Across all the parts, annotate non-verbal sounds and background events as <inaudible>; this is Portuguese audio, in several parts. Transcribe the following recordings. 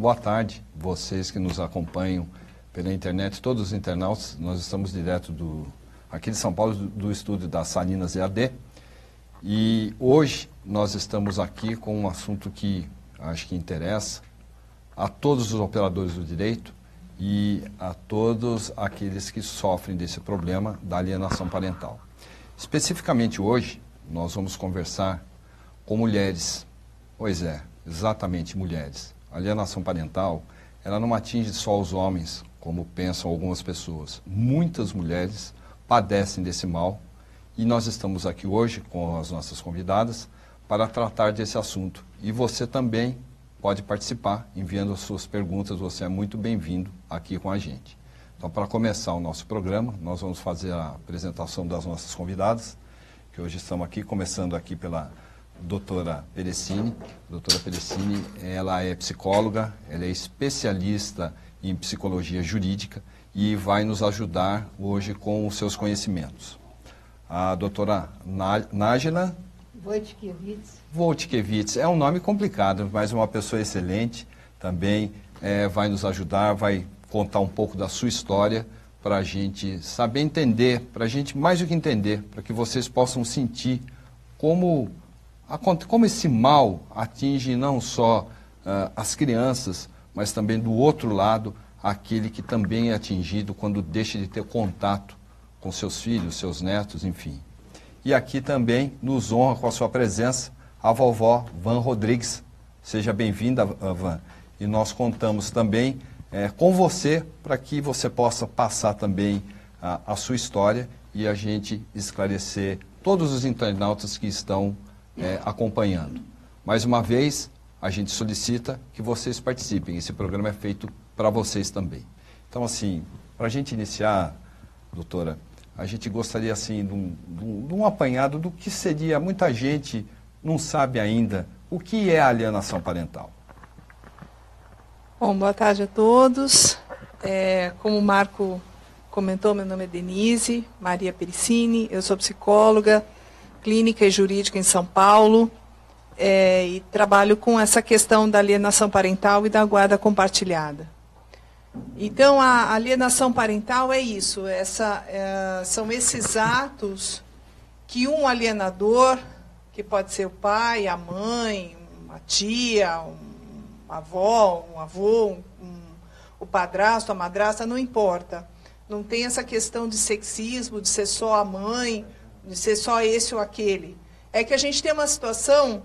Boa tarde, vocês que nos acompanham pela internet, todos os internautas. Nós estamos direto do, aqui de São Paulo, do, do estúdio das Salinas EAD. E hoje nós estamos aqui com um assunto que acho que interessa a todos os operadores do direito e a todos aqueles que sofrem desse problema da alienação parental. Especificamente hoje, nós vamos conversar com mulheres. Pois é, exatamente mulheres. Alienação parental, ela não atinge só os homens, como pensam algumas pessoas. Muitas mulheres padecem desse mal e nós estamos aqui hoje com as nossas convidadas para tratar desse assunto. E você também pode participar enviando as suas perguntas, você é muito bem-vindo aqui com a gente. Então, para começar o nosso programa, nós vamos fazer a apresentação das nossas convidadas, que hoje estamos aqui, começando aqui pela doutora Perecini. doutora Perecini, ela é psicóloga, ela é especialista em psicologia jurídica e vai nos ajudar hoje com os seus conhecimentos. A doutora Nájila Wojtkiewicz. Wojtkiewicz, é um nome complicado, mas uma pessoa excelente também é, vai nos ajudar, vai contar um pouco da sua história para a gente saber entender, para a gente mais do que entender, para que vocês possam sentir como como esse mal atinge não só uh, as crianças, mas também do outro lado, aquele que também é atingido quando deixa de ter contato com seus filhos, seus netos, enfim. E aqui também nos honra com a sua presença a vovó Van Rodrigues. Seja bem-vinda, Van. E nós contamos também é, com você para que você possa passar também a, a, sua história e a gente esclarecer todos os internautas que estão é, acompanhando. Mais uma vez, a gente solicita que vocês participem. Esse programa é feito para vocês também. Então, assim, para a gente iniciar, doutora, a gente gostaria, assim, de um, de, um, apanhado do que seria. Muita gente não sabe ainda o que é alienação parental. Bom, boa tarde a todos. É, como o Marco comentou, meu nome é Denise Maria Pericini, eu sou psicóloga, clínica e jurídica em São Paulo é, e trabalho com essa questão da alienação parental e da guarda compartilhada. Então, a alienação parental é isso, essa, é, são esses atos que um alienador, que pode ser o pai, a mãe, uma tia, uma avó, um avô, um, um, o padrasto, a madrasta, não importa. Não tem essa questão de sexismo, de ser só a mãe, de ser só esse ou aquele. É que a gente tem uma situação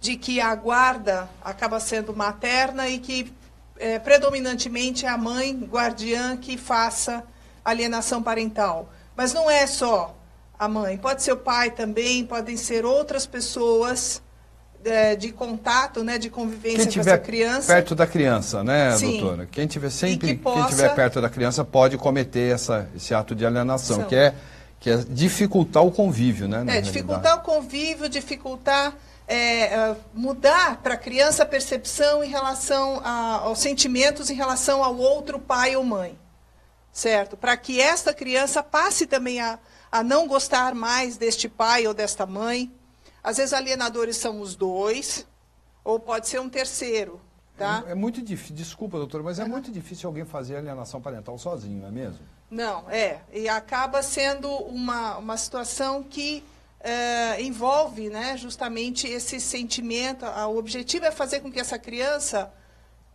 de que a guarda acaba sendo materna e que é, predominantemente é a mãe guardiã que faça alienação parental. Mas não é só a mãe, pode ser o pai também, podem ser outras pessoas é, de contato, né, de convivência com essa criança. perto da criança, né, Sim. doutora? Quem tiver sempre, que possa... quem tiver perto da criança pode cometer essa, esse ato de alienação, São. que é que é dificultar o convívio, né? É, dificultar o convívio, dificultar é, é mudar para a criança a percepção em relação a, aos sentimentos em relação ao outro pai ou mãe, certo? Para que esta criança passe também a, a não gostar mais deste pai ou desta mãe. Às vezes alienadores são os dois, ou pode ser um terceiro, Tá? É, é, muito difícil, desculpa, doutora, mas é muito difícil alguém fazer alienação parental sozinho, não é mesmo? Não, é. E acaba sendo uma, uma situação que é, envolve né, justamente esse sentimento. O objetivo é fazer com que essa criança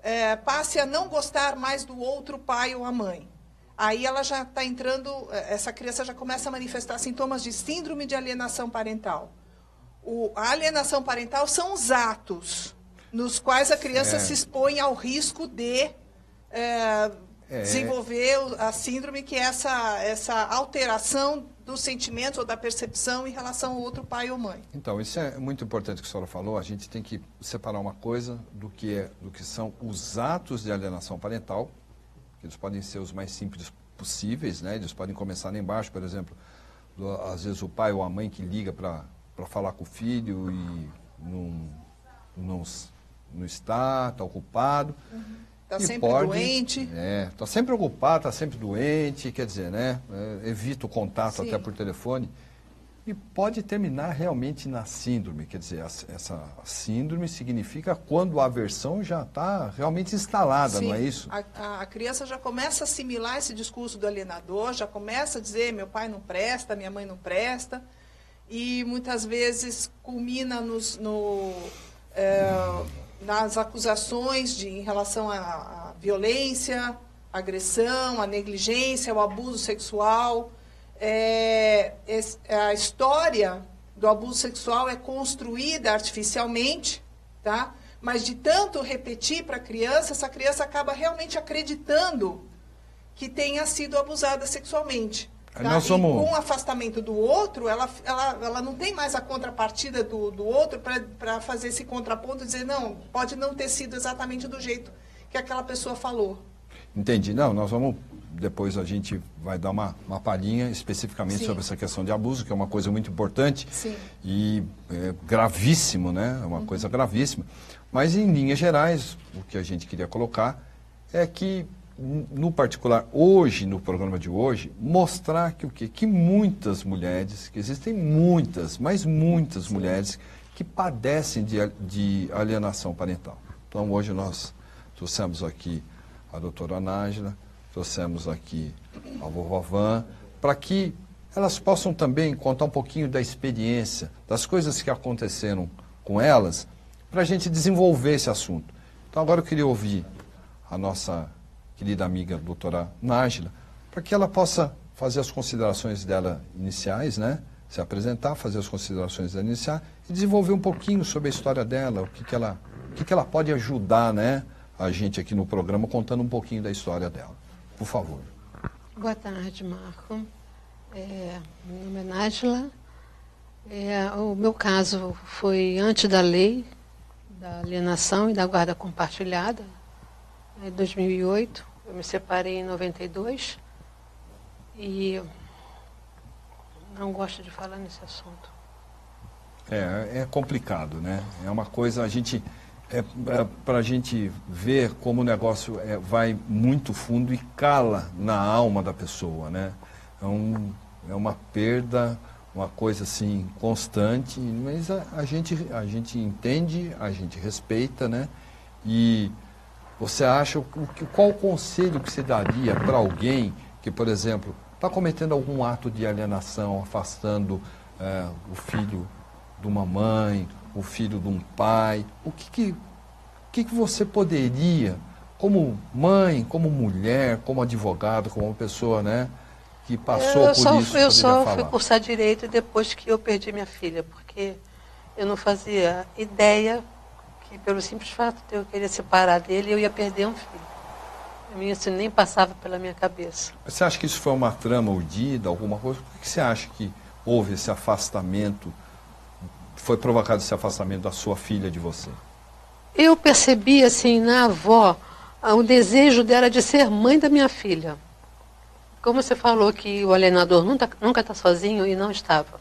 é, passe a não gostar mais do outro pai ou a mãe. Aí ela já está entrando, é, essa criança já começa a manifestar sintomas de síndrome de alienação parental. O, a alienação parental são os atos nos quais a criança é. se expõe ao risco de é, desenvolver a síndrome, que é essa, essa alteração dos sentimentos ou da percepção em relação ao outro pai ou mãe. Então, isso é muito importante que a senhora falou. A gente tem que separar uma coisa do que, é, do que são os atos de alienação parental, que eles podem ser os mais simples possíveis, né? eles podem começar lá embaixo, por exemplo, do, às vezes o pai ou a mãe que liga para falar com o filho e não, não não está, está ocupado. Está sempre pode, doente. É, está sempre ocupado, está sempre doente, quer dizer, né? É, evita o contato Sim. até por telefone. e pode terminar realmente na síndrome. Quer dizer, essa síndrome significa quando a aversão já está realmente instalada, Sim, não é isso? A, a, criança já começa a assimilar esse discurso do alienador, já começa a dizer meu pai não presta, minha mãe não presta, e muitas vezes culmina nos, no, é, nas acusações de, em relação à violência, agressão, à negligência, ao abuso sexual é, a história do abuso sexual é construída artificialmente, tá? Mas de tanto repetir para a criança, essa criança acaba realmente acreditando que tenha sido abusada sexualmente. Tá? Nós somos... E com o afastamento do outro, ela, ela, ela não tem mais a contrapartida do, do outro para fazer esse contraponto e dizer, não, pode não ter sido exatamente do jeito que aquela pessoa falou. Entendi. Não, nós vamos depois a gente vai dar uma, uma palhinha especificamente Sim. sobre essa questão de abuso, que é uma coisa muito importante Sim. e é, gravíssimo, né? É uma uhum. coisa gravíssima. Mas, em linhas gerais, o que a gente queria colocar é que, no particular, hoje, no programa de hoje, mostrar que o quê? Que muitas mulheres, que existem muitas, mas muitas Sim. mulheres que padecem de, de alienação parental. Então, hoje nós trouxemos aqui a doutora Nájila, trouxemos aqui a vovó Van, para que elas possam também contar um pouquinho da experiência, das coisas que aconteceram com elas, para a gente desenvolver esse assunto. Então agora eu queria ouvir a nossa querida amiga doutora Nájila, para que ela possa fazer as considerações dela iniciais, né? Se apresentar, fazer as considerações dela iniciais e desenvolver um pouquinho sobre a história dela, o que, que, ela, o que, que ela pode ajudar, né? A gente aqui no programa contando um pouquinho da história dela. Por favor. Boa tarde, Marco. É, meu nome é Nájila. É, o meu caso foi antes da lei da alienação e da guarda compartilhada, em 2008. Eu me separei em 92 e não gosto de falar nesse assunto. É, é complicado, né? É uma coisa, a gente é, é para a gente ver como o negócio é, vai muito fundo e cala na alma da pessoa, né? É, um, é uma perda, uma coisa assim constante, mas a, a, gente, a gente entende, a gente respeita, né? E você acha, o, qual o conselho que você daria para alguém que, por exemplo, está cometendo algum ato de alienação, afastando é, o filho de uma mãe, o filho de um pai, o que, que, que, que você poderia, como mãe, como mulher, como advogado, como uma pessoa né, que passou eu por só, isso? Eu só falar? fui cursar direito depois que eu perdi minha filha, porque eu não fazia ideia que, pelo simples fato de eu querer separar dele, eu ia perder um filho. Isso nem passava pela minha cabeça. Você acha que isso foi uma trama urdida, alguma coisa? Por que você acha que houve esse afastamento? foi provocado esse afastamento da sua filha de você? Eu percebi, assim, na avó, o desejo dela de ser mãe da minha filha. Como você falou que o alienador nunca está sozinho e não estava.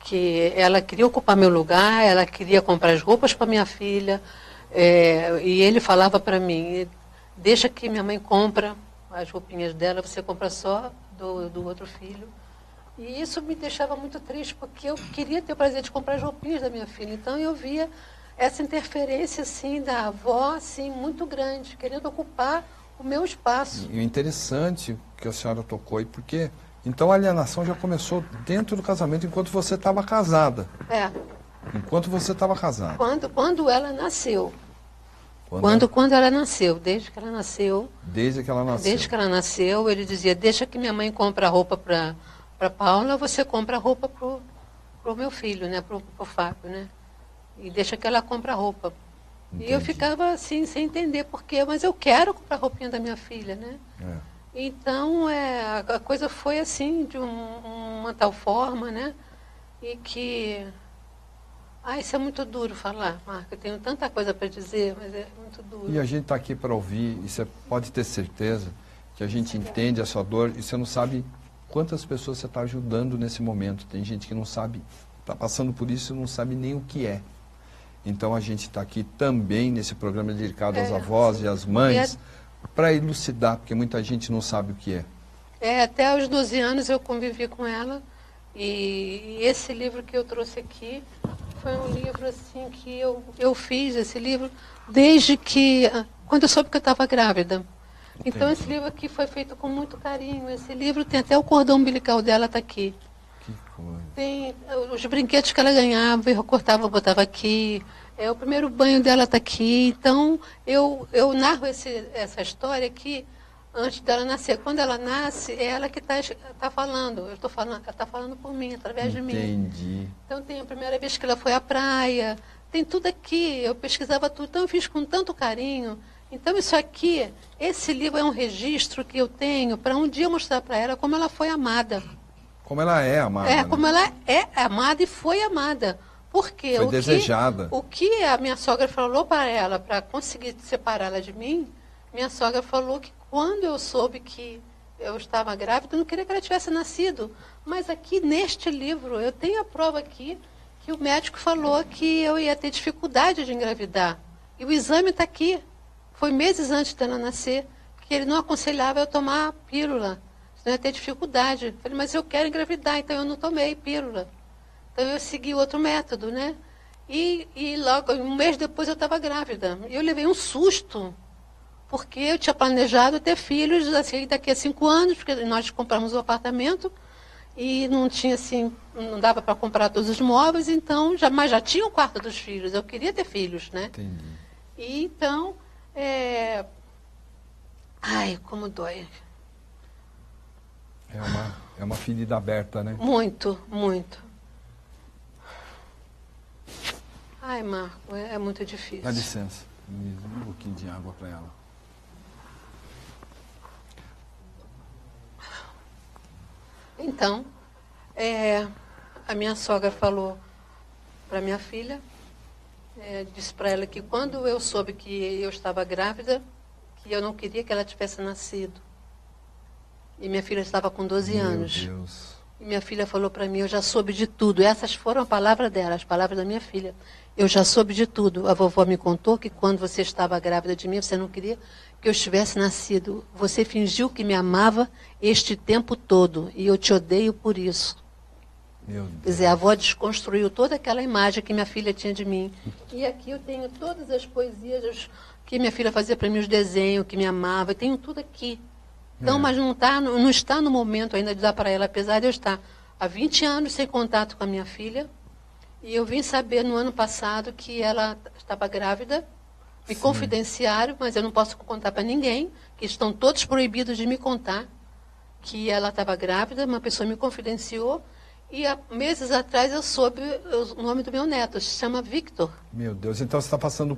Que ela queria ocupar meu lugar, ela queria comprar as roupas para minha filha, é, e ele falava para mim, deixa que minha mãe compra as roupinhas dela, você compra só do, do outro filho. E isso me deixava muito triste, porque eu queria ter o prazer de comprar as roupinhas da minha filha. Então eu via essa interferência assim da avó assim muito grande, querendo ocupar o meu espaço. E o interessante que a senhora tocou aí, porque então a alienação já começou dentro do casamento enquanto você estava casada. É. Enquanto você estava casada. Quando, quando ela nasceu. Quando, quando, ela... quando ela nasceu, desde que ela nasceu. Desde que ela nasceu. Desde que ela nasceu, ele dizia, deixa que minha mãe compre a roupa para para Paula, você compra roupa pro, pro meu filho, né, pro, pro Fábio, né? E deixa que ela compra roupa. Entendi. E eu ficava assim, sem entender por quê, mas eu quero comprar roupinha da minha filha, né? É. Então, é, a coisa foi assim, de um, uma tal forma, né? E que. Ah, isso é muito duro falar, Marco. Eu tenho tanta coisa para dizer, mas é muito duro. E a gente está aqui para ouvir, e você pode ter certeza que a gente entende a sua dor e você não sabe quantas pessoas você está ajudando nesse momento. Tem gente que não sabe, está passando por isso e não sabe nem o que é. Então a gente está aqui também nesse programa dedicado é, às avós e às mães é... para elucidar, porque muita gente não sabe o que é. É, até aos 12 anos eu convivi com ela E, esse livro que eu trouxe aqui foi um livro assim que eu, eu fiz esse livro desde que quando eu soube que eu estava grávida. Então esse livro aqui foi feito com muito carinho. Esse livro tem até o cordão umbilical dela está aqui. Que coisa. Tem os brinquedos que ela ganhava, eu cortava, botava aqui. É, o primeiro banho dela está aqui. Então, eu, eu narro esse, essa história aqui antes dela nascer. Quando ela nasce, é ela que está tá falando. Eu estou falando, ela está falando por mim, através Entendi. de mim. Entendi. Então, tem a primeira vez que ela foi à praia. Tem tudo aqui. Eu pesquisava tudo. Então, eu fiz com tanto carinho. Então, isso aqui, esse livro é um registro que eu tenho para um dia mostrar para ela como ela foi amada. Como ela é amada. É, né? como ela é amada e foi amada. Porque Foi o desejada. Que, o que a minha sogra falou para ela, para conseguir separá-la de mim, minha sogra falou que quando eu soube que eu estava grávida, eu não queria que ela tivesse nascido. Mas aqui neste livro, eu tenho a prova aqui que o médico falou que eu ia ter dificuldade de engravidar. E o exame está aqui. Foi meses antes dela nascer, que ele não aconselhava eu tomar a pílula. Senão eu ia ter dificuldade. Eu falei, mas eu quero engravidar, então eu não tomei pílula. Então eu segui outro método, né? E, e logo, um mês depois eu estava grávida. E eu levei um susto, porque eu tinha planejado ter filhos assim, daqui a cinco anos, porque nós compramos o um apartamento e não tinha assim, não dava para comprar todos os móveis, então já, mas já tinha o quarto dos filhos. Eu queria ter filhos, né? Entendi. E então, é... ai, como dói. É uma, é uma ferida aberta, né? Muito, muito. Ai, Marco, é, é muito difícil. Dá licença. Me dá um pouquinho de água para ela. Então, é, a minha sogra falou para minha filha, é, disse para ela que quando eu soube que eu estava grávida, que eu não queria que ela tivesse nascido. E minha filha estava com 12 Meu anos. Deus. E minha filha falou para mim, eu já soube de tudo. Essas foram as palavras dela, as palavras da minha filha. Eu já soube de tudo. A vovó me contou que quando você estava grávida de mim, você não queria que eu estivesse nascido. Você fingiu que me amava este tempo todo. E eu te odeio por isso. Meu Deus. Quer dizer, a avó desconstruiu toda aquela imagem que minha filha tinha de mim. E aqui eu tenho todas as poesias que minha filha fazia para mim, os desenhos, que me amava. Eu tenho tudo aqui. Então, É. mas não, tá, não está no momento ainda de dar para ela, apesar de eu estar há 20 anos sem contato com a minha filha. E eu vim saber no ano passado que ela estava grávida. Me Sim. confidenciaram, mas eu não posso contar para ninguém, que estão todos proibidos de me contar que ela estava grávida. Uma pessoa me confidenciou. E há meses atrás eu soube o nome do meu neto, se chama Victor. Meu Deus. Então você está passando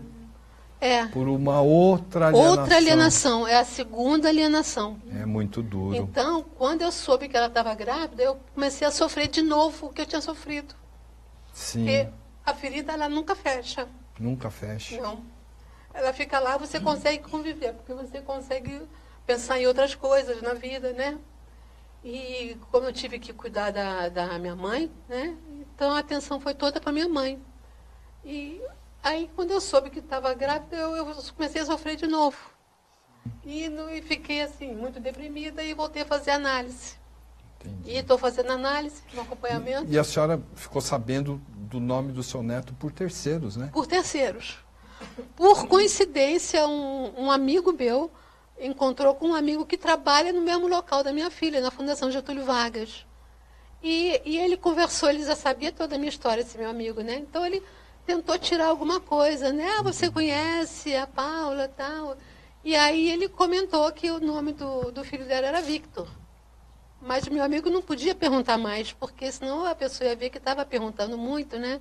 É. por uma outra alienação. Outra alienação, é a segunda alienação. É muito duro. Então, quando eu soube que ela estava grávida, eu comecei a sofrer de novo o que eu tinha sofrido. Sim. Porque a ferida ela nunca fecha. Nunca fecha. Não. Ela fica lá, você consegue conviver, porque você consegue pensar em outras coisas na vida, né? E como eu tive que cuidar da, da minha mãe, né? Então a atenção foi toda para minha mãe. E aí quando eu soube que estava grávida, eu, eu comecei a sofrer de novo. E, no- e fiquei assim, muito deprimida e voltei a fazer análise. Entendi. E estou fazendo análise, no acompanhamento, E a senhora ficou sabendo do nome do seu neto por terceiros, né? por terceiros. Por coincidência, um, um amigo meu encontrou com um amigo que trabalha no mesmo local da minha filha, na Fundação Getúlio Vargas. E, e ele conversou, ele já sabia toda a minha história, esse meu amigo, né? Então ele tentou tirar alguma coisa, né? Ah, você conhece a Paula tal. E aí ele comentou que o nome do, do filho dela era Victor. Mas meu amigo não podia perguntar mais, porque senão a pessoa ia ver que estava perguntando muito, né?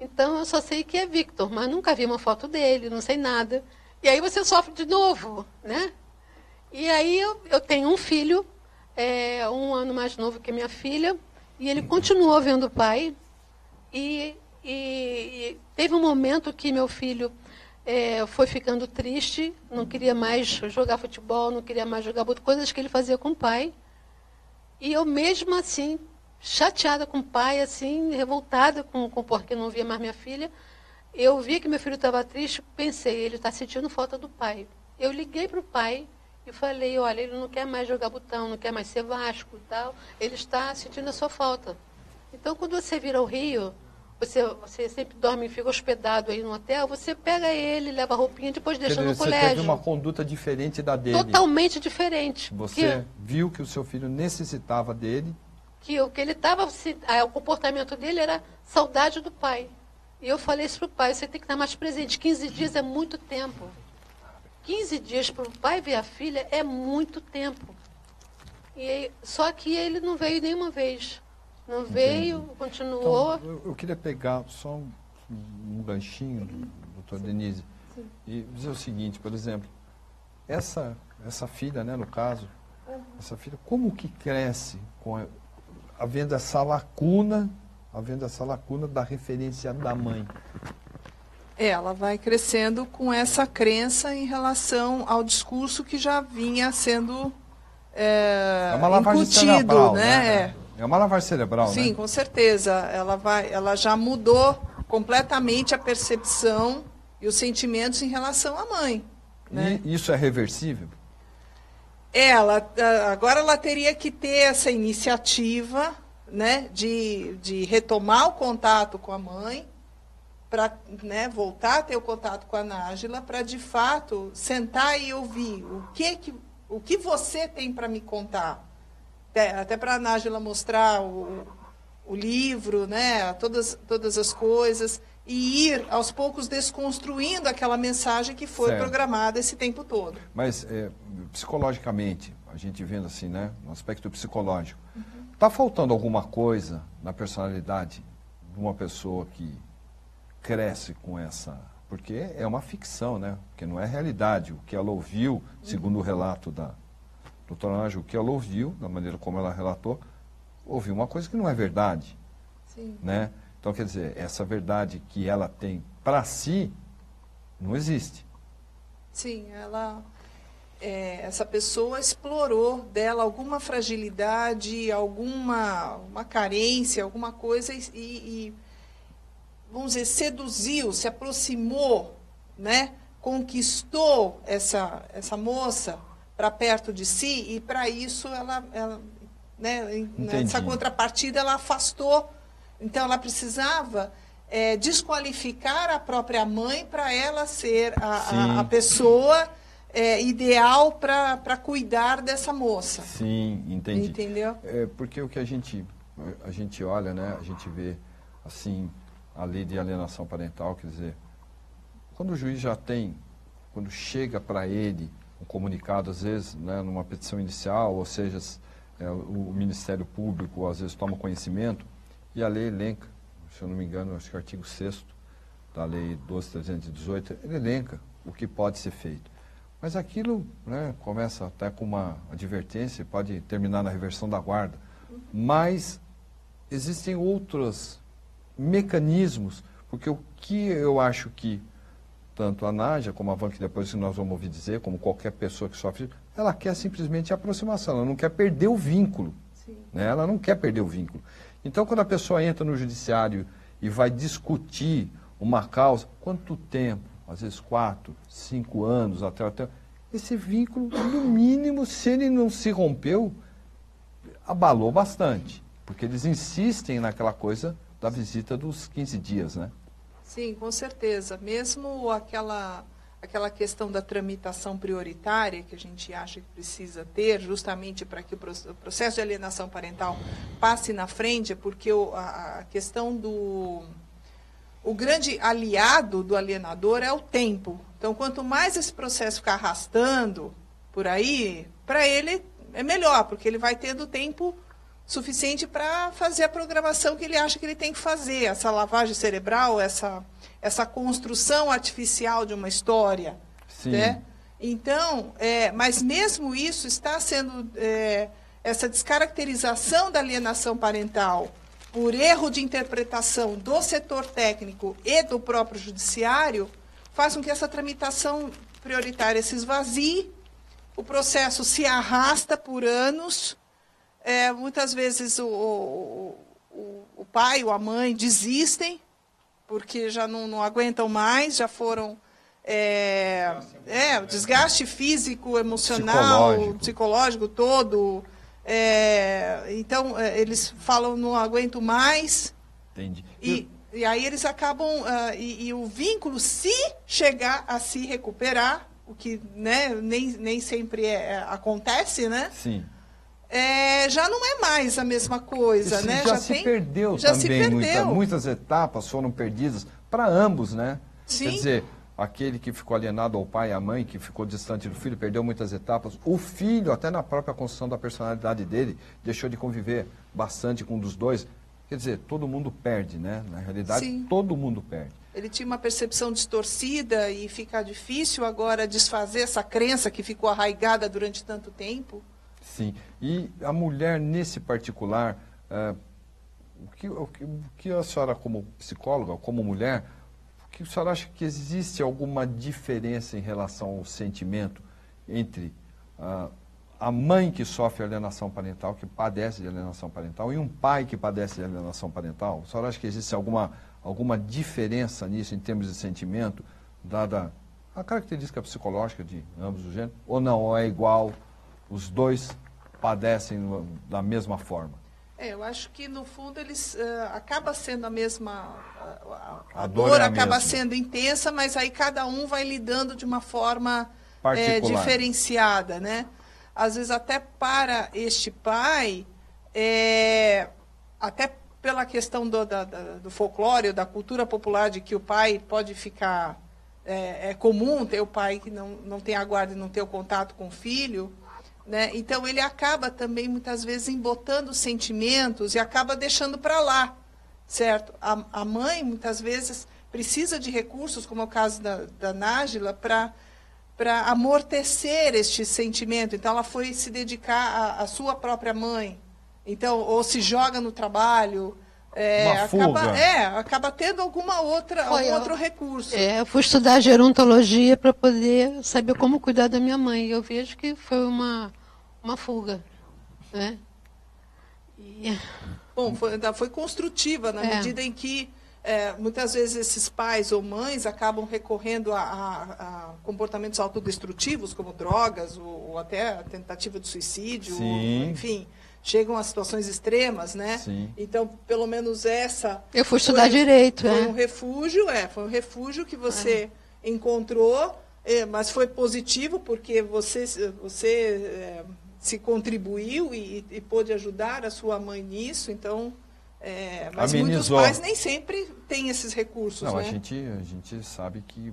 Então eu só sei que é Victor, mas nunca vi uma foto dele, não sei nada. E aí você sofre de novo, né? E aí eu, eu tenho um filho, é, um ano mais novo que minha filha, e ele continuou vendo o pai. E, e- e teve um momento que meu filho é, foi ficando triste, não queria mais jogar futebol, não queria mais jogar coisas que ele fazia com o pai. E eu mesmo assim, chateada com o pai, assim, revoltada com, com porque não via mais minha filha, eu vi que meu filho estava triste, pensei, ele está sentindo falta do pai. Eu liguei para o pai e falei, olha, ele não quer mais jogar botão, não quer mais ser Vasco e tal, ele está sentindo a sua falta. Então, quando você vira ao Rio, você, você sempre dorme e fica hospedado aí no hotel, você pega ele, leva a roupinha, depois deixa no você colégio. teve uma conduta diferente da dele. Totalmente diferente. Você viu que o seu filho necessitava dele. que o que ele estava, o comportamento dele era saudade do pai. E eu falei isso para o pai, você tem que estar mais presente. 15 dias é muito tempo. 15 dias para o pai ver a filha é muito tempo. E só que ele não veio nenhuma vez. Não veio, continuou. Então, eu, eu queria pegar só um, um ganchinho, doutor Denise, e dizer o seguinte, por exemplo, essa, essa filha, né, no caso, essa filha, como que cresce com a- havendo essa lacuna, havendo essa lacuna da referência da mãe? É, ela vai crescendo com essa crença em relação ao discurso que já vinha sendo é, É uma lavagem incutido, cerebral, né? né? É. É uma lavagem cerebral, Sim, né? com certeza. Ela, vai, ela já mudou completamente a percepção e os sentimentos em relação à mãe. Né? E isso é reversível? Ela, ah, agora ela teria que ter essa iniciativa né, de, de retomar o contato com a mãe, para né, voltar a ter o contato com a Nájila, para de fato sentar e ouvir o que, que, o que você tem para me contar. Até, para a Nájila mostrar o, o livro, né, todas, todas as coisas, e ir aos poucos desconstruindo aquela mensagem que foi Certo. programada esse tempo todo. Mas é, psicologicamente, a gente vendo assim, né, no aspecto psicológico, está faltando alguma coisa na personalidade de uma pessoa que cresce com essa. Porque é uma ficção, né? Porque não é realidade. O que ela ouviu, segundo o relato da doutora Ângela, o que ela ouviu, da maneira como ela relatou, ouviu uma coisa que não é verdade. Sim. Né? Então, quer dizer, essa verdade que ela tem para si não existe. Sim, ela, é, essa pessoa explorou dela alguma fragilidade, alguma uma carência, alguma coisa e, e, vamos dizer, seduziu, se aproximou, né? conquistou essa, essa moça para perto de si e para isso ela, ela né, nessa contrapartida ela afastou. Então ela precisava é, desqualificar a própria mãe para ela ser a, a, a pessoa é, ideal para cuidar dessa moça. Sim, entendi. Entendeu? É, porque o que a gente, a gente olha, né, a gente vê, assim, a lei de alienação parental, quer dizer, quando o juiz já tem, quando chega para ele um comunicado, às vezes, né, numa petição inicial, ou seja, é, o, o Ministério Público, às vezes, toma conhecimento, e a lei elenca, se eu não me engano, acho que é o artigo 6 da Lei 12.318, ele elenca o que pode ser feito. Mas aquilo né, começa até com uma advertência, pode terminar na reversão da guarda. Mas existem outros mecanismos, porque o que eu acho que tanto a Nádia como a Van, que depois nós vamos ouvir dizer, como qualquer pessoa que sofre, ela quer simplesmente a aproximação, ela não quer perder o vínculo. Né? Ela não quer perder o vínculo. Então, quando a pessoa entra no judiciário e vai discutir uma causa, quanto tempo? Às vezes quatro, cinco anos, até, até. Esse vínculo, no mínimo, se ele não se rompeu, abalou bastante. Porque eles insistem naquela coisa da visita dos 15 dias, né? Sim, com certeza. Mesmo aquela, aquela questão da tramitação prioritária que a gente acha que precisa ter, justamente para que o pro- o processo de alienação parental passe na frente, é porque a questão do. O grande aliado do alienador é o tempo. Então, quanto mais esse processo ficar arrastando por aí, para ele é melhor, porque ele vai tendo tempo suficiente para fazer a programação que ele acha que ele tem que fazer, essa lavagem cerebral, essa, essa construção artificial de uma história. Sim. Né? Então, é, mas mesmo isso está sendo, é, essa descaracterização da alienação parental por erro de interpretação do setor técnico e do próprio judiciário, faz com que essa tramitação prioritária se esvazie, o processo se arrasta por anos, é, muitas vezes o, o, o, o pai ou a mãe desistem, porque já não, não aguentam mais, já foram. É, é, desgaste físico, emocional, Psicológico. psicológico todo É, então, é, eles falam, não aguento mais. Entendi. E, e aí eles acabam, uh, e, e, o vínculo, se chegar a se recuperar, o que né, nem, nem sempre é, é, acontece, né? Sim. É, já não é mais a mesma coisa, Isso né? Já, já se tem, perdeu já também. Se perdeu. Muita, muitas etapas foram perdidas para ambos, né? Sim. Quer dizer, aquele que ficou alienado ao pai e à mãe, que ficou distante do filho, perdeu muitas etapas. O filho, até na própria construção da personalidade dele, deixou de conviver bastante com um dos dois. Quer dizer, todo mundo perde, né? Na realidade, Sim. todo mundo perde. Ele tinha uma percepção distorcida e fica difícil agora desfazer essa crença que ficou arraigada durante tanto tempo. Sim. E a mulher, nesse particular, uh, o, que, o, que, o que a senhora, como psicóloga, como mulher, o que a senhora acha que existe alguma diferença em relação ao sentimento entre a mãe que sofre alienação parental, que padece de alienação parental, e um pai que padece de alienação parental? A senhora acha que existe alguma, alguma diferença nisso em termos de sentimento, dada a característica psicológica de ambos os gêneros? Ou não, ou é igual, os dois padecem da mesma forma? É, eu acho que no fundo eles uh, acaba sendo a mesma a, a, a dor, dor é acaba mesma. sendo intensa, mas aí cada um vai lidando de uma forma é, diferenciada, né? às vezes até para este pai, é, até pela questão do, da, do folclore, da cultura popular, de que o pai pode ficar. É, é, comum ter o pai que não, não tem a guarda e não ter o contato com o filho. Né? Então, ele acaba também, muitas vezes, embotando sentimentos e acaba deixando para lá. Certo? A, a mãe, muitas vezes, precisa de recursos, como é o caso da, da Nájila, para para amortecer este sentimento. Então, ela foi se dedicar à, à, sua própria mãe. Então, ou se joga no trabalho. É, acaba, é, acaba tendo alguma outra, foi, algum outro recurso. É, eu fui estudar gerontologia para poder saber como cuidar da minha mãe. Eu vejo que foi uma, uma fuga. Né? E... Bom, foi, foi construtiva na é. medida em que é, muitas vezes esses pais ou mães acabam recorrendo a, a, a comportamentos autodestrutivos, como drogas, ou, ou, até a tentativa de suicídio, ou, enfim, chegam a situações extremas, né? Sim. Então, pelo menos essa. Eu fui estudar foi, direito, foi é. um refúgio, é, foi um refúgio que você é. encontrou, é, mas foi positivo porque você, você é, se contribuiu e, e pôde ajudar a sua mãe nisso, então. É, mas Amenizou. muitos pais nem sempre têm esses recursos. Não, né? a, gente, a gente sabe que, que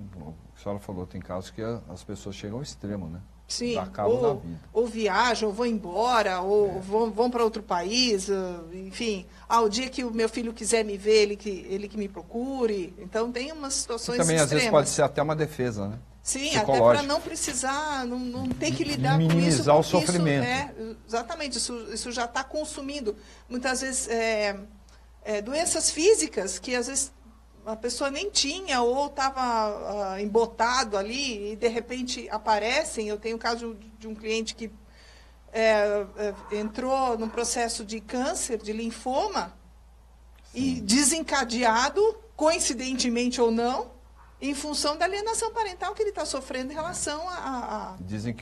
a senhora falou, tem casos que a, as pessoas chegam ao extremo, né? Sim, ou, ou viajam, ou vão embora, ou É. vão, vão para outro país, ah, enfim. Ah, o dia que o meu filho quiser me ver, ele que, ele que me procure. Então, tem umas E situações também, às extremas. vezes, pode ser até uma defesa, né? Sim, até para não precisar, não, não ter que lidar com minimizar isso. o porque isso sofrimento. é, exatamente, isso, isso já está consumindo. Muitas vezes, é, é, doenças físicas que às vezes a pessoa nem tinha ou estava ah, embotado ali e de repente aparecem. Eu tenho o caso de, um cliente que é, é, entrou num processo de câncer, de linfoma, e desencadeado, coincidentemente ou não, em função da alienação parental que ele está sofrendo em relação à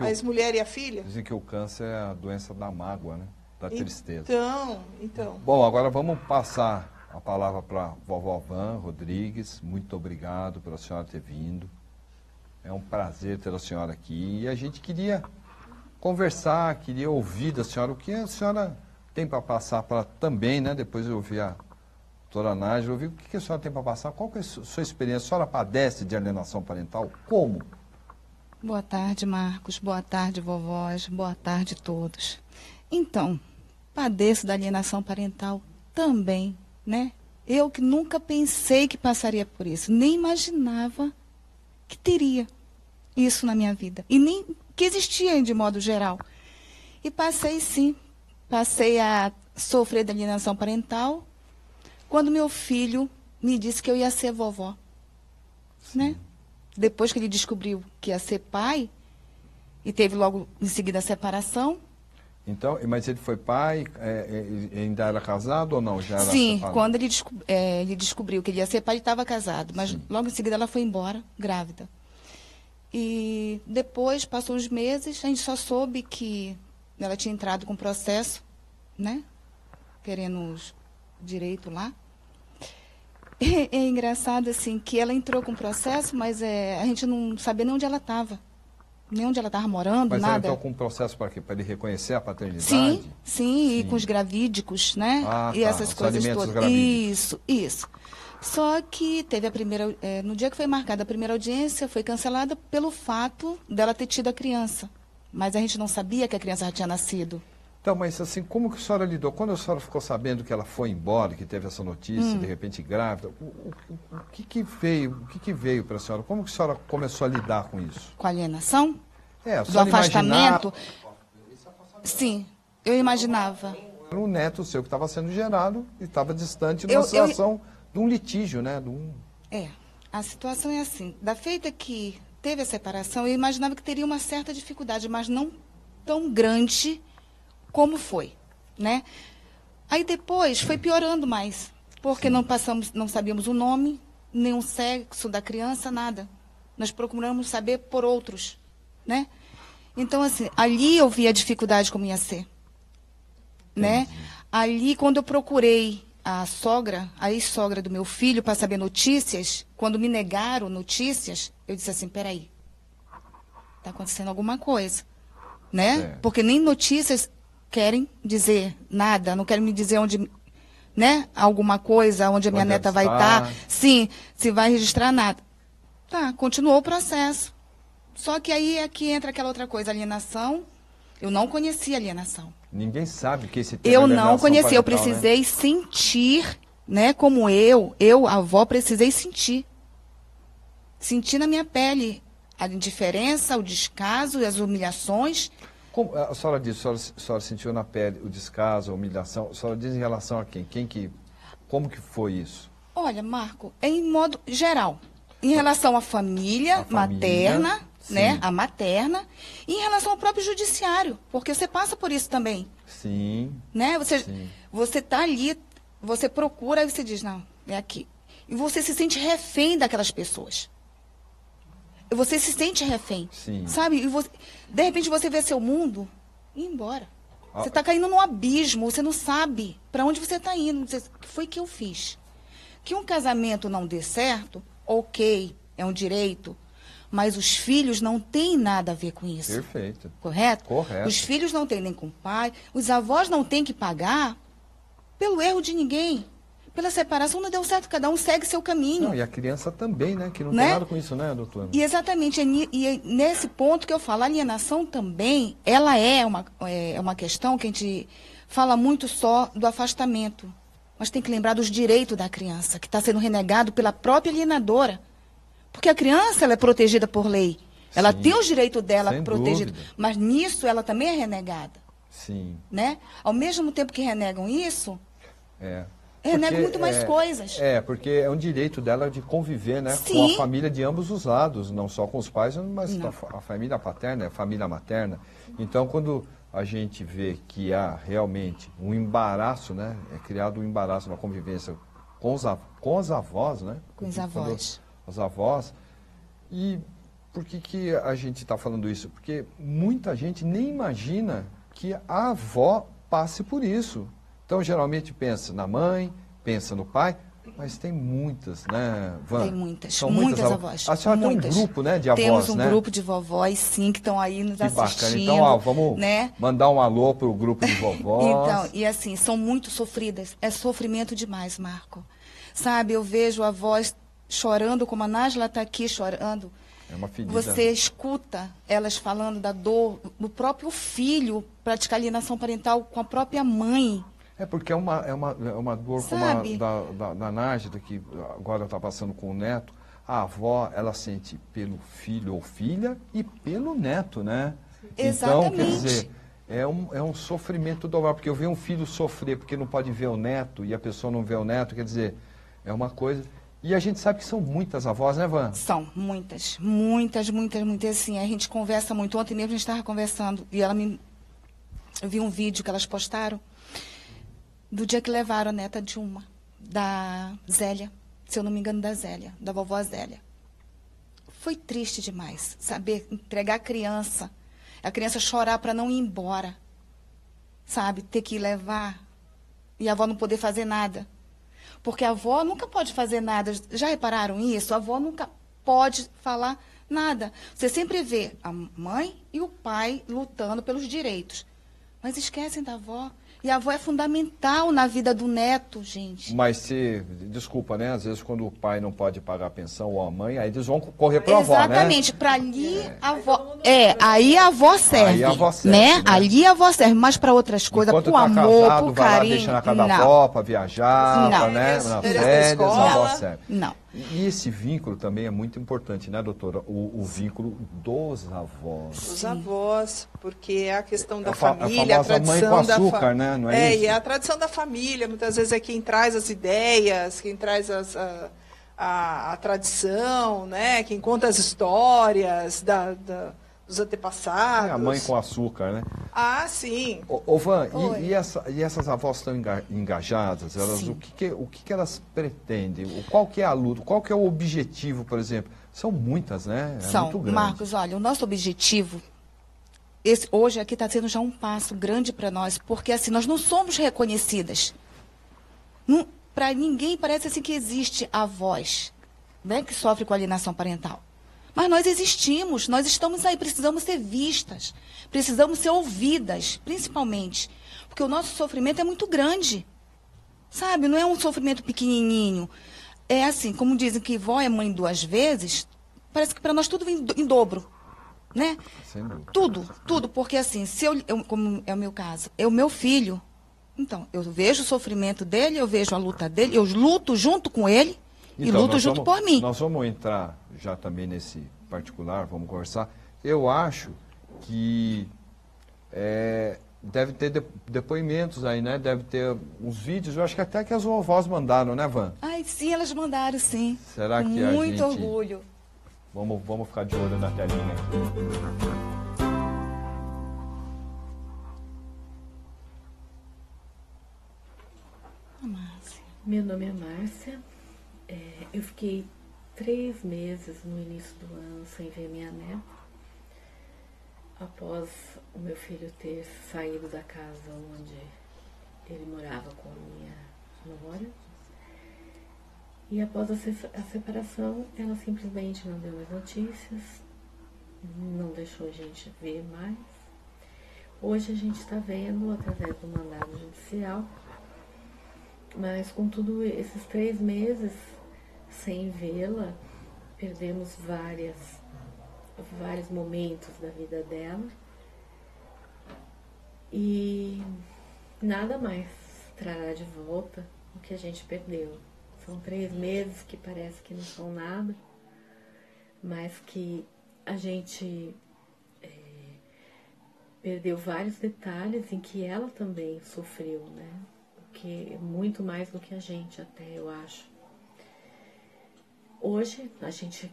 ex-mulher e a filha. Dizem que o câncer é a doença da mágoa, né? Da tristeza. Então, então. Bom, agora vamos passar a palavra para a vovó Van Rodrigues. Muito obrigado pela senhora ter vindo. É um prazer ter a senhora aqui. E a gente queria conversar, queria ouvir da senhora o que a senhora tem para passar para também, né? Depois eu ouvir a doutora Nájila, ouvir o que a senhora tem para passar. Qual que é a su- sua experiência? A senhora padece de alienação parental? Como? Boa tarde, Marcos. Boa tarde, vovós. Boa tarde todos. Então, padeço da alienação parental também, né? Eu que nunca pensei que passaria por isso, nem imaginava que teria isso na minha vida e nem que existia de modo geral. E passei sim, passei a sofrer da alienação parental quando meu filho me disse que eu ia ser vovó, né? Depois que ele descobriu que ia ser pai e teve logo em seguida a separação, Então, mas ele foi pai, é, é, ainda era casado ou não? Já Sim, separado? quando ele, desco- é, ele descobriu que ele ia ser pai, ele estava casado. Mas Sim. logo em seguida ela foi embora, grávida. E depois, passou uns meses, a gente só soube que Ela tinha entrado com processo, né? Querendo os direito lá. É, é, engraçado, assim, que ela entrou com processo, mas é, a gente não sabia nem onde ela estava. Nem onde ela estava morando, mas nada. Mas ela entrou com processo para quê? Para ele reconhecer a paternidade? Sim, sim, sim, e com os gravídicos, né? Ah, e tá, essas coisas todas. gravídicos. Isso, isso. Só que teve a primeira. é, no dia que foi marcada a primeira audiência, foi cancelada pelo fato dela ter tido a criança. Mas a gente não sabia que a criança já tinha nascido. Então, mas assim, como que a senhora lidou? Quando a senhora ficou sabendo que ela foi embora, que teve essa notícia, Hum. de repente grávida, o, o- o- que que veio, o que que veio para a senhora? Como que a senhora começou a lidar com isso? Com a alienação, É, a do afastamento. Sim, eu imaginava. imaginava um neto seu que estava sendo gerado e estava distante de Eu- uma eu- situação de um litígio, né? De um... É, a situação é assim. Da feita que teve a separação, eu imaginava que teria uma certa dificuldade, mas não tão grande como foi, né? Aí depois foi piorando mais, porque não passamos, não sabíamos o nome, nem o sexo da criança, nada. Nós procuramos saber por outros, né? Então assim, ali eu vi a dificuldade como ia ser, né? Ali quando eu procurei a sogra, a ex-sogra do meu filho para saber notícias, quando me negaram notícias, eu disse assim, peraí, está acontecendo alguma coisa, né? Certo. Porque nem notícias querem dizer nada, não querem me dizer onde, né? Alguma coisa, onde a minha Onde neta vai estar, sim, se vai registrar nada. Tá, continuou o processo. Só que aí é que entra aquela outra coisa, alienação. Eu não conhecia alienação. Ninguém sabe que esse tema Eu é não conhecia, eu né? precisei sentir, né? Como eu, eu, avó, precisei sentir. Sentir na minha pele a indiferença, o descaso e as humilhações. Como, a senhora disse, a senhora, a senhora sentiu na pele o descaso, a humilhação. A senhora diz em relação a quem? Quem que, como que foi isso? Olha, Marco, é em modo geral. Em relação à família, família, materna, sim. né? A materna. E em relação ao próprio judiciário. Porque você passa por isso também. Sim, né? Você Sim. você tá ali, você procura e você diz não, é aqui. E você se sente refém daquelas pessoas. Você se sente refém, Sim. sabe? E você, de repente você vê seu mundo e embora. Ah. Você está caindo num abismo, você não sabe para onde você está indo. Você, o que foi que eu fiz? Que um casamento não dê certo, ok, é um direito, mas os filhos não têm nada a ver com isso. perfeito. Correto? Correto. Os filhos não têm nem com o pai, os avós não têm que pagar pelo erro de ninguém. Pela separação não deu certo, cada um segue seu caminho. Não, e a criança também, né? Que não Né? tem nada com isso, né, doutora? E exatamente, é e é nesse ponto que eu falo, a alienação também, ela é uma, é uma questão que a gente fala muito só do afastamento. Mas tem que lembrar dos direitos da criança, que está sendo renegado pela própria alienadora. Porque a criança ela é protegida por lei. Ela Sim, tem os direitos dela protegidos. Mas nisso ela também é renegada. Sim, Né? Ao mesmo tempo que renegam isso, é. Renegam Porque, muito mais é, coisas. É, porque é um direito dela de conviver, né? Com a família de ambos os lados, não só com os pais, mas Não. a, fa- a família paterna, a família materna. Então, quando a gente vê que há realmente um embaraço, né? É criado um embaraço na convivência com os, com os avós, né? Com os avós. Os avós. E por que, que a gente está falando isso? Porque muita gente nem imagina que a avó passe por isso. Então, geralmente pensa na mãe, pensa no pai, mas tem muitas, né, Van? Tem muitas, São muitas avó- avós. A senhora muitas. tem um grupo, né, de avós, Temos um né? grupo de vovós, sim, que estão aí nos que bacana. assistindo. Então, ó, vamos né? mandar um alô para o grupo de vovós. Então, e assim, são muito sofridas. É sofrimento demais, Marco. Sabe, eu vejo avós chorando, como a Nájila está aqui chorando. é uma ferida. Você escuta elas falando da dor do próprio filho praticar alienação parental com a própria mãe. É porque é uma, é uma, é uma dor como a Sabe? da, da, da Nájida, que agora está passando com o neto. A avó, ela sente pelo filho ou filha e pelo neto, né? Então, quer Exatamente. dizer, é um, é um sofrimento dobrar. Porque eu ver um filho sofrer porque não pode ver o neto e a pessoa não vê o neto, quer dizer, é uma coisa... E a gente sabe que são muitas avós, né, Van? São muitas, muitas, muitas, muitas. Assim, a gente conversa muito. Ontem mesmo a gente estava conversando e ela me. Eu vi um vídeo que elas postaram do dia que levaram a neta de uma, da Zélia, se eu não me engano, da Zélia, da vovó Zélia. Foi triste demais saber entregar a criança, a criança chorar para não ir embora. sabe, ter que levar e a avó não poder fazer nada. Porque a avó nunca pode fazer nada. Já repararam isso? A avó nunca pode falar nada. Você sempre vê a mãe e o pai lutando pelos direitos. Mas esquecem da avó. E a avó é fundamental na vida do neto, gente. Mas se, desculpa, né? Às vezes quando o pai não pode pagar a pensão ou a mãe, aí eles vão correr para a avó, né? Exatamente, para ali é. a avó. É, aí a avó serve. Aí a avó serve. Né? né? Ali a avó serve, mas para outras coisas, para o tá amor, para o carinho. Lá, deixa na casa não. da avó, para viajar, não. Pra, né? Na férias, a avó serve. Não. E esse vínculo também é muito importante, né, doutora? O, o vínculo dos avós. Dos avós, porque é a questão da a família, a, a tradição mãe com açúcar, da né? Não é, é isso? e é a tradição da família, muitas vezes é quem traz as ideias, quem traz as, a, a, a tradição, né? Quem conta as histórias da, da dos antepassados. É a mãe com açúcar, né? Ah, sim. Ô, ô Van, e, e, essa, e, essas avós estão engajadas? Elas, o que, que, o que, que elas pretendem? Qual que é a luta? Qual que é o objetivo, por exemplo? São muitas, né? É São. Marcos, olha, o nosso objetivo esse, hoje aqui está sendo já um passo grande para nós, porque assim, nós não somos reconhecidas. Para ninguém parece assim que existe a voz né, que sofre com alienação parental. Mas nós existimos, nós estamos aí, precisamos ser vistas, precisamos ser ouvidas, principalmente. Porque o nosso sofrimento é muito grande. Sabe? Não é um sofrimento pequenininho. É assim, como dizem que vó é mãe duas vezes, parece que para nós tudo vem em dobro. Né? Tudo, tudo. Porque assim, se eu, eu, como é o meu caso, é o meu filho. Então, eu vejo o sofrimento dele, eu vejo a luta dele, eu luto junto com ele então, e luto junto vamos, por mim. Nós vamos entrar já também nesse particular, vamos conversar. Eu acho que é, deve ter de, depoimentos aí, né? Deve ter uns vídeos, eu acho que até que as vovós mandaram, né, Van? Ai, sim, elas mandaram, sim. Será que Muito a gente... orgulho. Vamos, vamos ficar de olho na telinha aqui. Meu nome é Márcia. É, eu fiquei três meses no início do ano sem ver minha neta, após o meu filho ter saído da casa onde ele morava com a minha nora. E após a separação, ela simplesmente não deu mais notícias, não deixou a gente ver mais. Hoje a gente está vendo através do mandado judicial, mas com tudo esses três meses sem vê-la, perdemos várias, vários momentos da vida dela e nada mais trará de volta o que a gente perdeu. São três meses que parece que não são nada, mas que a gente é, perdeu vários detalhes em que ela também sofreu, né? Que muito mais do que a gente até, eu acho. Hoje a gente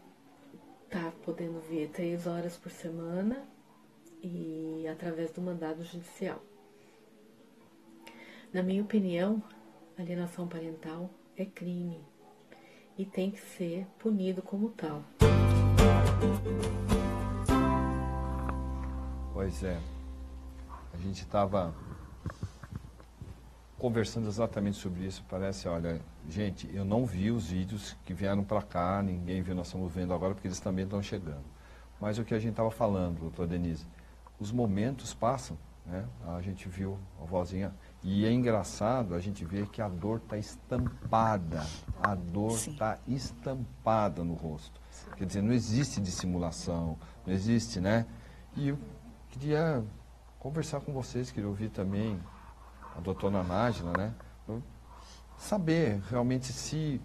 tá podendo ver três horas por semana e através do mandado judicial. Na minha opinião, alienação parental é crime e tem que ser punido como tal. Pois é. A gente estava conversando exatamente sobre isso. Parece, olha, gente, eu não vi os vídeos que vieram para cá, ninguém viu, nós estamos vendo agora porque eles também estão chegando. Mas o que a gente estava falando, doutora Denise, os momentos passam, né? A gente viu a vozinha. E é engraçado a gente ver que a dor está estampada. A dor está estampada no rosto. Sim. Quer dizer, não existe dissimulação, não existe, né? E eu queria conversar com vocês, queria ouvir também a doutora Nájila, né? Saber realmente se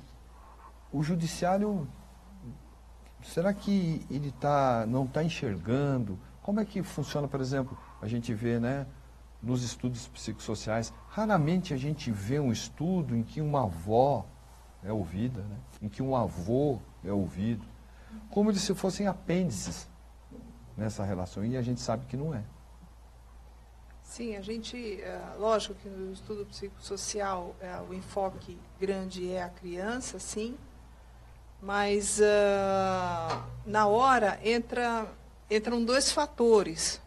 o judiciário, será que ele tá, não está enxergando? Como é que funciona, por exemplo, a gente vê, né? Nos estudos psicossociais, raramente a gente vê um estudo em que uma avó é ouvida, né? em que um avô é ouvido, como se fossem apêndices nessa relação, e a gente sabe que não é. Sim, a gente, é, lógico que no estudo psicossocial é, o enfoque grande é a criança, sim, mas uh, na hora entra, entram dois fatores.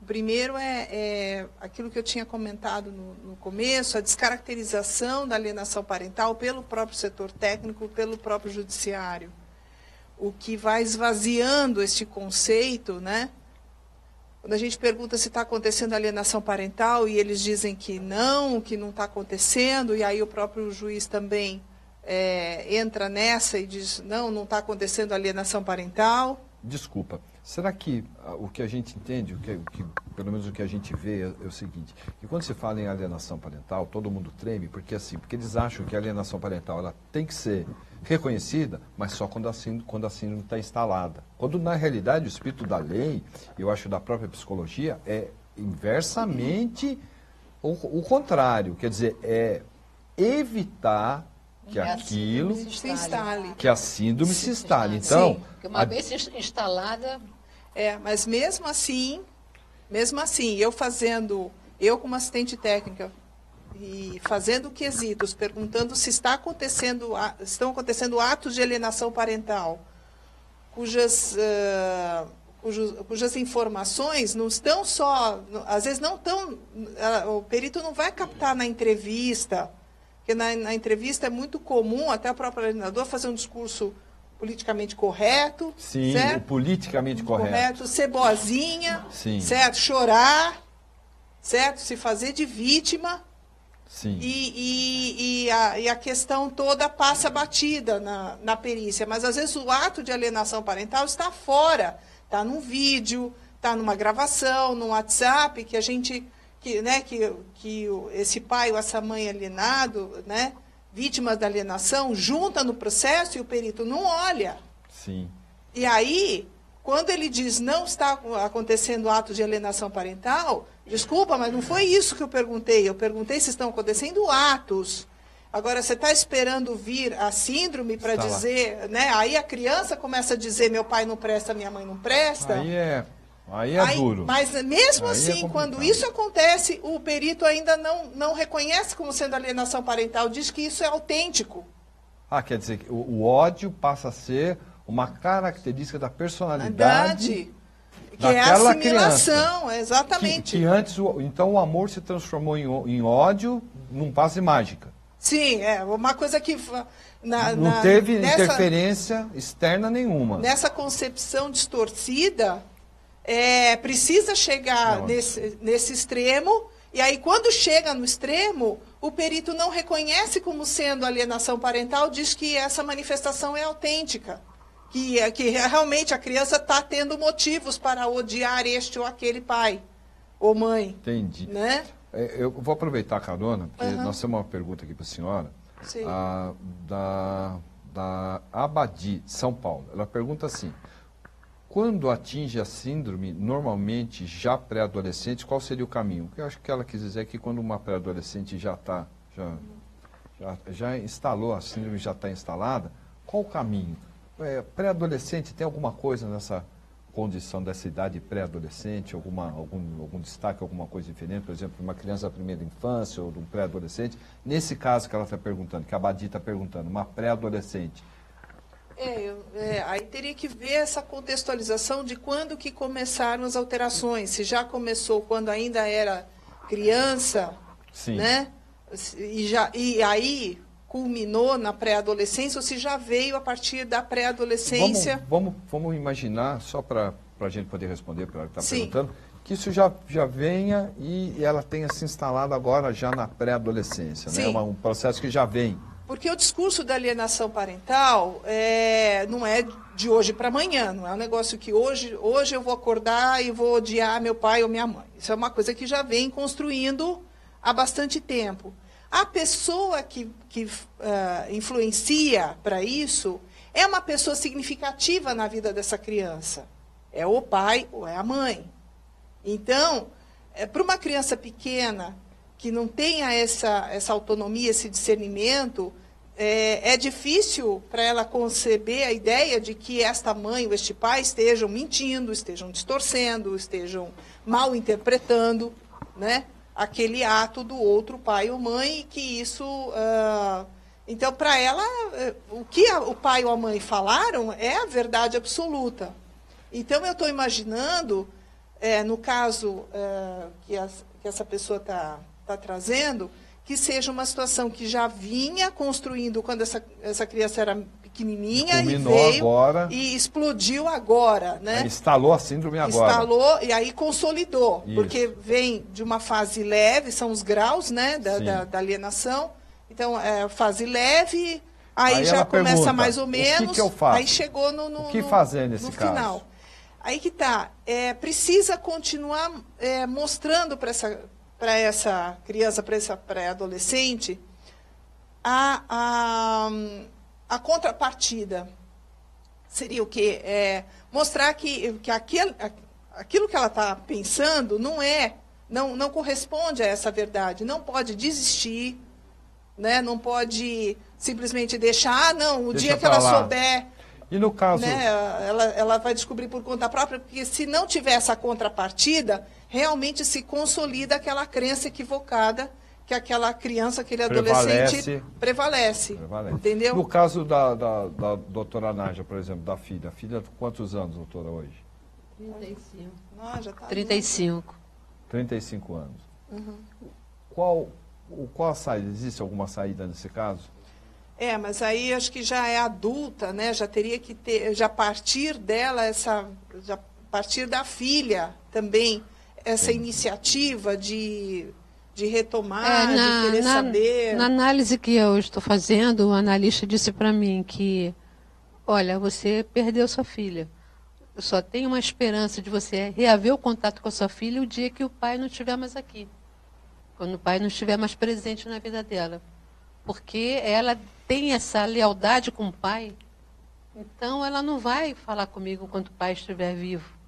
O primeiro é, é aquilo que eu tinha comentado no, no, começo, a descaracterização da alienação parental pelo próprio setor técnico, pelo próprio judiciário. O que vai esvaziando este conceito, né? Quando a gente pergunta se está acontecendo alienação parental e eles dizem que não, que não está acontecendo, e aí o próprio juiz também é, entra nessa e diz, não, não está acontecendo alienação parental. Desculpa, será que ah, o que a gente entende, o que, o que, pelo menos o que a gente vê é, é, o seguinte, que quando se fala em alienação parental, todo mundo treme, porque assim, porque eles acham que a alienação parental ela tem que ser reconhecida, mas só quando a síndrome quando a síndrome está instalada. Quando na realidade o espírito da lei, eu acho da própria psicologia, é inversamente o, o contrário, quer dizer, é evitar que é aquilo se instale. que a síndrome se, se instale. Então, Sim, uma a... vez instalada, é, mas mesmo assim, mesmo assim, eu fazendo, eu como assistente técnica e fazendo quesitos, perguntando se está acontecendo, estão acontecendo atos de alienação parental, cujas, uh, cujas, cujas informações não estão só, às vezes não estão, o perito não vai captar na entrevista, porque na, na entrevista é muito comum, até o próprio alienador, fazer um discurso politicamente correto. Sim, certo? politicamente correto. correto. Ser boazinha, Sim. certo? Chorar, certo? Se fazer de vítima. Sim. E, e, e, a, e a questão toda passa batida na, na perícia. Mas às vezes o ato de alienação parental está fora. Está num vídeo, está numa gravação, num WhatsApp, que a gente. Que, né, que, que esse pai ou essa mãe alienado, né, vítimas da alienação, junta no processo e o perito não olha. Sim. E aí, quando ele diz não está acontecendo ato de alienação parental, Desculpa, mas não foi isso que eu perguntei. Eu perguntei se estão acontecendo atos. Agora, você está esperando vir a síndrome para dizer, lá. né? Aí a criança começa a dizer, meu pai não presta, minha mãe não presta. Aí é, aí é aí, duro. Mas mesmo aí é assim, é quando isso acontece, o perito ainda não, não reconhece como sendo alienação parental, diz que isso é autêntico. Ah, quer dizer que o, o ódio passa a ser uma característica da personalidade. Verdade que é a assimilação, criança, exatamente. Que, que, antes, então, o amor se transformou em, em ódio num passe mágica. Sim, é uma coisa que... Na, não na, teve nessa, interferência externa nenhuma. Nessa concepção distorcida, é, precisa chegar não, nesse, nesse extremo, e aí quando chega no extremo, o perito não reconhece como sendo alienação parental, diz que essa manifestação é autêntica que, é, que realmente a criança está tendo motivos para odiar este ou aquele pai ou mãe. Entendi. Né? É, eu vou aproveitar a carona, porque uhum. nós temos uma pergunta aqui para a senhora, Sim. A, da, da Abadi, São Paulo. Ela pergunta assim, quando atinge a síndrome, normalmente já pré-adolescente, qual seria o caminho? Eu acho que ela quis dizer que quando uma pré-adolescente já está, já, já, já instalou, a síndrome já está instalada, qual o caminho? É, pré-adolescente, tem alguma coisa nessa condição dessa idade pré-adolescente, alguma, algum, algum destaque, alguma coisa diferente, por exemplo, uma criança da primeira infância ou de um pré-adolescente? Nesse caso que ela está perguntando, que a Badi está perguntando, uma pré-adolescente. É, é, aí teria que ver essa contextualização de quando que começaram as alterações. Se já começou quando ainda era criança, Sim. né? E, já, e aí culminou na pré-adolescência ou se já veio a partir da pré-adolescência? Vamos, vamos, vamos, imaginar, só para a gente poder responder para ela que está perguntando, que isso já, já venha e ela tenha se instalado agora já na pré-adolescência, né? um processo que já vem. Porque o discurso da alienação parental é, não é de hoje para amanhã, não é um negócio que hoje, hoje eu vou acordar e vou odiar meu pai ou minha mãe. Isso é uma coisa que já vem construindo há bastante tempo. A pessoa que, que uh, influencia para isso é uma pessoa significativa na vida dessa criança. É o pai ou é a mãe. Então, é, para uma criança pequena que não tenha essa, essa autonomia, esse discernimento, é, é difícil para ela conceber a ideia de que esta mãe ou este pai estejam mentindo, estejam distorcendo, estejam mal interpretando, né? Aquele ato do outro pai ou mãe e que isso. Uh, então, para ela, eh, o que a, o pai ou a mãe falaram é a verdade absoluta. Então, eu estou imaginando é, no caso é, que, as, que, essa pessoa está tá trazendo, que seja uma situação que já vinha construindo quando essa, essa criança era pequenininha e veio agora. e explodiu agora, né? Instalou a síndrome agora. Instalou e aí consolidou, Isso. porque vem de uma fase leve, são os graus, né, da, da, da alienação. Então, é fase leve, aí, aí já começa pergunta, mais ou menos, que que eu faço? aí chegou no, no, o que fazer nesse no caso? final. Aí que tá, é, precisa continuar é, mostrando para essa essa criança, para essa pré-adolescente, a, a, a contrapartida. Seria o quê? É, mostrar que, que aquele, aquilo que ela está pensando não é, não, não corresponde a essa verdade. Não pode desistir, né? não pode simplesmente deixar, ah, não, o Deixa dia que ela lá. souber. E no caso. Né, ela, ela vai descobrir por conta própria, porque se não tiver essa contrapartida, realmente se consolida aquela crença equivocada que aquela criança, aquele adolescente prevalece. prevalece. Entendeu? No caso da, da, da doutora Nádia, por exemplo, da filha. A filha, quantos anos, doutora, hoje? 35. Ah, já tá 35. 35 anos. Uhum. Qual, qual a saída? Existe alguma saída nesse caso? É, mas aí acho que já é adulta, né? Já teria que ter, já partir dela essa, já partir da filha também essa iniciativa de, de retomar, é, na, de querer na, saber? Na análise que eu estou fazendo, o analista disse para mim que, olha, você perdeu sua filha. Só tem uma esperança de você reaver o contato com a sua filha o dia que o pai não estiver mais aqui. Quando o pai não estiver mais presente na vida dela. Porque ela tem essa lealdade com o pai, então ela não vai falar comigo quando o pai estiver vivo.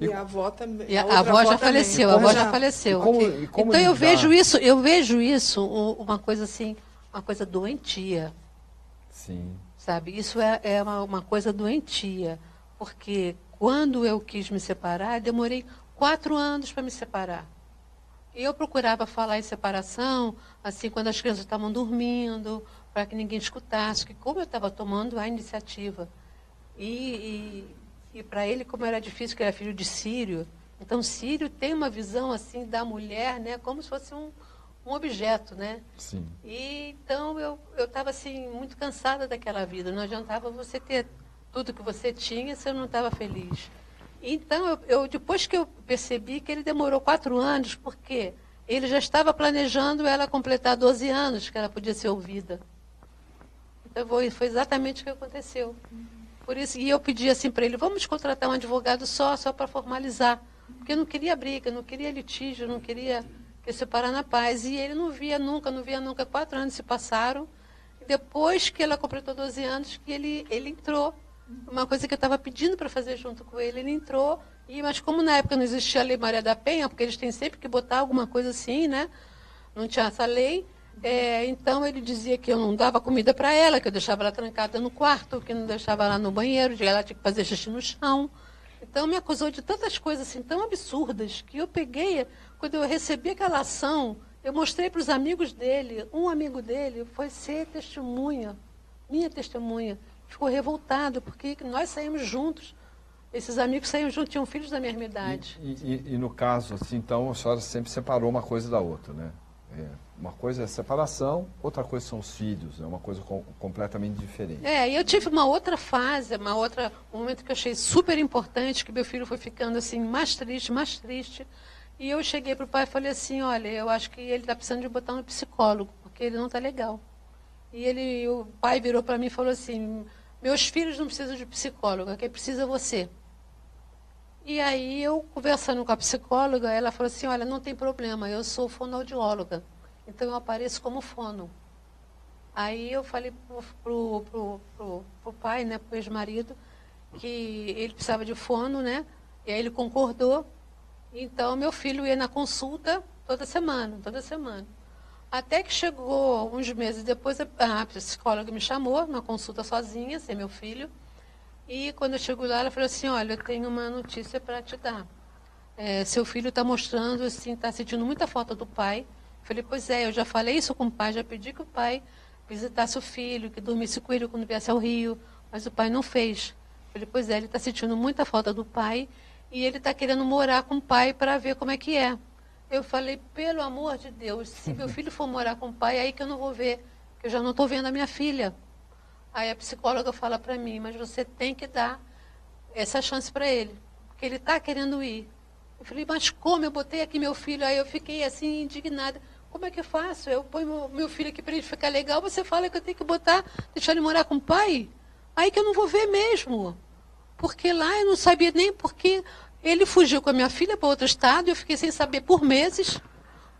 E a avó também. A, a, avó, avó já faleceu, a avó já, já faleceu. Como, como então eu vejo isso, eu vejo isso uma coisa assim, uma coisa doentia. Sim. Sabe? Isso é, é uma, uma coisa doentia. Porque quando eu quis me separar, demorei quatro anos para me separar. E eu procurava falar em separação, assim, quando as crianças estavam dormindo, para que ninguém escutasse, que como eu estava tomando a iniciativa. E, e e para ele, como era difícil, que era filho de Sírio, então Sírio tem uma visão assim da mulher, né, como se fosse um, um objeto, né? Sim. E então eu eu estava assim muito cansada daquela vida. Não adiantava você ter tudo que você tinha se eu não estava feliz. Então eu, eu, depois que eu percebi que ele demorou quatro anos, porque ele já estava planejando ela completar 12 anos que ela podia ser ouvida. Então foi, foi exatamente o que aconteceu. Por isso, e eu pedi assim para ele, vamos contratar um advogado só, só para formalizar. Porque eu não queria briga, não queria litígio, não queria que separar na paz. E ele não via nunca, não via nunca. Quatro anos se passaram. Depois que ela completou 12 anos, que ele, ele entrou. Uma coisa que eu estava pedindo para fazer junto com ele, ele entrou. E, mas como na época não existia a Lei Maria da Penha, porque eles têm sempre que botar alguma coisa assim, né? Não tinha essa lei. É, então ele dizia que eu não dava comida para ela, que eu deixava ela trancada no quarto, que não deixava ela no banheiro, que ela tinha que fazer xixi no chão. Então me acusou de tantas coisas assim tão absurdas que eu peguei, quando eu recebi aquela ação, eu mostrei para os amigos dele, um amigo dele foi ser testemunha, minha testemunha, ficou revoltado porque nós saímos juntos. Esses amigos saíram juntos, tinham filhos da mesma idade. E, e, e no caso, assim, então, a senhora sempre separou uma coisa da outra, né? É, uma coisa é separação, outra coisa são os filhos, é uma coisa com, completamente diferente. É, e eu tive uma outra fase, uma outra, um momento que eu achei super importante, que meu filho foi ficando assim mais triste, mais triste. E eu cheguei para o pai e falei assim, olha, eu acho que ele está precisando de botar um psicólogo, porque ele não está legal. E ele, o pai virou para mim e falou assim, meus filhos não precisam de psicólogo, quem precisa é você. E aí eu, conversando com a psicóloga, ela falou assim, olha, não tem problema, eu sou fonoaudióloga, então eu apareço como fono. Aí eu falei pro, pro, pro, pro, pro pai, né, pro ex-marido, que ele precisava de fono, né? E aí ele concordou. Então meu filho ia na consulta toda semana, toda semana. Até que chegou uns meses depois, a psicóloga me chamou na consulta sozinha, sem meu filho. E quando eu chego lá, ela falou assim, olha, eu tenho uma notícia para te dar. É, seu filho está mostrando, assim, está sentindo muita falta do pai. Falei, pois é, eu já falei isso com o pai, já pedi que o pai visitasse o filho, que dormisse com ele quando viesse ao Rio, mas o pai não fez. Falei, pois é, ele está sentindo muita falta do pai e ele está querendo morar com o pai para ver como é que é. Eu falei, pelo amor de Deus, se meu filho for morar com o pai, aí que eu não vou ver, que eu já não estou vendo a minha filha. Aí a psicóloga fala para mim, mas você tem que dar essa chance para ele, porque ele está querendo ir. Eu falei, mas como? Eu botei aqui meu filho, aí eu fiquei assim, indignada. Como é que eu faço? Eu ponho meu, filho aqui para ele ficar legal, você fala que eu tenho que botar, deixar ele morar com o pai? Aí que eu não vou ver mesmo. Porque lá eu não sabia nem porque ele fugiu com a minha filha para outro estado, eu fiquei sem saber por meses.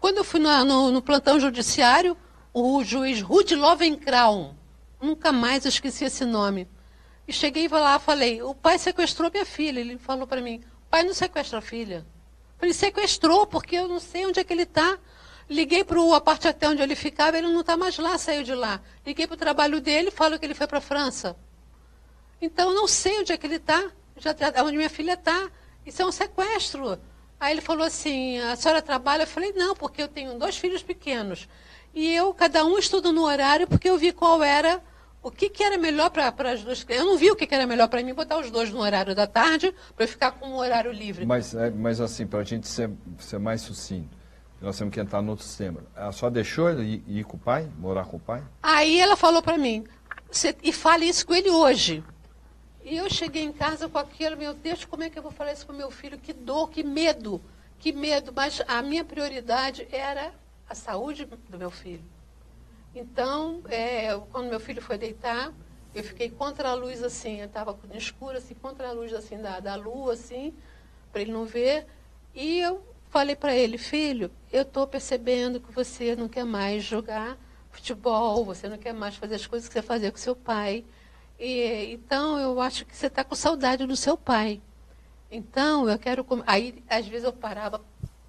Quando eu fui no, no, no plantão judiciário, o juiz Ruth Lovenkraun, nunca mais eu esqueci esse nome, e cheguei lá falei, o pai sequestrou minha filha. Ele falou para mim, pai não sequestra a filha. Ele sequestrou, porque eu não sei onde é que ele está. Liguei para o aparte até onde ele ficava, ele não está mais lá, saiu de lá. Liguei para o trabalho dele, falo que ele foi para a França. Então eu não sei onde é que ele está, onde minha filha está. Isso é um sequestro. Aí ele falou assim, a senhora trabalha? Eu falei, não, porque eu tenho dois filhos pequenos. E eu, cada um estuda no horário, porque eu vi qual era o que, que era melhor para as duas. Eu não vi o que, que era melhor para mim botar os dois no horário da tarde, para ficar com um horário livre. Mas, é, mas assim, para a gente ser, ser mais sucinto, nós temos que entrar no outro sistema. Ela só deixou ele ir, com o pai, morar com o pai? Aí ela falou para mim, e fale isso com ele hoje. E eu cheguei em casa com aquilo, meu Deus, como é que eu vou falar isso para meu filho? Que dor, que medo, que medo. Mas a minha prioridade era a saúde do meu filho. Então, é, quando meu filho foi deitar, eu fiquei contra a luz assim, eu estava no escuro, assim, contra a luz assim, da, da lua, assim, para ele não ver. E eu falei para ele, filho, eu estou percebendo que você não quer mais jogar futebol, você não quer mais fazer as coisas que você fazia com seu pai. E, então, eu acho que você está com saudade do seu pai. Então, eu quero. Aí, às vezes, eu parava,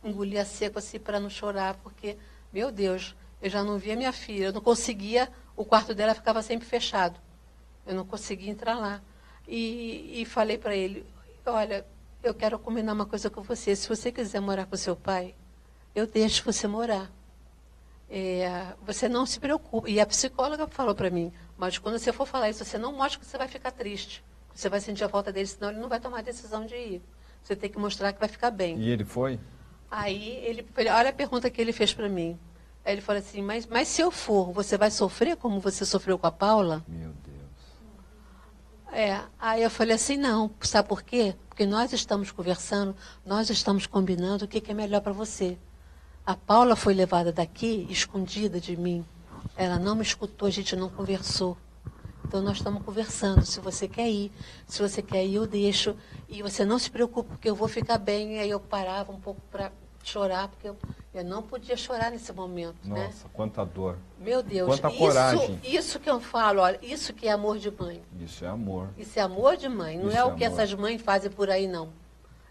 engolia seco assim para não chorar, porque, meu Deus, eu já não via minha filha, eu não conseguia, o quarto dela ficava sempre fechado. Eu não conseguia entrar lá. E, e falei para ele: Olha, eu quero combinar uma coisa com você. Se você quiser morar com seu pai, eu deixo você morar. É, você não se preocupe. E a psicóloga falou para mim: Mas quando você for falar isso, você não mostra que você vai ficar triste. Você vai sentir a falta dele, senão ele não vai tomar a decisão de ir. Você tem que mostrar que vai ficar bem. E ele foi? Aí ele, olha a pergunta que ele fez para mim. Aí ele falou assim, mas, mas se eu for, você vai sofrer como você sofreu com a Paula? Meu Deus. É, aí eu falei assim, não, sabe por quê? Porque nós estamos conversando, nós estamos combinando o que, que é melhor para você. A Paula foi levada daqui, escondida de mim. Ela não me escutou, a gente não conversou. Então nós estamos conversando. Se você quer ir, se você quer ir, eu deixo. E você não se preocupe, porque eu vou ficar bem. E aí eu parava um pouco para chorar, porque eu, eu não podia chorar nesse momento. Nossa, né? quanta dor. Meu Deus, quanta coragem. Isso, isso que eu falo, olha, isso que é amor de mãe. Isso é amor. Isso é amor de mãe. Não Isso é, é o que amor. essas mães fazem por aí, não.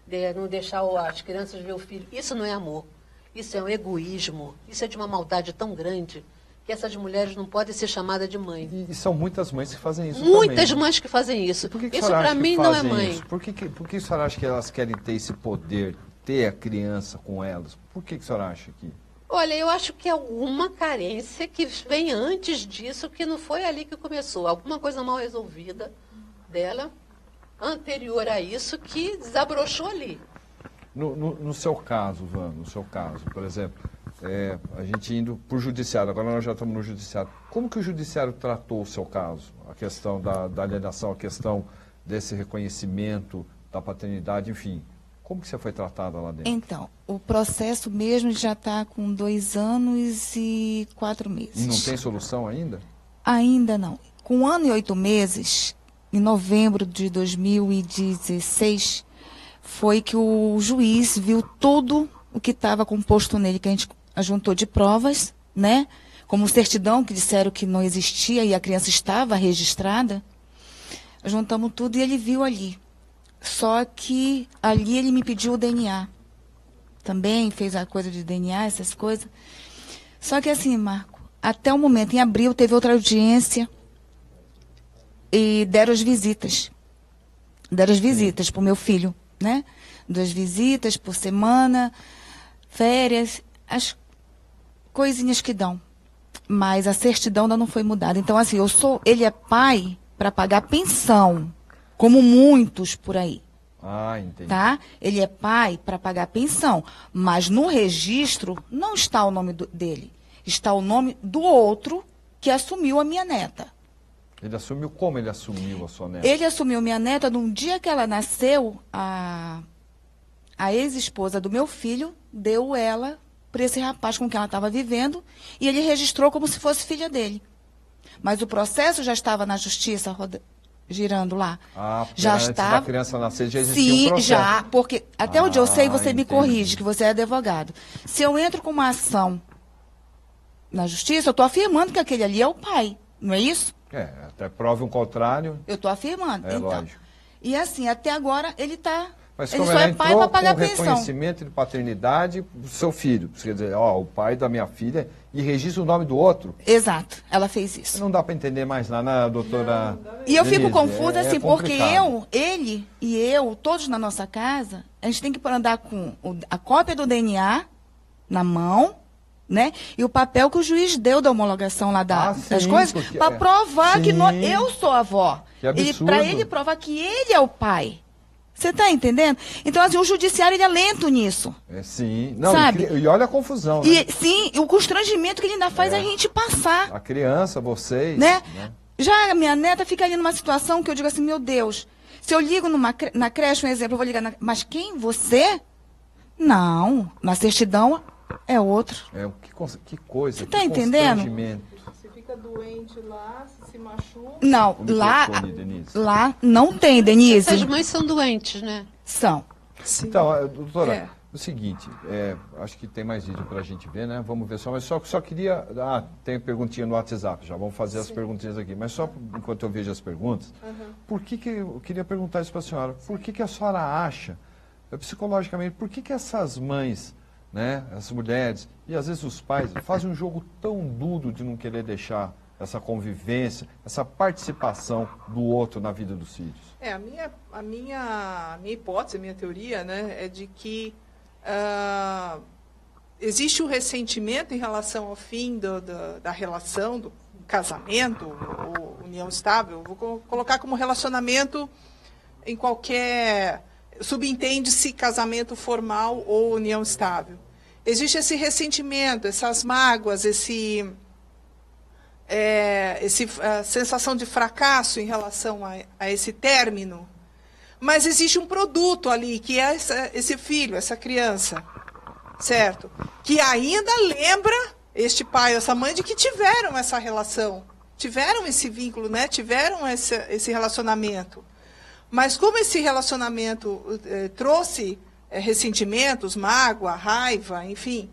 De não deixar as crianças ver o filho. Isso não é amor. Isso é um egoísmo. Isso é de uma maldade tão grande que essas mulheres não podem ser chamadas de mãe. E, e são muitas mães que fazem isso Muitas também. mães que fazem isso. Por que que isso para mim não é mãe. Isso? Por que, que, por que a senhora acha que elas querem ter esse poder, ter a criança com elas? Por que, que a senhora acha que... Olha, eu acho que é alguma carência que vem antes disso, que não foi ali que começou. Alguma coisa mal resolvida dela, anterior a isso, que desabrochou ali. No, no, no seu caso, Van, no seu caso, por exemplo, é, a gente indo para o judiciário, agora nós já estamos no judiciário. Como que o judiciário tratou o seu caso? A questão da, da alienação, a questão desse reconhecimento da paternidade, enfim. Como que você foi tratada lá dentro? Então, o processo mesmo já está com dois anos e quatro meses. E não tem solução ainda? Ainda não. Com um ano e oito meses, em novembro de 2016, foi que o juiz viu tudo o que estava composto nele, que a gente juntou de provas, né? Como certidão, que disseram que não existia e a criança estava registrada. Juntamos tudo e ele viu ali. Só que ali ele me pediu o DNA. Também fez a coisa de DNA, essas coisas. Só que assim, Marco, até o momento, em abril, teve outra audiência e deram as visitas. Deram as visitas para o meu filho, né? Duas visitas por semana, férias, as coisinhas que dão. Mas a certidão ainda não foi mudada. Então, assim, eu sou. Ele é pai para pagar pensão, como muitos por aí. Ah, entendi. Tá? Ele é pai para pagar pensão, mas no registro não está o nome do- dele. Está o nome do outro que assumiu a minha neta. Ele assumiu como ele assumiu a sua neta? Ele assumiu minha neta no dia que ela nasceu, a, a ex-esposa do meu filho deu ela para esse rapaz com quem ela estava vivendo e ele registrou como se fosse filha dele. Mas o processo já estava na justiça roda- girando lá. Ah, porque já antes estava. da criança nascer já Sim, um já, porque até onde eu sei Ah, você me entendi. corrige que você é advogado. Se eu entro com uma ação na justiça, eu estou afirmando que aquele ali é o pai, não é isso? É, até prove um contrário. Eu estou afirmando. É então. lógico. E assim, até agora ele está. Mas Ele como só ela é pai entrou para pagar com pensão. reconhecimento de paternidade do seu filho. Quer dizer, ó, o pai da minha filha e registra o nome do outro. Exato, ela fez isso. Não dá para entender mais nada, né, doutora? E eu fico confusa É- assim, é porque eu, ele e eu, todos na nossa casa, a gente tem que andar com a cópia do DNA na mão, né? E o papel que o juiz deu da homologação lá da- Ah, das sim, coisas, para é. provar que Sim. eu sou a avó. Que absurdo. para ele provar que ele é o pai. Você está entendendo? Então, assim, o judiciário ele é lento nisso. É, sim. Não, Sabe? E, e olha a confusão, né? E sim, o constrangimento que ele ainda faz É. a gente passar. A criança, vocês. né? Já a minha neta fica ali numa situação que eu digo assim, meu Deus, se eu ligo numa, na creche, um exemplo, eu vou ligar na, mas quem? Você? Não, na certidão é outro. É, que, que coisa. Você que tá entendendo? Fica doente lá, se, se machuca. Não, O lá, lá não tem, Essas Denise. mães são doentes, né? São. Então, eh, doutora, É. o seguinte, é, acho que tem mais vídeo para a gente ver, né? Vamos ver só, mas só, só queria. Ah, tem perguntinha no WhatsApp já, vamos fazer as perguntinhas aqui. Mas só enquanto eu vejo as perguntas, por que, que eu queria perguntar isso para a senhora? Por que, que a senhora acha, eh, psicologicamente, por que, que essas mães, né, as mulheres e às vezes os pais fazem um jogo tão duro de não querer deixar essa convivência, essa participação do outro na vida dos filhos? É, a minha, a minha, a minha hipótese, a minha teoria, né, é de que ah, existe o ressentimento em relação ao fim do- do- da relação, do casamento, ou união estável. Vou co- colocar como relacionamento em qualquer. Subentende-se casamento formal ou união estável. Existe esse ressentimento, essas mágoas, esse é, esse, a sensação de fracasso em relação a, a esse término. Mas existe um produto ali, que é essa- esse filho, essa criança, certo? Que ainda lembra este pai ou essa mãe de que tiveram essa relação, tiveram esse vínculo, né? tiveram esse, esse relacionamento. Mas como esse relacionamento eh, trouxe eh, ressentimentos, mágoa, raiva, enfim,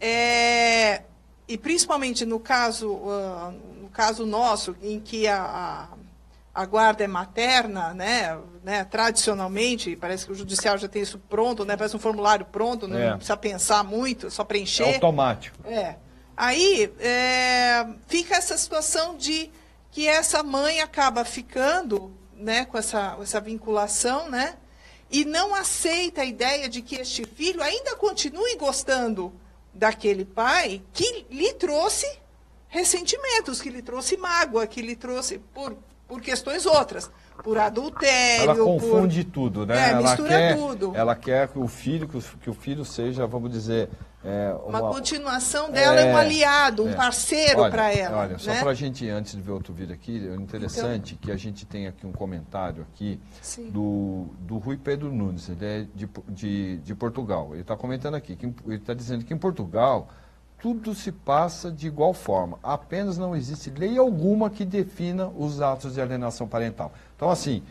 é, e principalmente no caso, ah, no caso nosso, em que a, a, a guarda é materna, né, né, tradicionalmente, parece que o judiciário já tem isso pronto, né, parece um formulário pronto, não É. precisa pensar muito, só É preencher. automático. É. Aí é, fica essa situação de que essa mãe acaba ficando né, com essa, essa vinculação, né? E não aceita a ideia de que este filho ainda continue gostando daquele pai que lhe trouxe ressentimentos, que lhe trouxe mágoa, que lhe trouxe por, por questões outras, por adultério, Ela por confunde tudo, né? É, ela mistura quer, tudo. Ela quer que o filho, que o, que o filho seja, vamos dizer, é, uma, continuação dela é, um É, aliado, um é. parceiro para ela. Olha, só né? para a gente, antes de ver outro vídeo aqui, é interessante que a gente tem aqui um comentário aqui Sim. do, do Rui Pedro Nunes, ele é de, de, de Portugal. Ele está comentando aqui, que ele está dizendo que em Portugal tudo se passa de igual forma, apenas não existe lei alguma que defina os atos de alienação parental. Então, assim,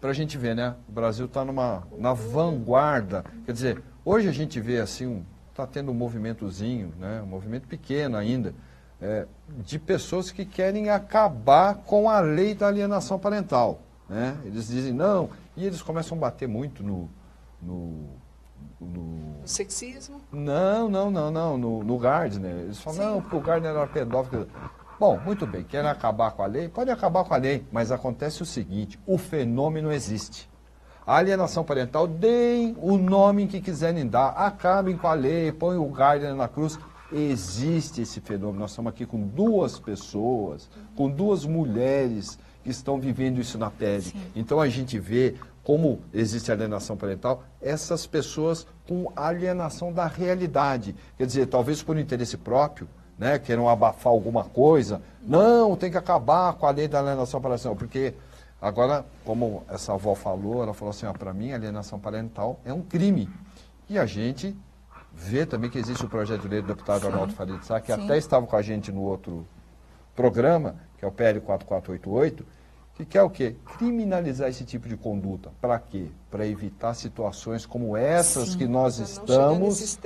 para a gente ver, né? O Brasil está na vanguarda. Quer dizer, hoje a gente vê assim um está tendo um movimentozinho, né? Um movimento pequeno ainda é, de pessoas que querem acabar com a lei da alienação parental, né? Eles dizem não e eles começam a bater muito no no, no sexismo. não, não, não, não. No, no Gardner. Eles falam, Sim. não, porque o Gardner era pedófilo. Bom, muito bem, querem acabar com a lei? Pode acabar com a lei, mas acontece o seguinte: o fenômeno existe. A alienação parental, deem o nome que quiserem dar, acabem com a lei, põem o Gardner na cruz. Existe esse fenômeno. Nós estamos aqui com duas pessoas, com duas mulheres que estão vivendo isso na pele. Então a gente vê como existe alienação parental, essas pessoas com alienação da realidade. Quer dizer, talvez por interesse próprio, né, queiram abafar alguma coisa. Não, tem que acabar com a lei da alienação parental, porque agora, como essa avó falou, ela falou assim, para mim, alienação parental é um crime. E a gente vê também que existe o projeto de lei do deputado Sim. Arnaldo Farid Sá, que Sim. até estava com a gente no outro programa, que é o PL 4488, que quer o quê? Criminalizar esse tipo de conduta. Para quê? Para evitar situações como essas Sim, que nós estamos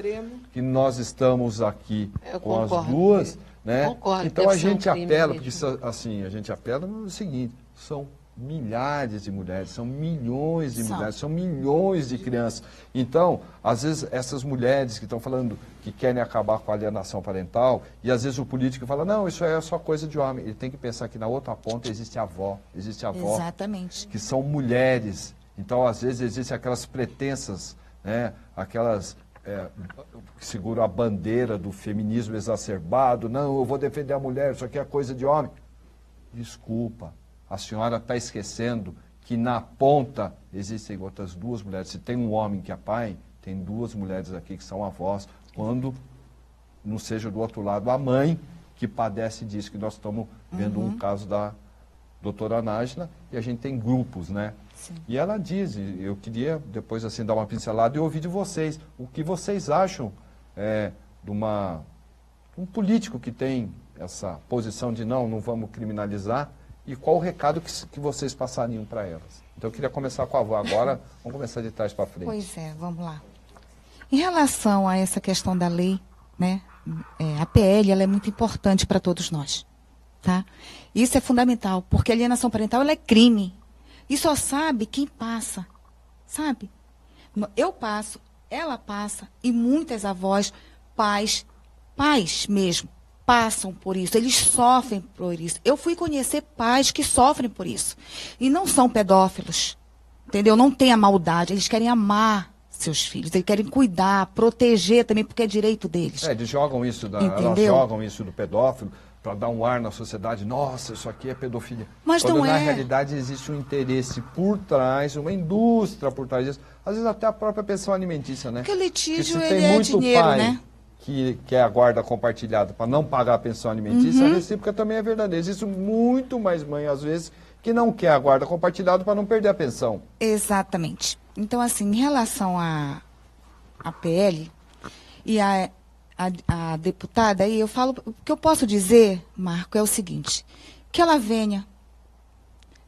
que nós estamos aqui Eu com concordo, as duas, né? Concordo, então a gente um apela, porque assim, a gente apela no seguinte, são milhares de mulheres, são milhões de são. mulheres, são milhões de crianças. Então, às vezes, essas mulheres que estão falando que querem acabar com a alienação parental, e às vezes o político fala, não, isso é só coisa de homem. Ele tem que pensar que na outra ponta existe a avó, existe a avó. Exatamente. Que são mulheres. Então, às vezes, existem aquelas pretensas, né, aquelas é, que seguram a bandeira do feminismo exacerbado, não, eu vou defender a mulher, isso aqui é coisa de homem. Desculpa, a senhora está esquecendo que na ponta existem outras duas mulheres. Se tem um homem que é pai, tem duas mulheres aqui que são avós, quando não seja do outro lado a mãe que padece disso, que nós estamos vendo uhum. um caso da doutora Nájila, e a gente tem grupos, né? Sim. E ela diz, eu queria depois assim dar uma pincelada e ouvir de vocês, o que vocês acham é, de uma, um político que tem essa posição de não, não vamos criminalizar, e qual o recado que, que vocês passariam para elas. Então eu queria começar com a avó agora, <laughs> vamos começar de trás para frente. Pois é, vamos lá. Em relação a essa questão da lei, né, é, a PL ela é muito importante para todos nós. Tá? Isso é fundamental, porque a alienação parental ela é crime. E só sabe quem passa, sabe? Eu passo, ela passa, e muitas avós, pais, pais mesmo, passam por isso, eles sofrem por isso. Eu fui conhecer pais que sofrem por isso. E não são pedófilos. Entendeu? Não tem a maldade, eles querem amar seus filhos, eles querem cuidar, proteger também, porque é direito deles. É, eles jogam isso, da, elas jogam isso do pedófilo para dar um ar na sociedade. Nossa, isso aqui é pedofilia. Mas Quando não na é. realidade existe um interesse por trás, uma indústria por trás disso. Às vezes até a própria pensão alimentícia, né? Porque o litígio, ele é dinheiro, pai, né? Que quer a guarda compartilhada para não pagar a pensão alimentícia, uhum. a recíproca também é verdadeira. Existe muito mais mãe, às vezes, que não quer a guarda compartilhada para não perder a pensão. Exatamente. Então, assim, em relação à a, a PL e a, a, a deputada, aí eu falo, o que eu posso dizer, Marco, é o seguinte, que ela venha,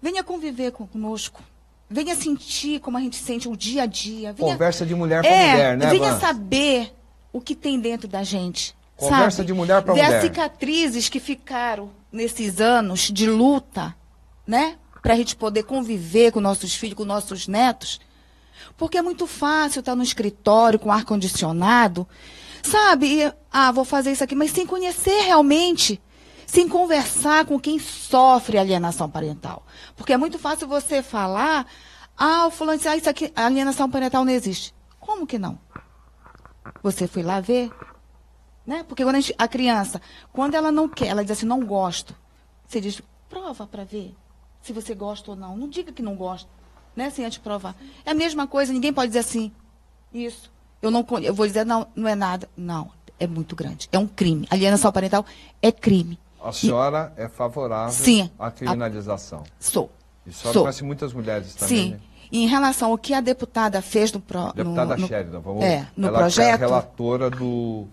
venha conviver conosco, venha sentir como a gente sente o dia a dia. Venha, Conversa de mulher para é, mulher, né, Venha saber o que tem dentro da gente. Conversa sabe? de mulher para mulher. As cicatrizes que ficaram nesses anos de luta, né? Para a gente poder conviver com nossos filhos, com nossos netos. Porque é muito fácil estar no escritório com ar-condicionado, sabe? E, ah, vou fazer isso aqui, mas sem conhecer realmente, sem conversar com quem sofre alienação parental. Porque é muito fácil você falar, ah, o fulano disse, ah, isso aqui, a alienação parental não existe. Como que não? Você foi lá ver? Né? Porque quando a, gente, a criança, quando ela não quer, ela diz assim, não gosto. Você diz, prova para ver se você gosta ou não. Não diga que não gosta, né? Sem antes provar. É a mesma coisa, ninguém pode dizer assim, isso. Eu não eu vou dizer, não, não é nada. Não, é muito grande. É um crime. Alienação parental é crime. A senhora e, é favorável sim, à criminalização? A, sou. E a senhora sou. conhece muitas mulheres também, Sim. Né? E em relação ao que a deputada fez no pro, Deputada no, Sheridan, vamos é, no ela projeto. É a relatora do,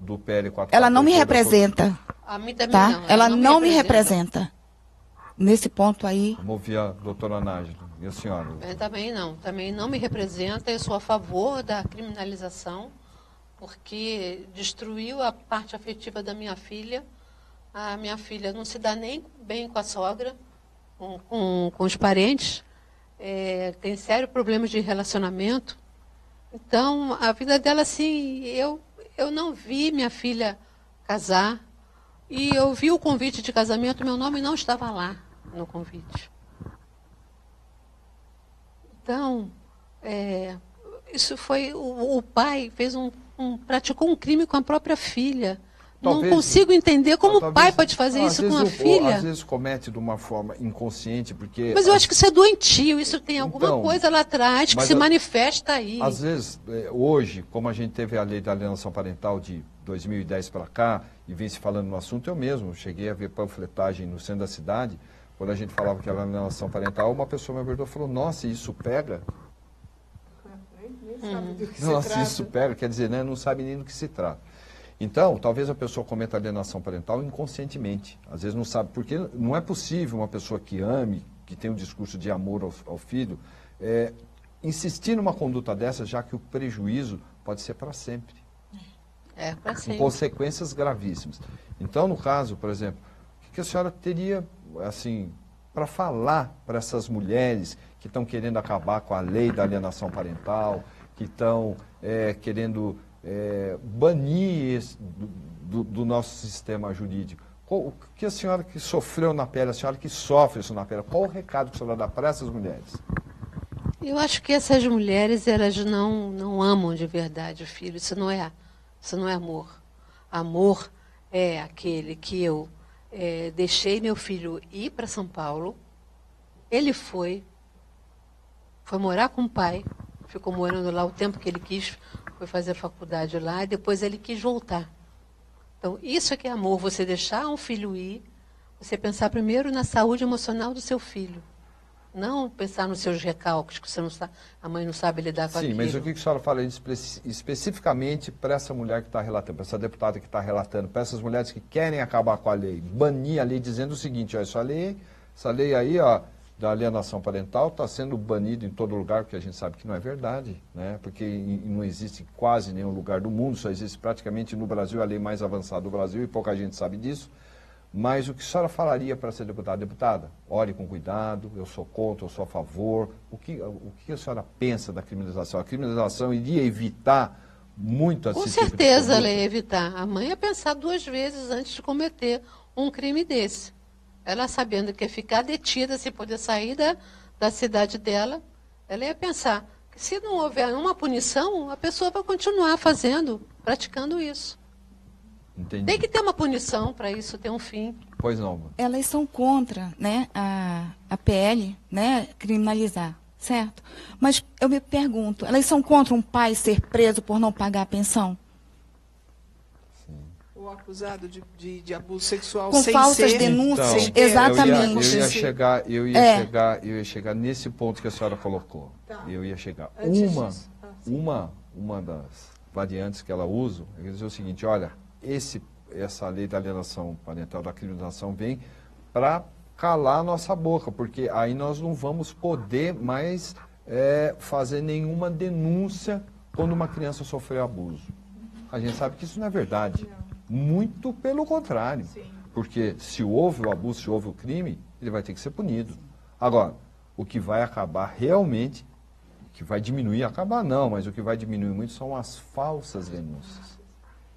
do PL 4. Ela não me representa. A mim também tá? não. Ela, ela não, não me, representa. me representa. Nesse ponto aí. Vamos ouvir a doutora Nájila. E a senhora? Eu também não. Também não me representa. Eu sou a favor da criminalização, porque destruiu a parte afetiva da minha filha. A minha filha não se dá nem bem com a sogra, com, com, com os parentes é, tem sérios problemas de relacionamento. Então, a vida dela, assim, eu, eu não vi minha filha casar. E eu vi o convite de casamento, meu nome não estava lá no convite. Então, é, isso foi. O, o pai fez um, um, praticou um crime com a própria filha, Talvez- não consigo entender como o Talvez- pai pode fazer não, isso com a o- filha. Às vezes comete de uma forma inconsciente, porque. Mas eu acho que isso é doentio, isso tem alguma Então, coisa lá atrás que se a- manifesta aí. Às vezes, eh, hoje, como a gente teve a lei da alienação parental de 2010 para cá, e vem se falando no assunto, eu mesmo cheguei a ver panfletagem no centro da cidade, quando a gente falava que era alienação parental, uma pessoa me abordou e falou, nossa, isso pega? Nem sabe do que se Nossa, trata. isso pega, quer dizer, né, não sabe nem do que se trata. Então, talvez a pessoa cometa alienação parental inconscientemente. Às vezes não sabe, porque não é possível uma pessoa que ame, que tem um discurso de amor ao, ao filho, eh, insistir numa conduta dessa, já que o prejuízo pode ser para sempre É, para com sempre. consequências gravíssimas. Então, no caso, por exemplo, o que a senhora teria, assim, para falar para essas mulheres que estão querendo acabar com a lei da alienação parental, que estão eh, querendo eh, banir esse do, do- nosso sistema jurídico? Qual- o que a senhora que sofreu na pele, a senhora que sofre isso na pele, qual o recado que a senhora dá para essas mulheres? Eu acho que essas mulheres, elas não, não amam de verdade o filho. Isso não é, isso não é amor. Amor é aquele que eu eh, deixei meu filho ir para São Paulo. Ele foi, foi morar com o pai, ficou morando lá o tempo que ele quis, foi fazer faculdade lá, e depois ele quis voltar. Então, isso é que é amor, você deixar um filho ir, você pensar primeiro na saúde emocional do seu filho. Não pensar nos seus recalques, que você não sabe, a mãe não sabe lidar com Sim, aquilo. mas o que que a senhora fala espe- especificamente para essa mulher que está relatando, para essa deputada que está relatando, para essas mulheres que querem acabar com a lei, banir a lei dizendo o seguinte, ó, essa lei, essa lei aí, ó, da alienação parental está sendo banida em todo lugar, porque a gente sabe que não é verdade, né? Porque não existe em quase nenhum lugar do mundo, só existe praticamente no Brasil, a lei mais avançada do Brasil, e pouca gente sabe disso. Mas o que a senhora falaria para ser deputada? Deputada, ore com cuidado, eu sou contra, eu sou a favor. O que, o que a senhora pensa da criminalização? A criminalização iria evitar muito Com esse tipo de certeza ela conduta? ia evitar. A mãe ia pensar duas vezes antes de cometer um crime desse. Ela sabendo que ia ficar detida sem poder sair da, da cidade dela, ela ia pensar que se não houver uma punição, a pessoa vai continuar fazendo, praticando isso. Entendi. Tem que ter uma punição para isso ter um fim. Pois não. Elas são contra né, a, a PL né, criminalizar, certo? Mas eu me pergunto, elas são contra um pai ser preso por não pagar a pensão? O acusado de, de, de abuso sexual Com sem falsas ser, denúncias, ter- exatamente. Eu ia, eu ia chegar, eu ia É. chegar, eu ia chegar nesse ponto que a senhora colocou. Tá. Eu ia chegar. Antes uma, disso. Ah, uma, uma das variantes que ela usa é dizer o seguinte: olha, esse, essa lei da alienação parental da criminalização vem para calar a nossa boca, porque aí nós não vamos poder mais é, fazer nenhuma denúncia quando uma criança sofreu abuso. A gente sabe que isso não é verdade. Muito pelo contrário. Sim. Porque se houve o abuso, se houve o crime, ele vai ter que ser punido. Agora, o que vai acabar realmente, o que vai diminuir, acabar não, mas o que vai diminuir muito são as falsas denúncias.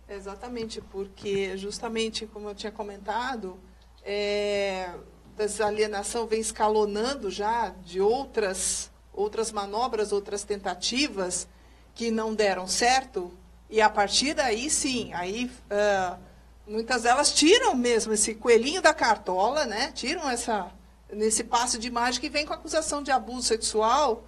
Exatamente, porque justamente como eu tinha comentado, é, essa alienação vem escalonando já de outras, outras manobras, outras tentativas que não deram certo, e a partir daí sim, aí ah, muitas delas tiram mesmo esse coelhinho da cartola, né? Tiram essa nesse passo de imagem que vem com acusação de abuso sexual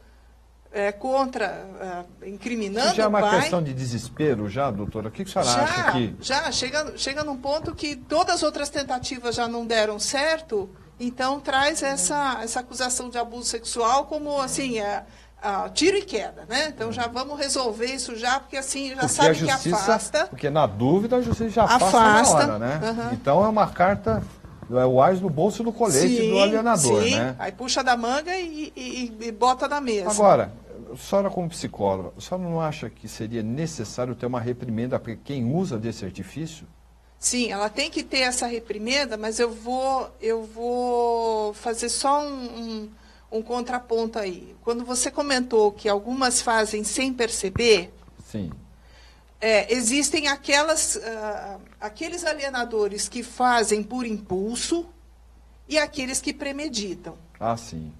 é, contra, incriminando Isso já é o uma pai. questão de desespero, já, doutora? O que, que a senhora acha Já, que. já chega, chega num ponto que todas as outras tentativas já não deram certo, então traz essa, essa acusação de abuso sexual como assim, é, ah, tiro e queda, né? Então já vamos resolver isso já, porque assim já Porque sabe a que justiça, afasta. porque na dúvida a justiça já Afasta, hora, né? aham. Então é uma carta, é o ás no bolso do colete do alienador, sim. né? Aí puxa da manga e, e- e bota na mesa. Agora, a senhora como psicóloga, a senhora não acha que seria necessário ter uma reprimenda para quem usa desse artifício? Sim, ela tem que ter essa reprimenda, mas eu vou, eu vou fazer só um, um, um contraponto aí. Quando você comentou que algumas fazem sem perceber, Sim. é, existem aquelas, ah, aqueles alienadores que fazem por impulso e aqueles que premeditam. Ah, sim.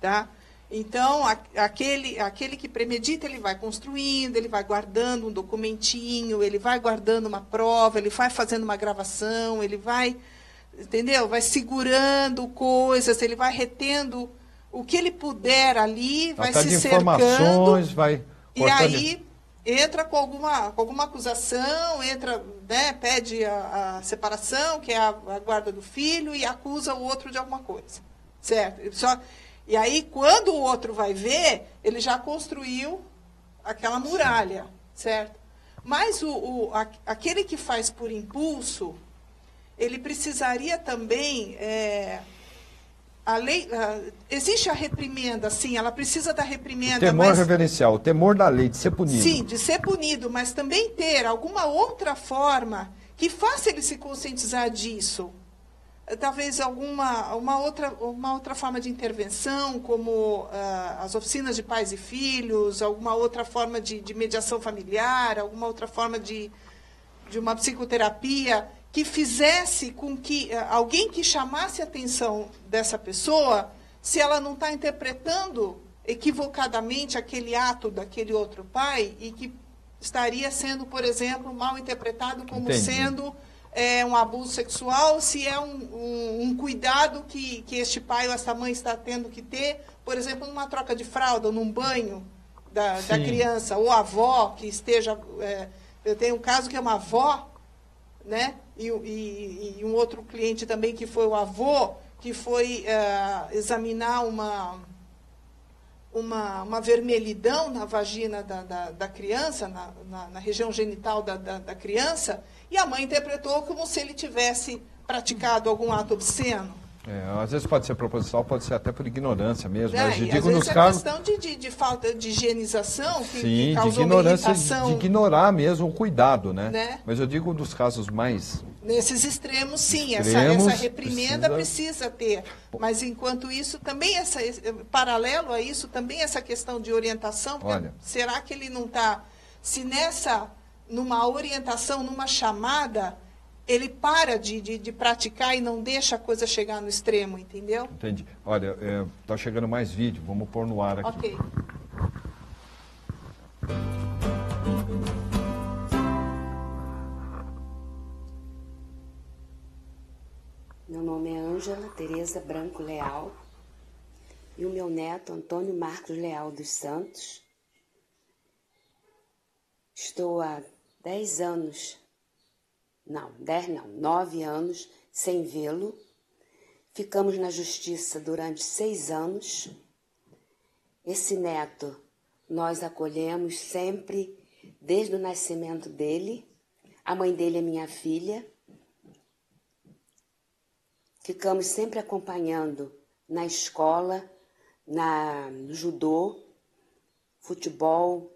Tá? Então, a, aquele, aquele que premedita, ele vai construindo, ele vai guardando um documentinho, ele vai guardando uma prova, ele vai fazendo uma gravação, ele vai, entendeu? Vai segurando coisas, ele vai retendo o que ele puder ali, vai Até se cercando. informações, vai E aí entra com alguma, com alguma acusação, entra, né, pede a, a separação, que é a, a guarda do filho, e acusa o outro de alguma coisa. Certo? Só, e aí, quando o outro vai ver, ele já construiu aquela muralha, certo? Mas o, o, a- aquele que faz por impulso, ele precisaria também. é, a lei, ah, existe a reprimenda, sim, ela precisa da reprimenda. temor mas, reverencial, o temor da lei de ser punido. Sim, de ser punido, mas também ter alguma outra forma que faça ele se conscientizar disso. Eh, Talvez alguma uma outra, uma outra forma de intervenção, como ah, as oficinas de pais e filhos, alguma outra forma de, de mediação familiar, alguma outra forma de, de uma psicoterapia que fizesse com que eh, alguém que chamasse a atenção dessa pessoa, se ela não está interpretando equivocadamente aquele ato daquele outro pai e que estaria sendo, por exemplo, mal interpretado como Entendi. sendo eh, um abuso sexual, se é um, um- um cuidado que, que este pai ou esta mãe está tendo que ter, por exemplo, numa troca de fralda, num banho da, da criança, ou a avó que esteja. eh, eu tenho um caso que é uma avó né? E, e- e um outro cliente também que foi o avô, que foi eh, examinar uma, uma, uma vermelhidão na vagina da, da, da criança, na, na, na região genital da, da, da criança, e a mãe interpretou como se ele tivesse praticado algum ato obsceno. É, às vezes pode ser proposital, pode ser até por ignorância mesmo. Né? Mas eu digo nos é casos. questão de, de, de falta de higienização que, que Sim, de causou uma ignorância, de ignorar mesmo o cuidado, né? Né? Mas eu digo dos casos mais. Nesses extremos, sim, essa- Extremos, essa, reprimenda precisa- precisa... ter. Mas, enquanto isso, também, essa, esse- paralelo a isso, também essa questão de orientação. Olha. Será que ele não está... Se nessa, numa orientação, numa chamada, ele para de, de, de praticar e não deixa a coisa chegar no extremo, entendeu? Entendi. Olha, é, tá chegando mais vídeo, vamos pôr no ar aqui. Ok. Meu nome é Ângela Tereza Branco Leal e o meu neto Antônio Marcos Leal dos Santos. Estou há 10 anos, não, 10 não, 9 anos sem vê-lo. Ficamos na justiça durante seis anos. Esse neto nós acolhemos sempre desde o nascimento dele. A mãe dele é minha filha. Ficamos sempre acompanhando na escola, na, no judô, futebol,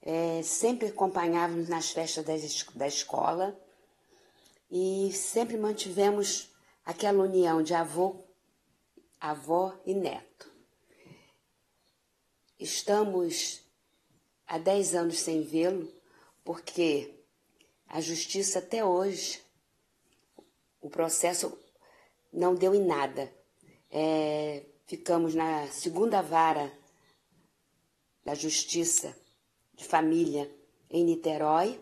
é, sempre acompanhávamos nas festas da, da escola e sempre mantivemos aquela união de avô, avó e neto. Estamos há 10 anos sem vê-lo porque a justiça até hoje o processo não deu em nada. É, ficamos na segunda vara da Justiça de Família em Niterói.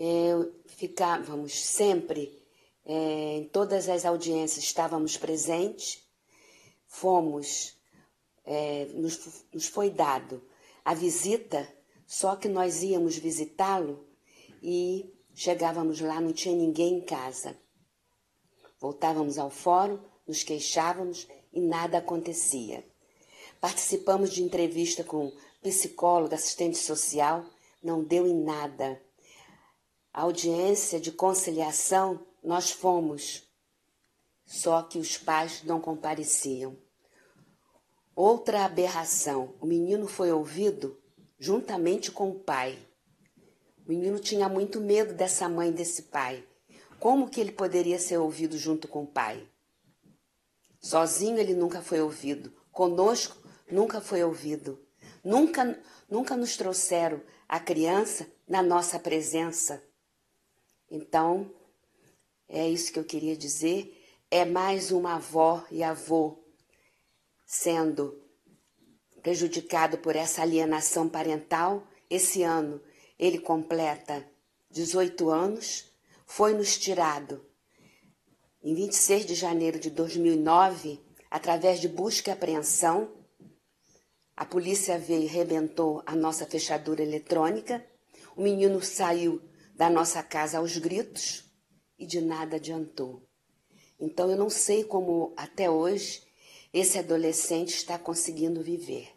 É, ficávamos sempre, é, em todas as audiências estávamos presentes. Fomos, é, nos, nos foi dado a visita, só que nós íamos visitá-lo e chegávamos lá, não tinha ninguém em casa. Voltávamos ao fórum, nos queixávamos e nada acontecia. Participamos de entrevista com psicólogo, assistente social, não deu em nada. A audiência de conciliação, nós fomos, só que os pais não compareciam. Outra aberração: o menino foi ouvido juntamente com o pai. O menino tinha muito medo dessa mãe desse pai. Como que ele poderia ser ouvido junto com o pai? Sozinho ele nunca foi ouvido. Conosco nunca foi ouvido. Nunca, nunca nos trouxeram a criança na nossa presença. Então, é isso que eu queria dizer. É mais uma avó e avô sendo prejudicado por essa alienação parental. Esse ano ele completa 18 anos, foi nos tirado em 26 de janeiro de 2009, através de busca e apreensão. A polícia veio e rebentou a nossa fechadura eletrônica. O menino saiu da nossa casa aos gritos e de nada adiantou. Então eu não sei como até hoje esse adolescente está conseguindo viver.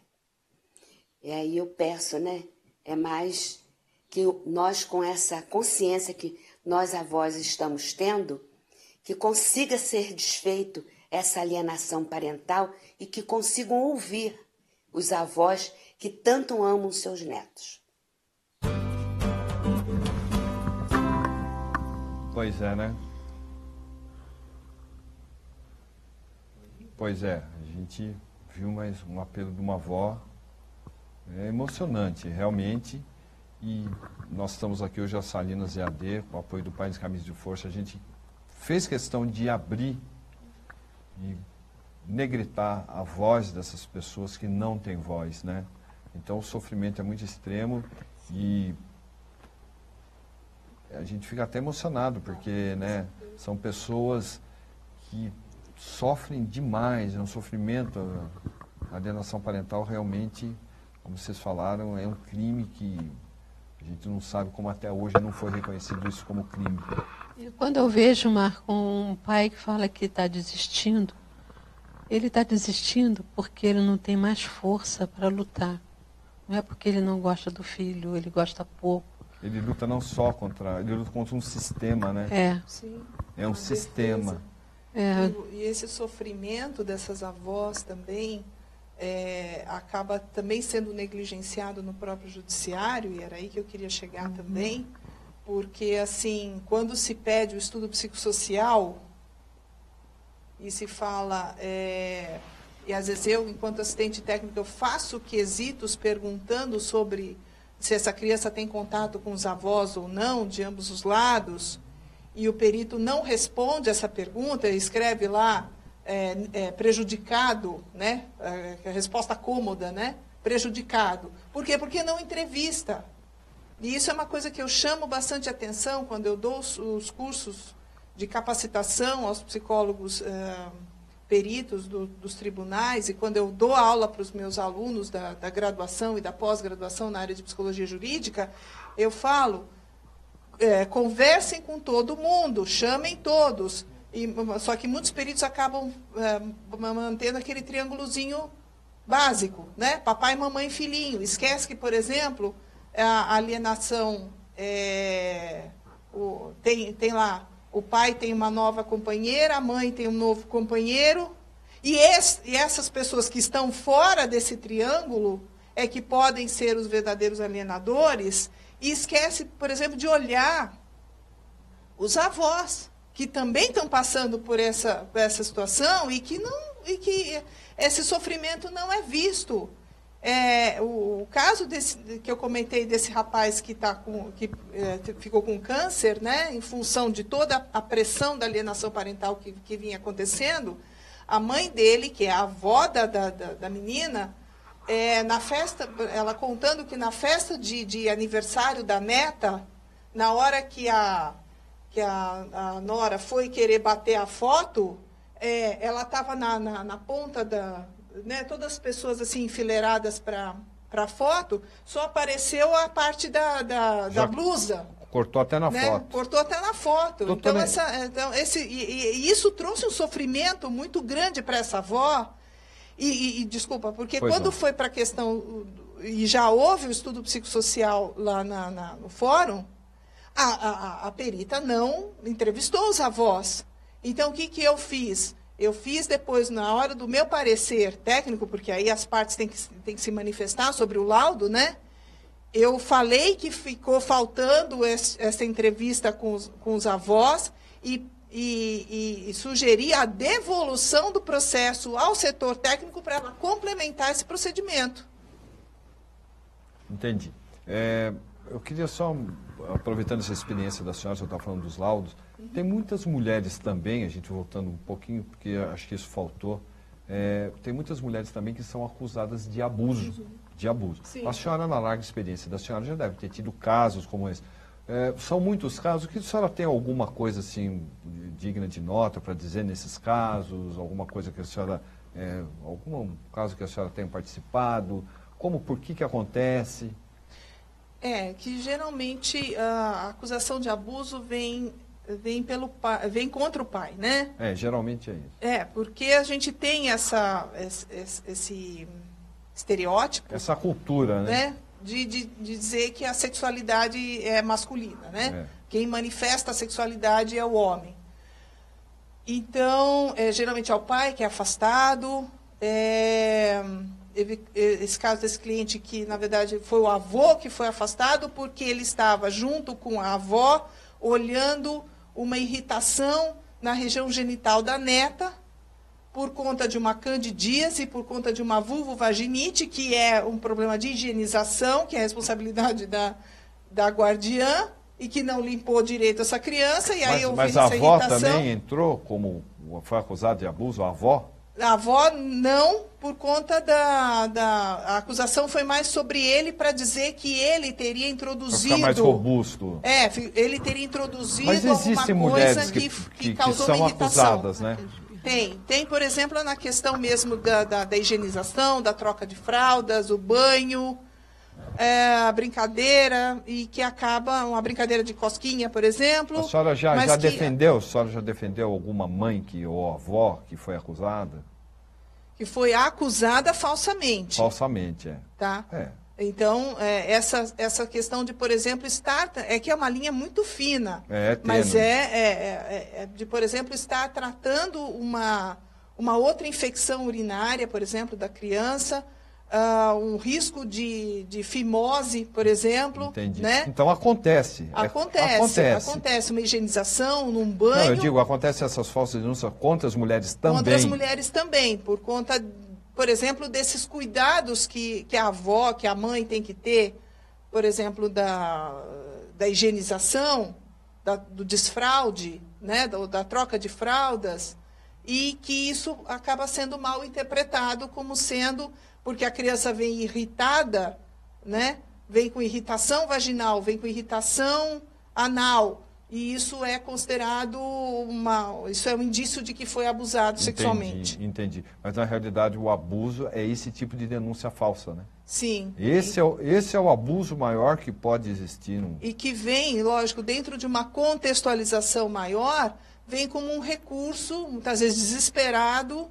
E aí eu peço, né? É mais que nós, com essa consciência que nós avós estamos tendo, que consiga ser desfeito essa alienação parental e que consigam ouvir os avós que tanto amam seus netos. Pois é, né? Pois é, a gente viu mais um apelo de uma avó é emocionante, realmente. E nós estamos aqui hoje a Salinas EAD, com o apoio do Pai de Camisa de Força. A gente fez questão de abrir e negritar a voz dessas pessoas que não têm voz, né? Então o sofrimento é muito extremo e a gente fica até emocionado porque, né, são pessoas que sofrem demais, é um sofrimento, a alienação parental realmente como vocês falaram, é um crime que a gente não sabe como até hoje não foi reconhecido isso como crime. Quando eu vejo, Marco, um pai que fala que está desistindo, ele está desistindo porque ele não tem mais força para lutar. Não é porque ele não gosta do filho, ele gosta pouco. Ele luta não só contra, ele luta contra um sistema, né? É. Sim. É um sistema. É. E, e esse sofrimento dessas avós também, é, acaba também sendo negligenciado no próprio judiciário, e era aí que eu queria chegar uhum. também, porque, assim, quando se pede o estudo psicossocial e se fala, é, e às vezes eu, enquanto assistente técnico, eu faço quesitos perguntando sobre se essa criança tem contato com os avós ou não, de ambos os lados, e o perito não responde essa pergunta, escreve lá é, é, prejudicado, né? É, a resposta cômoda, né? Prejudicado. Por quê? Porque não entrevista. E isso é uma coisa que eu chamo bastante atenção quando eu dou os, os cursos de capacitação aos psicólogos é, peritos do, dos tribunais e quando eu dou aula para os meus alunos da, da graduação e da pós-graduação na área de psicologia jurídica, eu falo, é, conversem com todo mundo, chamem todos, e, só que muitos peritos acabam é, mantendo aquele triângulozinho básico, né? Papai, mamãe, filhinho. Esquece que, por exemplo, a alienação é, o, tem, tem lá o pai tem uma nova companheira, a mãe tem um novo companheiro, e, esse, e essas pessoas que estão fora desse triângulo é que podem ser os verdadeiros alienadores, e esquece, por exemplo, de olhar os avós que também estão passando por essa, por essa situação e que, não, e que esse sofrimento não é visto. É, o, o, caso desse, que eu comentei desse rapaz que, tá com, que é, ficou com câncer, né, em função de toda a pressão da alienação parental que, que vinha acontecendo, a mãe dele, que é a avó da, da, da menina, é, na festa, ela contando que na festa de, de aniversário da neta, na hora que a, que a, a Nora foi querer bater a foto, é, ela estava na, na, na, ponta da. Né, todas as pessoas assim enfileiradas para a foto, só apareceu a parte da, da, da blusa. Cortou até na né? foto. Cortou até na foto. então, essa, então esse, e, e, isso trouxe um sofrimento muito grande para essa avó. E, e, e desculpa, porque pois quando não. foi para a questão, e já houve o estudo psicossocial lá na, na, no fórum, a, a, a perita não entrevistou os avós. Então, o que, que eu fiz? Eu fiz depois, na hora do meu parecer técnico, porque aí as partes têm que, têm que se manifestar sobre o laudo, né? Eu falei que ficou faltando essa entrevista com os, com os avós e, e, e, sugeri a devolução do processo ao setor técnico para ela complementar esse procedimento. Entendi. É, eu queria só aproveitando essa experiência da senhora, você está falando dos laudos. Tem muitas mulheres também, a gente voltando um pouquinho, porque acho que isso faltou, é, tem muitas mulheres também que são acusadas de abuso. De abuso. Sim. A senhora, na larga experiência da senhora, já deve ter tido casos como esse. É, são muitos casos. Que a senhora tem alguma coisa assim digna de nota para dizer nesses casos? Alguma coisa que a senhora. É, algum caso que a senhora tenha participado? Como, por que que acontece? É, que geralmente a acusação de abuso vem, vem, pelo pai, vem contra o pai, né? É, geralmente é isso. É, porque a gente tem essa, esse, esse- estereótipo, Essa cultura, né? né? De, de, de dizer que a sexualidade é masculina, né? É. Quem manifesta a sexualidade é o homem. Então, é, geralmente é o pai que é afastado. É, é, esse caso desse cliente que, na verdade, foi o avô que foi afastado porque ele estava junto com a avó, olhando uma irritação na região genital da neta, por conta de uma candidíase, por conta de uma vulvovaginite, que é um problema de higienização, que é a responsabilidade da, da guardiã, e que não limpou direito essa criança, e aí Mas, eu mas vi a essa avó irritação. também entrou como foi acusada de abuso, a avó? A avó não, por conta da, da a acusação foi mais sobre ele para dizer que ele teria introduzido. ficar mais robusto. É, ele teria introduzido Mas existem alguma mulheres coisa que, que, que, que que causou são acusadas, né? Tem. Tem, por exemplo, na questão mesmo da, da, da higienização, da troca de fraldas, o banho, é, a brincadeira, e que acaba, uma brincadeira de cosquinha, por exemplo. A senhora já, já que- defendeu? A senhora já defendeu alguma mãe que, ou avó que foi acusada? Que foi acusada falsamente. Falsamente, é. Tá? É. Então, é, essa, essa questão de, por exemplo, estar. É que é uma linha muito fina. É, é mas é, tênue. é, é- é de, por exemplo, estar tratando uma, uma outra infecção urinária, por exemplo, da criança, ah, um risco de, de fimose, por exemplo. Entendi. Né? Então acontece. é- Acontece, acontece. acontece uma higienização num Não, banho. eu digo, acontece essas falsas denúncias contra as mulheres também. Contra as mulheres também, por conta, por exemplo, desses cuidados que, que a avó, que a mãe tem que ter, por exemplo, da, da higienização, da- do desfraude, né, da, da troca de fraldas, e que isso acaba sendo mal interpretado como sendo, porque a criança vem irritada, né, vem com irritação vaginal, vem com irritação anal, e isso é considerado uma, isso é um indício de que foi abusado sexualmente. Entendi, entendi. Mas na realidade o abuso é esse tipo de denúncia falsa, né? Sim. Esse é, o, esse é o abuso maior que pode existir. No... E que vem, lógico, dentro de uma contextualização maior, vem como um recurso, muitas vezes desesperado,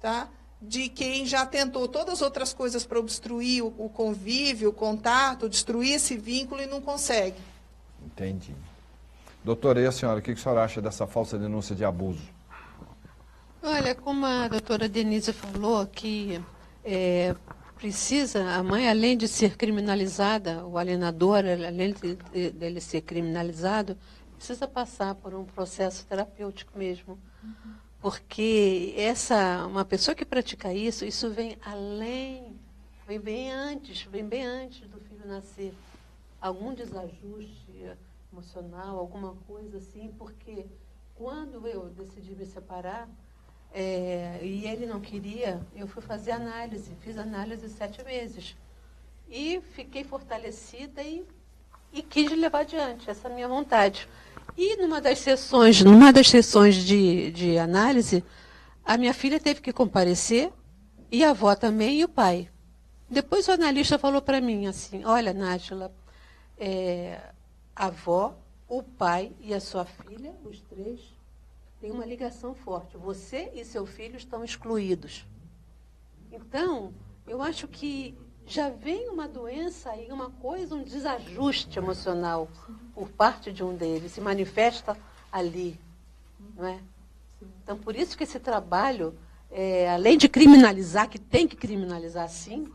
tá? De quem já tentou todas as outras coisas para obstruir o, o convívio, o contato, destruir esse vínculo e não consegue. Entendi. Doutora, e a senhora, o que a senhora acha dessa falsa denúncia de abuso? Olha, como a doutora Denise falou, que é, precisa, a mãe, além de ser criminalizada, o alienador, além de, de- dele ser criminalizado, precisa passar por um processo terapêutico mesmo. Porque essa, uma pessoa que pratica isso, isso vem além, vem bem antes, vem bem antes do filho nascer. Algum desajuste emocional, alguma coisa assim, porque quando eu decidi me separar, é, e ele não queria, eu fui fazer análise, fiz análise sete meses. E fiquei fortalecida e, e quis levar adiante essa minha vontade. E numa das sessões, numa das sessões de, de análise, a minha filha teve que comparecer, e a avó também, e o pai. Depois o analista falou para mim assim, olha, Nájila, é, a avó, o pai e a sua filha, os três, têm uma ligação forte. Você e seu filho estão excluídos. Então, eu acho que já vem uma doença aí, uma coisa, um desajuste emocional por parte de um deles, se manifesta ali, não é? Então, por isso que esse trabalho, é, além de criminalizar, que tem que criminalizar sim,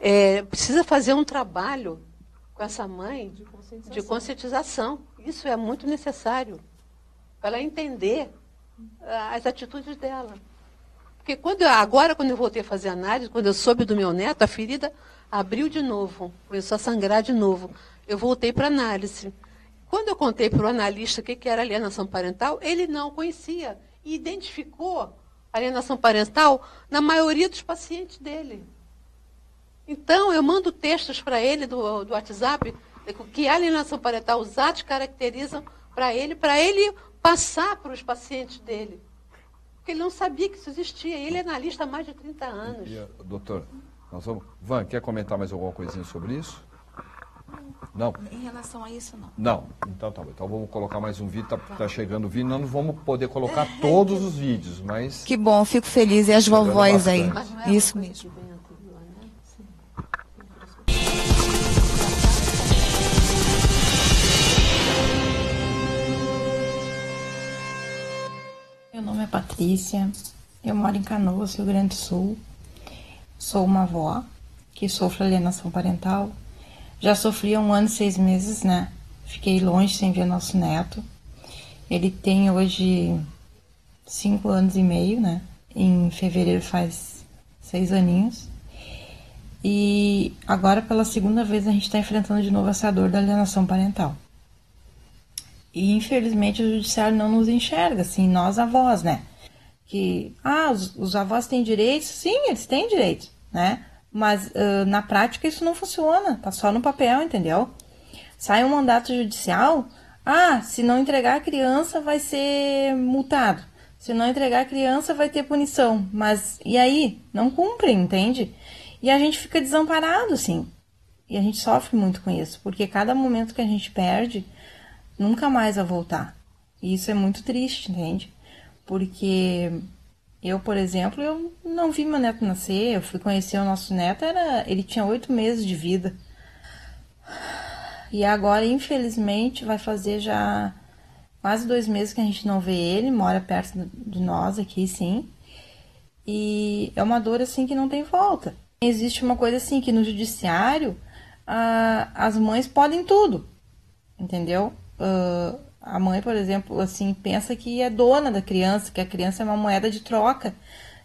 é, precisa fazer um trabalho com essa mãe De conscientização. de conscientização. Isso é muito necessário para ela entender ah, as atitudes dela. Porque quando agora, quando eu voltei a fazer análise, quando eu soube do meu neto, a ferida abriu de novo, começou a sangrar de novo. Eu voltei para análise. Quando eu contei para o analista o que, que era alienação parental, ele não conhecia e identificou alienação parental na maioria dos pacientes dele. Então, eu mando textos para ele do, do WhatsApp que a alienação parental, os atos caracterizam para ele, para ele passar para os pacientes dele. Porque ele não sabia que isso existia. Ele é analista há mais de 30 anos. E, doutor, nós vamos... Van, quer comentar mais alguma coisinha sobre isso? Não? Em relação a isso, não. Não. Então tá bom. Então vamos colocar mais um vídeo. Tá, tá chegando o vídeo. Não vamos poder colocar <laughs> todos os vídeos, mas... Que bom, fico feliz. E as vovós aí. é Isso mesmo. Nome é Patrícia, eu moro em Canoas, Rio Grande do Sul. Sou uma avó que sofre alienação parental. Já sofri há um ano e seis meses, né? Fiquei longe sem ver nosso neto. Ele tem hoje cinco anos e meio, né? Em fevereiro faz seis aninhos. E agora, pela segunda vez, a gente está enfrentando de novo essa dor da alienação parental. E infelizmente o judiciário não nos enxerga, assim, nós avós, né? Que, ah, os, os avós têm direitos? Sim, eles têm direitos, né? Mas uh, na prática isso não funciona, tá só no papel, entendeu? Sai um mandato judicial, ah, se não entregar a criança vai ser multado. Se não entregar a criança vai ter punição. Mas e aí? Não cumpre, entende? E a gente fica desamparado, assim. E a gente sofre muito com isso, porque cada momento que a gente perde, nunca mais vai voltar. E isso é muito triste, entende? Porque eu, por exemplo, eu não vi meu neto nascer, eu fui conhecer o nosso neto, era, ele tinha oito meses de vida. E agora, infelizmente, vai fazer já quase dois meses que a gente não vê ele, mora perto de nós aqui, sim. E é uma dor assim que não tem volta. Existe uma coisa assim que no judiciário ah, as mães podem tudo, entendeu? Uh, a mãe, por exemplo, assim, pensa que é dona da criança, que a criança é uma moeda de troca.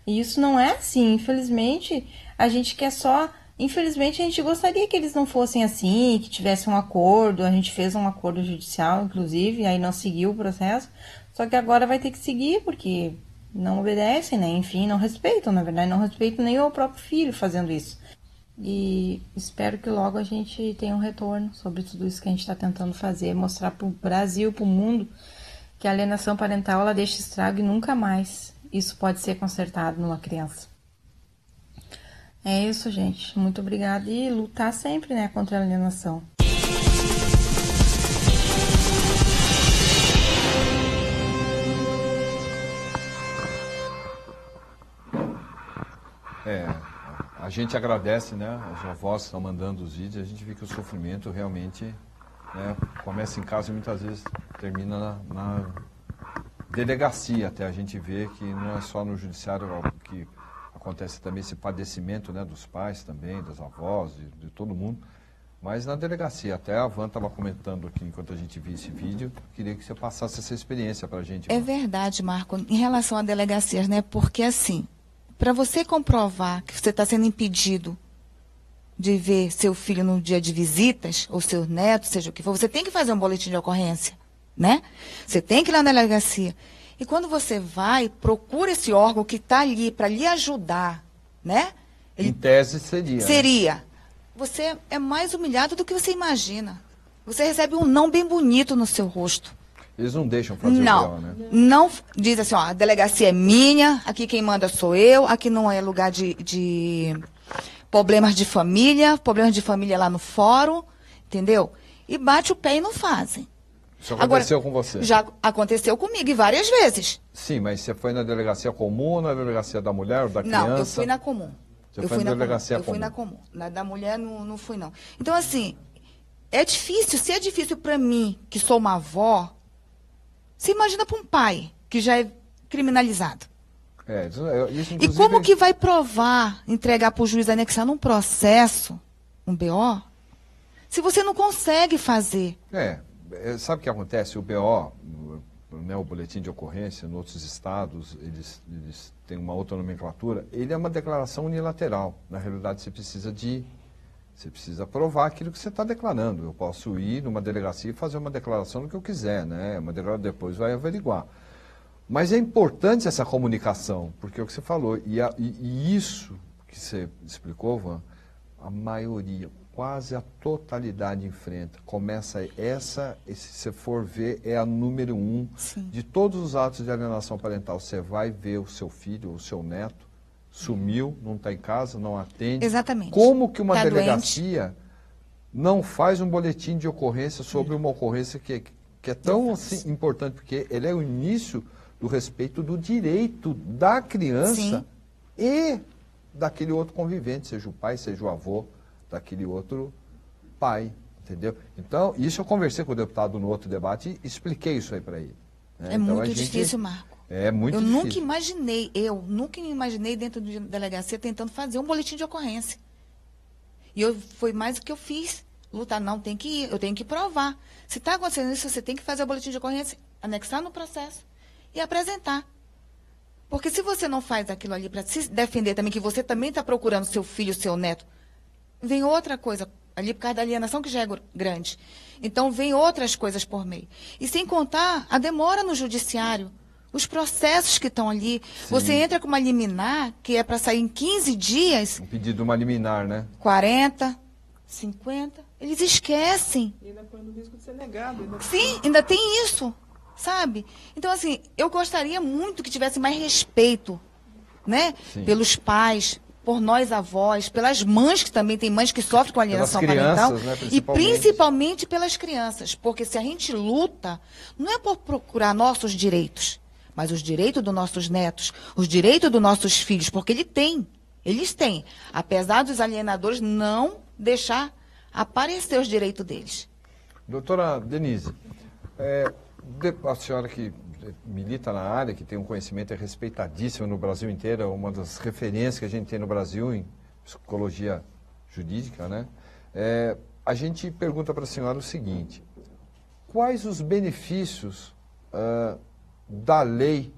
E isso não é assim. Infelizmente, a gente quer só. Infelizmente, a gente gostaria que eles não fossem assim, que tivesse um acordo. A gente fez um acordo judicial, inclusive, aí não seguiu o processo. Só que agora vai ter que seguir, porque não obedecem, né? Enfim, não respeitam, na verdade, não respeitam nem o próprio filho fazendo isso. E espero que logo a gente tenha um retorno sobre tudo isso que a gente está tentando fazer, mostrar para o Brasil, para o mundo, que a alienação parental ela deixa estrago e nunca mais isso pode ser consertado numa criança. É isso, gente. Muito obrigada e lutar sempre, né, contra a alienação. É, a gente agradece, né? As avós estão mandando os vídeos, a gente vê que o sofrimento realmente né, começa em casa e muitas vezes termina na, na, delegacia, até a gente vê que não é só no judiciário que acontece também esse padecimento né, dos pais também, das avós, de, de todo mundo, mas na delegacia. Até a Van estava comentando aqui enquanto a gente via esse vídeo, queria que você passasse essa experiência para a gente. É verdade, Marco, em relação a delegacias, né? Porque assim, para você comprovar que você está sendo impedido de ver seu filho no dia de visitas, ou seu neto, seja o que for, você tem que fazer um boletim de ocorrência, né? Você tem que ir lá na delegacia. E quando você vai, procura esse órgão que está ali para lhe ajudar, né? Ele em tese seria. Né? Seria. Você é mais humilhado do que você imagina. Você recebe um não bem bonito no seu rosto. Eles não deixam fazer não, o BO, né? Não, diz assim, ó, a delegacia é minha, aqui quem manda sou eu, aqui não é lugar de, de problemas de família, problemas de família lá no fórum, entendeu? E bate o pé e não fazem. Isso aconteceu Agora, com você? Já aconteceu comigo e várias vezes. Sim, mas você foi na delegacia comum ou na delegacia da mulher ou da criança? Não, eu fui na comum. Você eu foi fui na, na delegacia comum. comum? Eu fui na comum. Na da mulher não, não fui, não. Então, assim, é difícil. Se é difícil para mim, que sou uma avó, você imagina para um pai que já é criminalizado. É, isso, isso, e como que vai provar, entregar para o juiz anexar num processo, um BO, se você não consegue fazer? É, é sabe o que acontece? O BO, né, o boletim de ocorrência, em outros estados, eles, eles têm uma outra nomenclatura, ele é uma declaração unilateral. Na realidade, você precisa de você precisa provar aquilo que você está declarando. Eu posso ir numa delegacia e fazer uma declaração do que eu quiser, né? Uma declaração depois vai averiguar. Mas é importante essa comunicação, porque é o que você falou, e, a, e, e isso que você explicou, Van, a maioria, quase a totalidade enfrenta. Começa essa, e se você for ver, é a número um Sim. de todos os atos de alienação parental. Você vai ver o seu filho, o seu neto, sumiu, não está em casa, não atende. Exatamente. Como que uma Tá delegacia não faz um boletim de ocorrência sobre uma ocorrência que, que é tão assim, importante, porque ele é o início do respeito do direito da criança Sim. e daquele outro convivente, seja o pai, seja o avô, daquele outro pai, entendeu? Então, isso eu conversei com o deputado no outro debate e expliquei isso aí para ele. né? É Então, muito gente- difícil, Marco. É muito eu difícil. nunca imaginei, eu nunca me imaginei dentro de delegacia tentando fazer um boletim de ocorrência. E eu, foi mais o que eu fiz. Lutar, não, tem que ir, eu tenho que provar. Se está acontecendo isso, você tem que fazer o boletim de ocorrência, anexar no processo e apresentar. Porque se você não faz aquilo ali para se defender também, que você também está procurando seu filho, seu neto, vem outra coisa ali por causa da alienação que já é gr- grande. Então vem outras coisas por meio. E sem contar a demora no judiciário, os processos que estão ali. Você entra com uma liminar que é para sair em 15 dias, Um pedido de uma liminar, né? 40, 50, eles esquecem. E ainda põe no risco de ser negado. Ainda... Sim, ainda tem isso, sabe? Então, assim, eu gostaria muito que tivesse mais respeito, né? Sim. Pelos pais, por nós avós, pelas mães, que também tem mães que sofrem com alienação crianças, parental. né, e principalmente. principalmente pelas crianças. Porque se a gente luta, não é por procurar nossos direitos, mas os direitos dos nossos netos, os direitos dos nossos filhos, porque ele tem, eles têm. Apesar dos alienadores não deixar aparecer os direitos deles. Doutora Denise, é, a senhora que milita na área, que tem um conhecimento é respeitadíssimo no Brasil inteiro, é uma das referências que a gente tem no Brasil em psicologia jurídica, né? É, a gente pergunta para a senhora o seguinte: quais os benefícios ah, da lei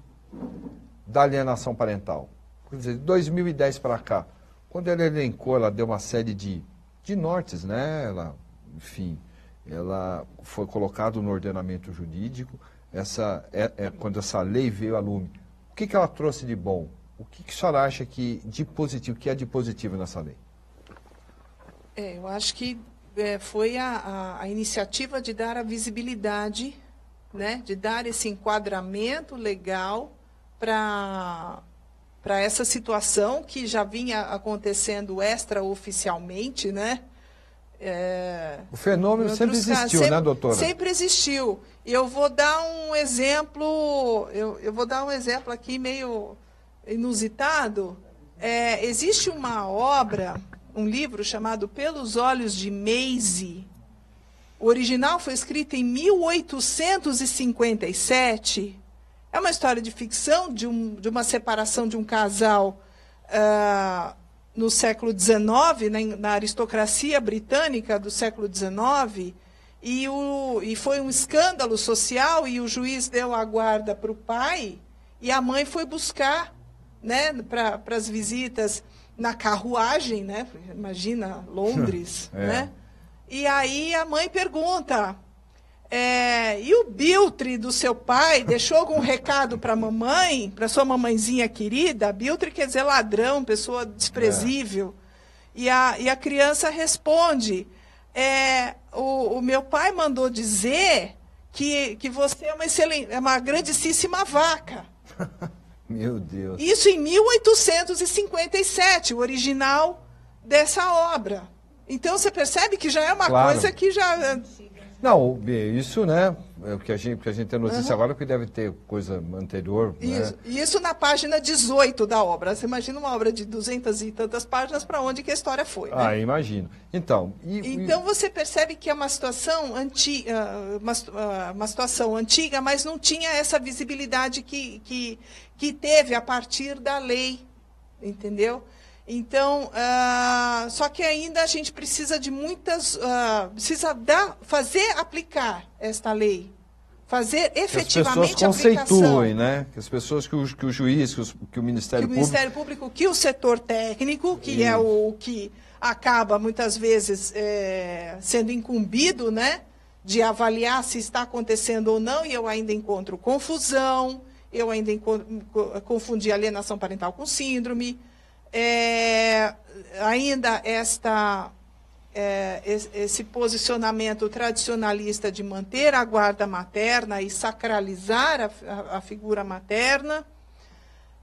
da alienação parental? Quer dizer, de 2010 para cá, quando ela elencou, ela deu uma série de, de nortes, né? Ela, enfim, ela foi colocado no ordenamento jurídico. Essa, é, é quando essa lei veio a lume, o que, que ela trouxe de bom? O que, que a senhora acha que de positivo, que é de positivo nessa lei? É, eu acho que é, foi a, a, a iniciativa de dar a visibilidade, né, de dar esse enquadramento legal para essa situação que já vinha acontecendo extraoficialmente, né? É, O fenômeno em sempre casos, existiu, né, doutora? Sempre existiu. E eu vou dar um exemplo, eu, eu vou dar um exemplo aqui meio inusitado. É, existe uma obra, um livro chamado Pelos Olhos de Maisie. O original foi escrito em 1857. É uma história de ficção de, um, de uma separação de um casal ah, no século XIX, na, na aristocracia britânica do século XIX, e, o, e foi um escândalo social, e o juiz deu a guarda para o pai, e a mãe foi buscar né, para as visitas na carruagem, né? Imagina Londres, É. né? E aí a mãe pergunta: é, e o Biltre do seu pai deixou algum recado para a mamãe, para sua mamãezinha querida? Biltre quer dizer ladrão, pessoa desprezível. E, a, e a criança responde: é, o, o meu pai mandou dizer que, que você é uma, excelente, é uma grandíssima vaca. <laughs> Meu Deus. Isso em 1857, o original dessa obra. Então você percebe que já é uma Claro. coisa que já. Não, Bia, isso, né? É o que a gente, que a gente tem notícia agora, que deve ter coisa anterior. Isso, Né? isso na página 18 da obra. Você imagina uma obra de duzentas e tantas páginas para onde que a história foi. né? Ah, imagino. Então, e, e- Então você percebe que é uma situação antiga, uma, situ- ah, uma situação antiga, mas não tinha essa visibilidade que, que, que teve a partir da lei, entendeu? Então, ah, só que ainda a gente precisa de muitas, ah, precisa dar, fazer aplicar esta lei, fazer que as pessoas efetivamente conceituem, né? Que as pessoas, que o, que o juiz, que, os- que o Ministério que o Público... Ministério Público, que o setor técnico, que é o que acaba muitas vezes é, sendo incumbido, né, de avaliar se está acontecendo ou não, e eu ainda encontro confusão, eu ainda confundi alienação parental com síndrome. É, ainda esta é, esse posicionamento tradicionalista de manter a guarda materna e sacralizar a, a, figura materna,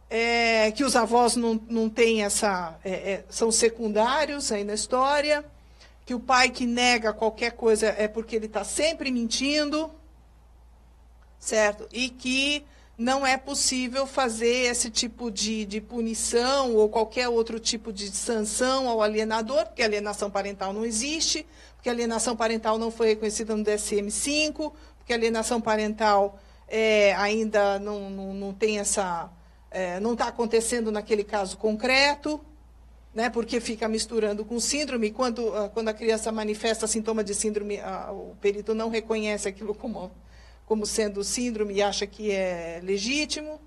é, que os avós não, não têm essa. É, é, são secundários aí na história, que o pai que nega qualquer coisa é porque ele está sempre mentindo, certo? E que não é possível fazer esse tipo de, de punição ou qualquer outro tipo de sanção ao alienador, porque alienação parental não existe, porque alienação parental não foi reconhecida no DSM-5, porque alienação parental é, ainda não, não, não tem essa. É, não está acontecendo naquele caso concreto, né, porque fica misturando com síndrome. Quando, ah, quando a criança manifesta sintoma de síndrome, a, o perito não reconhece aquilo como como sendo síndrome e acha que é legítimo.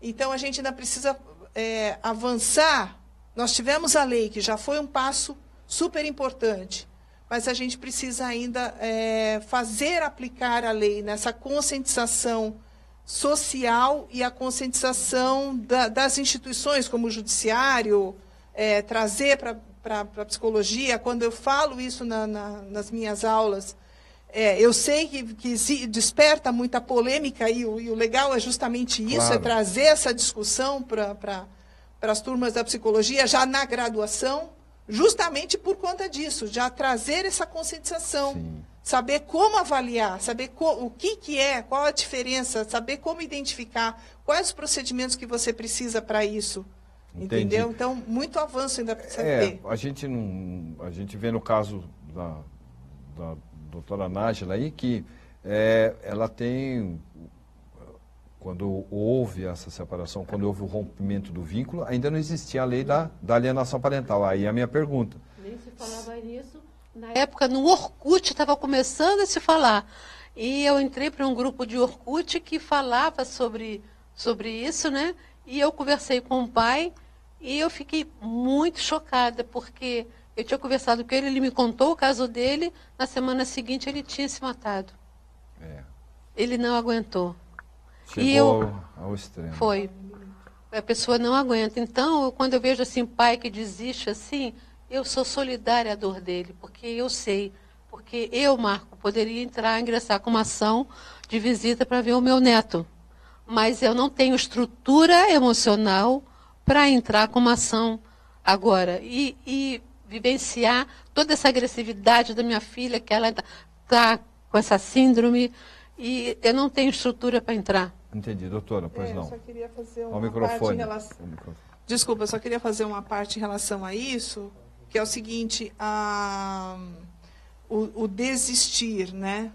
Então, a gente ainda precisa é, avançar. Nós tivemos a lei, que já foi um passo super importante, mas a gente precisa ainda é, fazer aplicar a lei nessa conscientização social e a conscientização da, das instituições, como o judiciário, é, trazer para a psicologia. Quando eu falo isso na, na, nas minhas aulas, é, eu sei que, que desperta muita polêmica e o, e o, legal é justamente isso, é claro. é trazer essa discussão para as turmas da psicologia já na graduação, justamente por conta disso, já trazer essa conscientização, Sim. saber como avaliar, saber co, o que, que é, qual a diferença, saber como identificar, quais os procedimentos que você precisa para isso. Entendi. Entendeu? Então, muito avanço ainda precisa é, ter. A gente, não, a gente vê no caso da, da doutora Nájila aí, que é, ela tem, quando houve essa separação, quando houve o rompimento do vínculo, ainda não existia a lei da, da alienação parental. Aí é a minha pergunta. Nem se falava nisso. Na época, no Orkut, estava começando a se falar. E eu entrei para um grupo de Orkut que falava sobre, sobre isso, né? E eu conversei com o pai e eu fiquei muito chocada, porque eu tinha conversado com ele, ele me contou o caso dele. Na semana seguinte, ele tinha se matado. É. Ele não aguentou. Chegou e eu, ao extremo. Foi. A pessoa não aguenta. Então, quando eu vejo assim, pai que desiste assim, eu sou solidária à dor dele, porque eu sei. Porque eu, Marco, poderia entrar, ingressar com uma ação de visita para ver o meu neto. Mas eu não tenho estrutura emocional para entrar com uma ação agora. E, e vivenciar toda essa agressividade da minha filha, que ela está tá com essa síndrome, e eu não tenho estrutura para entrar. Entendi, doutora, pois é, não. Eu só queria fazer uma Ao microfone. Relação... Desculpa, eu só queria fazer uma parte em relação a isso, que é o seguinte, a... o, o desistir, né?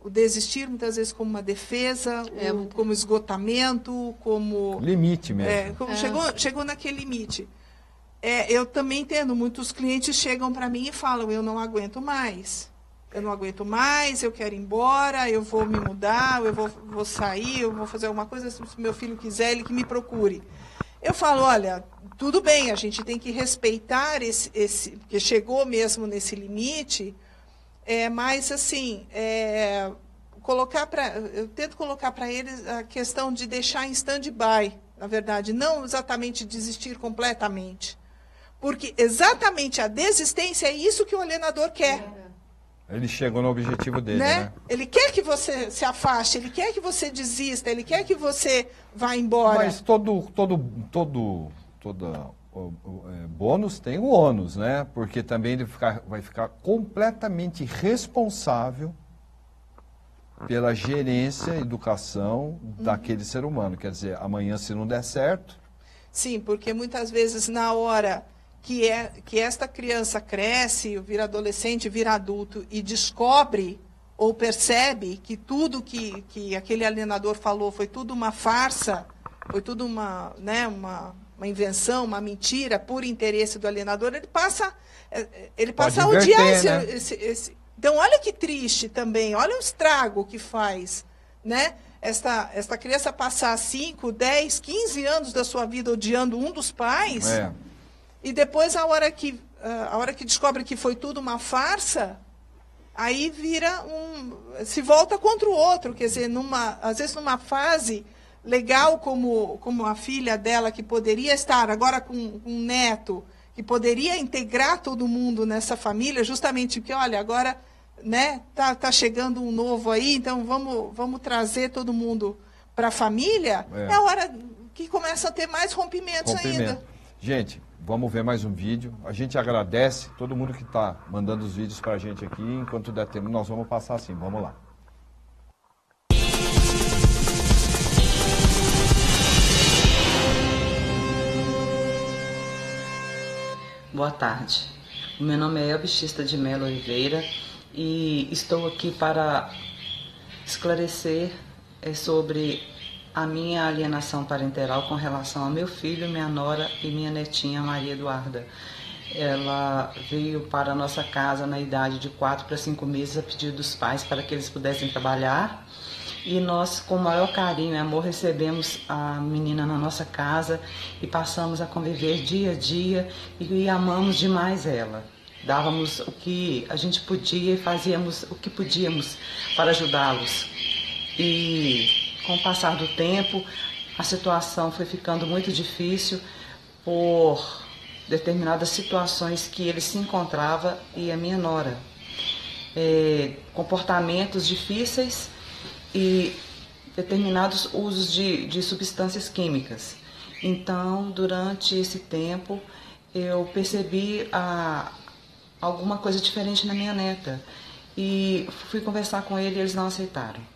O desistir muitas vezes como uma defesa, é, o, como esgotamento, como limite mesmo. É, como é. Chegou, chegou naquele limite. É, eu também entendo, muitos clientes chegam para mim e falam, eu não aguento mais. Eu não aguento mais, eu quero ir embora, eu vou me mudar, eu vou, vou sair, eu vou fazer alguma coisa, se meu filho quiser, ele que me procure. Eu falo, olha, tudo bem, a gente tem que respeitar esse, esse porque chegou mesmo nesse limite, é, mas assim, é, colocar para, eu tento colocar para eles a questão de deixar em stand-by, na verdade, não exatamente desistir completamente. Porque exatamente a desistência é isso que o alienador quer. Ele chegou no objetivo dele, né? né? Ele quer que você se afaste, ele quer que você desista, ele quer que você vá embora. Mas todo, todo, todo, toda o, o, é, bônus tem o ônus, né? Porque também ele ficar, vai ficar completamente responsável pela gerência, educação uhum. daquele ser humano. Quer dizer, amanhã se não der certo. Sim, porque muitas vezes na hora que, é, que esta criança cresce, vira adolescente, vira adulto e descobre ou percebe que tudo que, que aquele alienador falou foi tudo uma farsa, foi tudo uma, né, uma, uma invenção, uma mentira por interesse do alienador, ele passa, é, ele passa a odiar esse, né? esse, esse. Então, olha que triste também, olha o estrago que faz, né? Esta, esta criança passar 5, 10, 15 anos da sua vida odiando um dos pais. É e depois, a hora que, ah, a hora que descobre que foi tudo uma farsa, aí vira um. se volta contra o outro. Quer dizer, numa, às vezes numa fase legal como, como a filha dela, que poderia estar agora com, com um neto, que poderia integrar todo mundo nessa família, justamente porque, olha, agora né, tá, tá chegando um novo aí, então vamos, vamos trazer todo mundo para a família, é. é. a hora que começa a ter mais rompimentos Rompimento. ainda. Gente, vamos ver mais um vídeo. A gente agradece todo mundo que está mandando os vídeos para a gente aqui. Enquanto der tempo, nós vamos passar assim. Vamos lá. Boa tarde. O meu nome é Elbistista de Melo Oliveira e estou aqui para esclarecer é, sobre a minha alienação parenteral com relação ao meu filho, minha nora e minha netinha Maria Eduarda. Ela veio para a nossa casa na idade de 4 para 5 meses a pedido dos pais para que eles pudessem trabalhar e nós, com o maior carinho e amor, recebemos a menina na nossa casa e passamos a conviver dia a dia e amamos demais ela. Dávamos o que a gente podia e fazíamos o que podíamos para ajudá-los. E com o passar do tempo, a situação foi ficando muito difícil por determinadas situações que ele se encontrava e a minha nora. É, comportamentos difíceis e determinados usos de, de substâncias químicas. Então, durante esse tempo, eu percebi a, alguma coisa diferente na minha neta e fui conversar com ele e eles não aceitaram.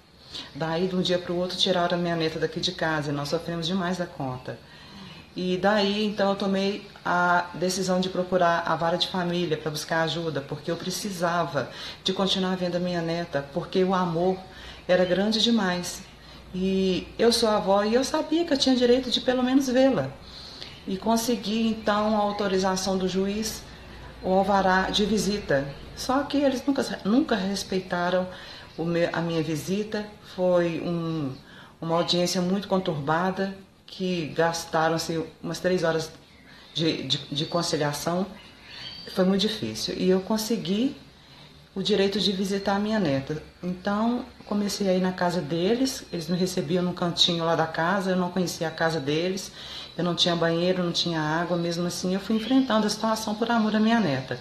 Daí, de um dia para o outro, tiraram a minha neta daqui de casa e nós sofremos demais da conta. E daí, então, eu tomei a decisão de procurar a vara de família para buscar ajuda, porque eu precisava de continuar vendo a minha neta, porque o amor era grande demais. E eu sou avó e eu sabia que eu tinha direito de pelo menos vê-la. E consegui então a autorização do juiz, o alvará de visita. Só que eles nunca, nunca respeitaram meu, a minha visita. Foi um, uma audiência muito conturbada, que gastaram-se umas três horas de, de, de conciliação. Foi muito difícil. E eu consegui o direito de visitar a minha neta. Então, comecei a ir na casa deles, eles me recebiam no cantinho lá da casa, eu não conhecia a casa deles, eu não tinha banheiro, não tinha água, mesmo assim eu fui enfrentando a situação por amor à minha neta.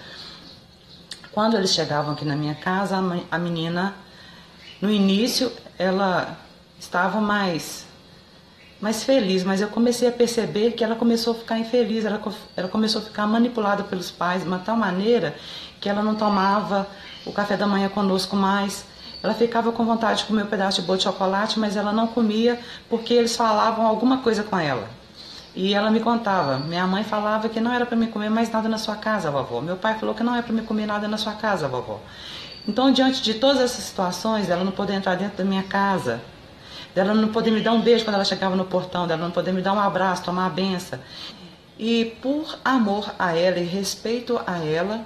Quando eles chegavam aqui na minha casa, a menina, no início, ela estava mais mais feliz, mas eu comecei a perceber que ela começou a ficar infeliz, ela, ela começou a ficar manipulada pelos pais de uma tal maneira que ela não tomava o café da manhã conosco mais. Ela ficava com vontade de comer um pedaço de bolo de chocolate, mas ela não comia porque eles falavam alguma coisa com ela. E ela me contava, minha mãe falava que não era para me comer mais nada na sua casa, vovó. Meu pai falou que não é para me comer nada na sua casa, vovó. Então, diante de todas essas situações, ela não poder entrar dentro da minha casa, dela não poder me dar um beijo quando ela chegava no portão, dela não poder me dar um abraço, tomar a benção. E por amor a ela e respeito a ela,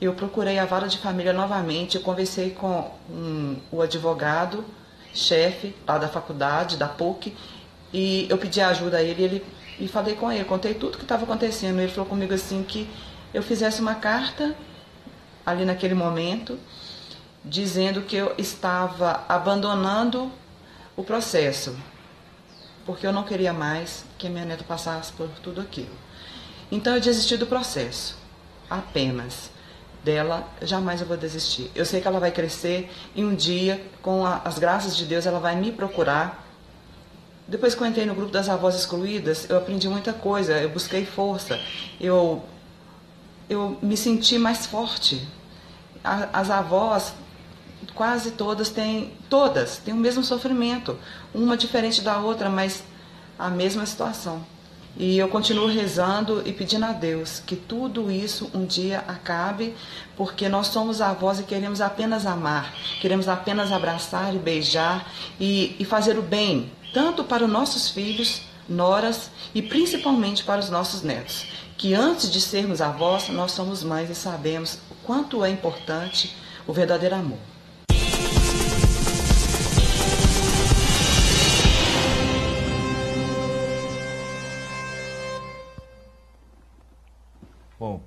eu procurei a vara de família novamente, conversei com um, o advogado, chefe lá da faculdade, da PUC, e eu pedi ajuda a ele, ele e falei com ele, contei tudo o que estava acontecendo. Ele falou comigo assim que eu fizesse uma carta ali naquele momento, dizendo que eu estava abandonando o processo, porque eu não queria mais que a minha neta passasse por tudo aquilo. Então eu desisti do processo, apenas dela, jamais eu vou desistir. Eu sei que ela vai crescer e um dia, com a, as graças de Deus, ela vai me procurar. Depois que eu entrei no grupo das avós excluídas, eu aprendi muita coisa, eu busquei força, eu, eu me senti mais forte. A, as avós, quase todas têm, todas têm o mesmo sofrimento, uma diferente da outra, mas a mesma situação. E eu continuo rezando e pedindo a Deus que tudo isso um dia acabe, porque nós somos avós e queremos apenas amar, queremos apenas abraçar e beijar e, e fazer o bem, tanto para os nossos filhos, noras e principalmente para os nossos netos. Que antes de sermos avós, nós somos mães e sabemos o quanto é importante o verdadeiro amor. Bom,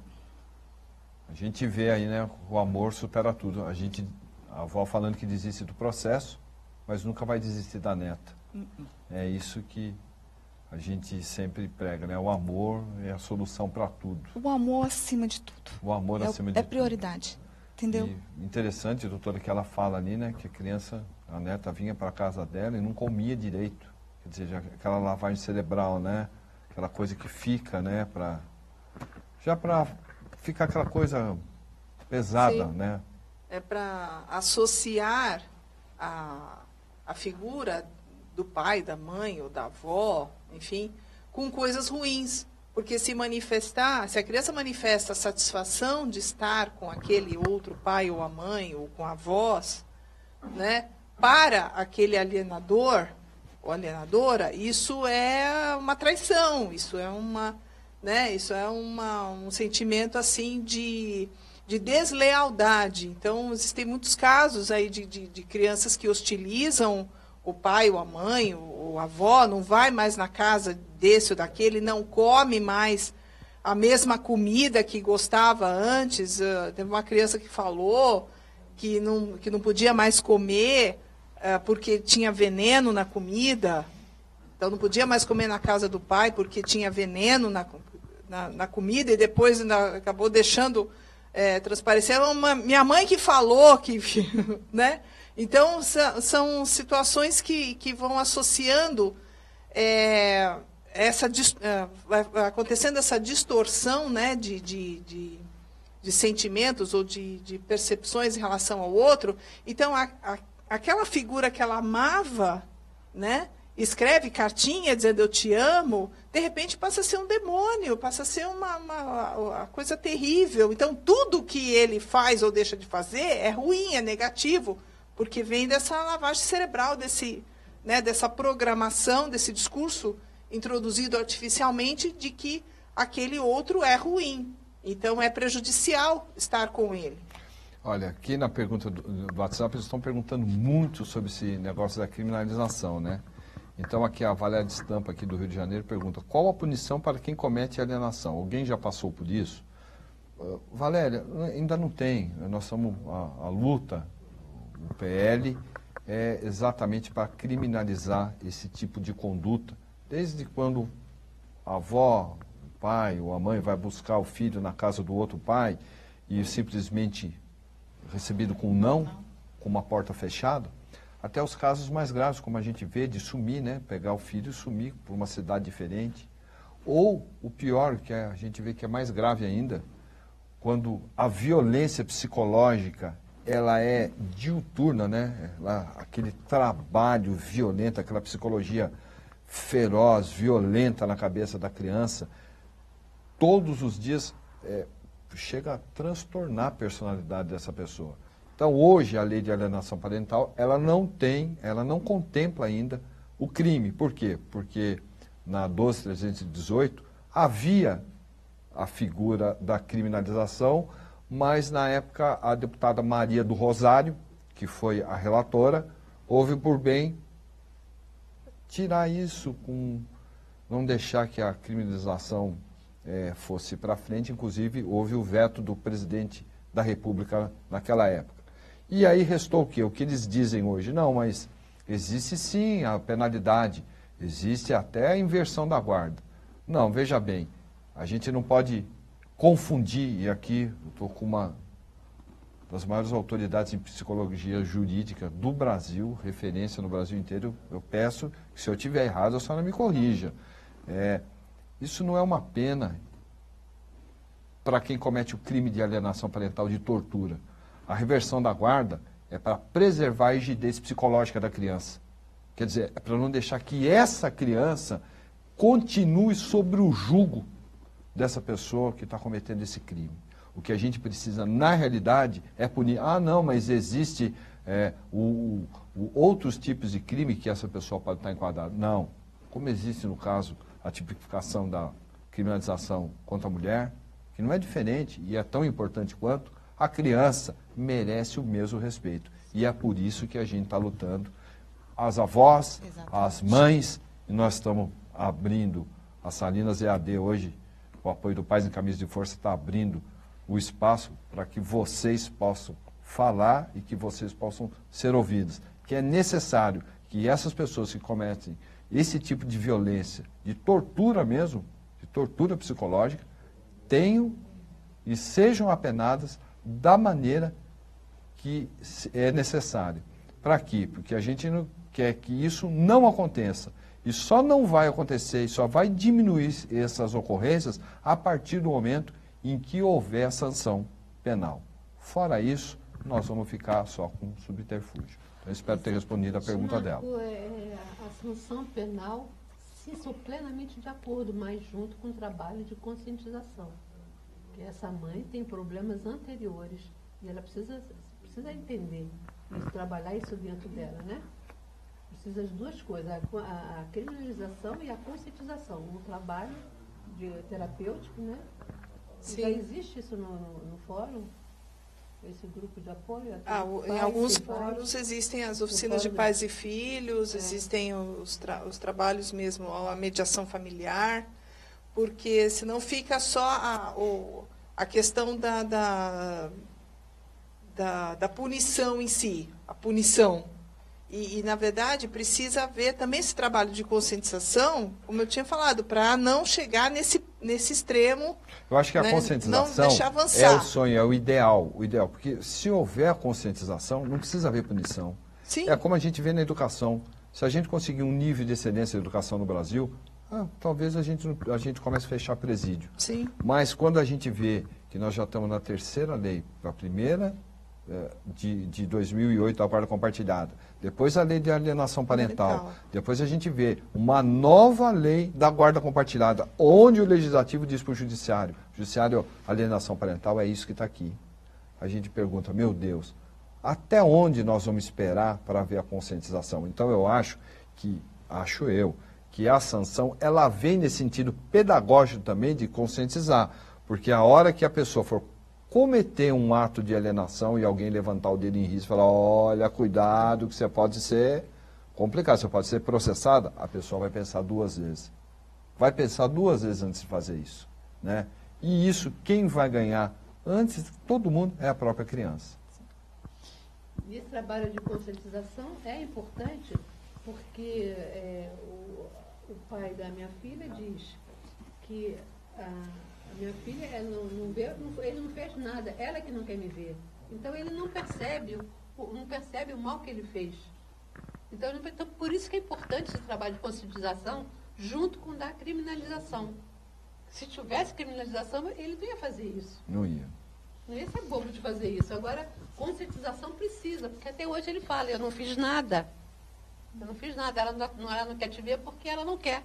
a gente vê aí, né, o amor supera tudo. A gente, a avó falando que desiste do processo, mas nunca vai desistir da neta. É isso que a gente sempre prega, né? O amor é a solução para tudo. O amor acima de tudo. O amor é, acima de é tudo. prioridade. Entendeu? E interessante, doutora, que ela fala ali, né? Que a criança, a neta vinha para casa dela e não comia direito. Quer dizer, aquela lavagem cerebral, né? Aquela coisa que fica, né? Pra, já para ficar aquela coisa pesada, Sim. né? É para associar a, a figura do pai, da mãe ou da avó, enfim, com coisas ruins. Porque se manifestar, se a criança manifesta a satisfação de estar com aquele outro pai ou a mãe ou com avós, né, para aquele alienador ou alienadora, isso é uma traição, isso é uma, né, isso é uma, um sentimento assim de, de deslealdade. Então, existem muitos casos aí de, de, de crianças que hostilizam o pai ou a mãe, ou a avó, não vai mais na casa desse ou daquele, não come mais a mesma comida que gostava antes. Uh, teve uma criança que falou que não, que não podia mais comer uh, porque tinha veneno na comida. Então não podia mais comer na casa do pai porque tinha veneno na, na, na comida e depois acabou deixando é, transparecer. Uma, minha mãe que falou que, <laughs> né? Então, são situações que, que vão associando é, essa é, acontecendo essa distorção né, de, de, de, de sentimentos ou de, de, percepções em relação ao outro. Então, a, a, aquela figura que ela amava, né, escreve cartinha dizendo eu te amo, de repente passa a ser um demônio, passa a ser uma, uma, uma coisa terrível. Então, tudo que ele faz ou deixa de fazer é ruim, é negativo porque vem dessa lavagem cerebral, desse, né, dessa programação, desse discurso introduzido artificialmente de que aquele outro é ruim. Então é prejudicial estar com ele. Olha, aqui na pergunta do, WhatsApp eles estão perguntando muito sobre esse negócio da criminalização, né? Então aqui a Valéria de Estampa aqui do Rio de Janeiro pergunta: qual a punição para quem comete alienação? Alguém já passou por isso? Uh, Valéria, ainda não tem. Nós estamos a, a luta o PL é exatamente para criminalizar esse tipo de conduta, desde quando a avó, o pai ou a mãe vai buscar o filho na casa do outro pai e simplesmente recebido com um não, com uma porta fechada, até os casos mais graves, como a gente vê, de sumir, né? pegar o filho e sumir para uma cidade diferente. Ou o pior, que a gente vê que é mais grave ainda, quando a violência psicológica ela é diuturna, né? Ela, aquele trabalho violento, aquela psicologia feroz, violenta na cabeça da criança, todos os dias é, chega a transtornar a personalidade dessa pessoa. Então, hoje, a lei de alienação parental, ela não tem, ela não contempla ainda o crime. Por quê? Porque na 12318 havia a figura da criminalização, mas na época a deputada Maria do Rosário, que foi a relatora, houve por bem tirar isso com não deixar que a criminalização é, fosse para frente, inclusive houve o veto do presidente da República naquela época. E aí restou o quê? O que eles dizem hoje? Não, mas existe sim a penalidade, existe até a inversão da guarda. Não, veja bem, a gente não pode confundir, e aqui estou com uma das maiores autoridades em psicologia jurídica do Brasil, referência no Brasil inteiro, eu peço que se eu estiver errado, a senhora me corrija. É, isso não é uma pena para quem comete o crime de alienação parental de tortura. A reversão da guarda é para preservar a rigidez psicológica da criança. Quer dizer, é para não deixar que essa criança continue sobre o jugo dessa pessoa que está cometendo esse crime. O que a gente precisa, na realidade, é punir. Ah, não, mas existe é, o, o, outros tipos de crime que essa pessoa pode estar enquadrada. Não. Como existe, no caso, a tipificação da criminalização contra a mulher, que não é diferente e é tão importante quanto, a criança merece o mesmo respeito. E é por isso que a gente está lutando. As avós, Exatamente. as mães, e nós estamos abrindo as Salinas EAD hoje o apoio do Pais em Camisa de Força está abrindo o espaço para que vocês possam falar e que vocês possam ser ouvidos. Que é necessário que essas pessoas que cometem esse tipo de violência, de tortura mesmo, de tortura psicológica, tenham e sejam apenadas da maneira que é necessário. Para quê? Porque a gente não quer que isso não aconteça. E só não vai acontecer e só vai diminuir essas ocorrências a partir do momento em que houver sanção penal. Fora isso, nós vamos ficar só com subterfúgio. Então, espero ter respondido a pergunta dela. É, a sanção penal, sim, sou plenamente de acordo, mas junto com o trabalho de conscientização. Que essa mãe tem problemas anteriores e ela precisa, precisa entender e trabalhar isso dentro dela, né? Precisa de duas coisas, a, a, a criminalização e a conscientização. Um trabalho de terapêutico, né? Sim. Já existe isso no, no, no fórum? Esse grupo de apoio? Ah, o- em alguns fóruns existem as oficinas de pais e filhos, É. existem os, tra- os trabalhos mesmo, a mediação familiar, porque senão fica só a, o- a questão da, da, da, da punição em si, a punição. E, e, na verdade, precisa haver também esse trabalho de conscientização, como eu tinha falado, para não chegar nesse, nesse extremo. Eu acho que a né, conscientização é o sonho, é o ideal, o ideal. Porque se houver a conscientização, não precisa haver punição. Sim. É como a gente vê na educação. Se a gente conseguir um nível de excelência de educação no Brasil, ah, talvez a gente, a gente comece a fechar presídio. Sim. Mas quando a gente vê que nós já estamos na terceira lei, a primeira de, de 2008, a guarda compartilhada, depois a lei de alienação parental, Parental. depois a gente vê uma nova lei da guarda compartilhada, onde o legislativo diz para o judiciário, judiciário, alienação parental é isso que está aqui. A gente pergunta, meu Deus, até onde nós vamos esperar para ver a conscientização? Então eu acho que, acho eu, que a sanção, ela vem nesse sentido pedagógico também de conscientizar, porque a hora que a pessoa for cometer um ato de alienação e alguém levantar o dedo em risco e falar, olha, cuidado que você pode ser complicado, você pode ser processada, a pessoa vai pensar duas vezes. Vai pensar duas vezes antes de fazer isso. Né? E isso, quem vai ganhar antes todo mundo é a própria criança. E esse trabalho de conscientização é importante porque é, o, o pai da minha filha diz que a, a minha filha ela não, não vê, não- ele não fez nada, ela que não quer me ver. Então ele não percebe, o- não percebe o mal que ele fez. Então, não- então por isso que é importante esse trabalho de conscientização junto com da criminalização. Se tivesse criminalização, ele não ia fazer isso. Não ia. Não ia ser bobo de fazer isso. Agora, conscientização precisa, porque até hoje ele fala, eu não fiz nada. Eu não fiz nada, ela não, ela não quer te ver porque ela não quer.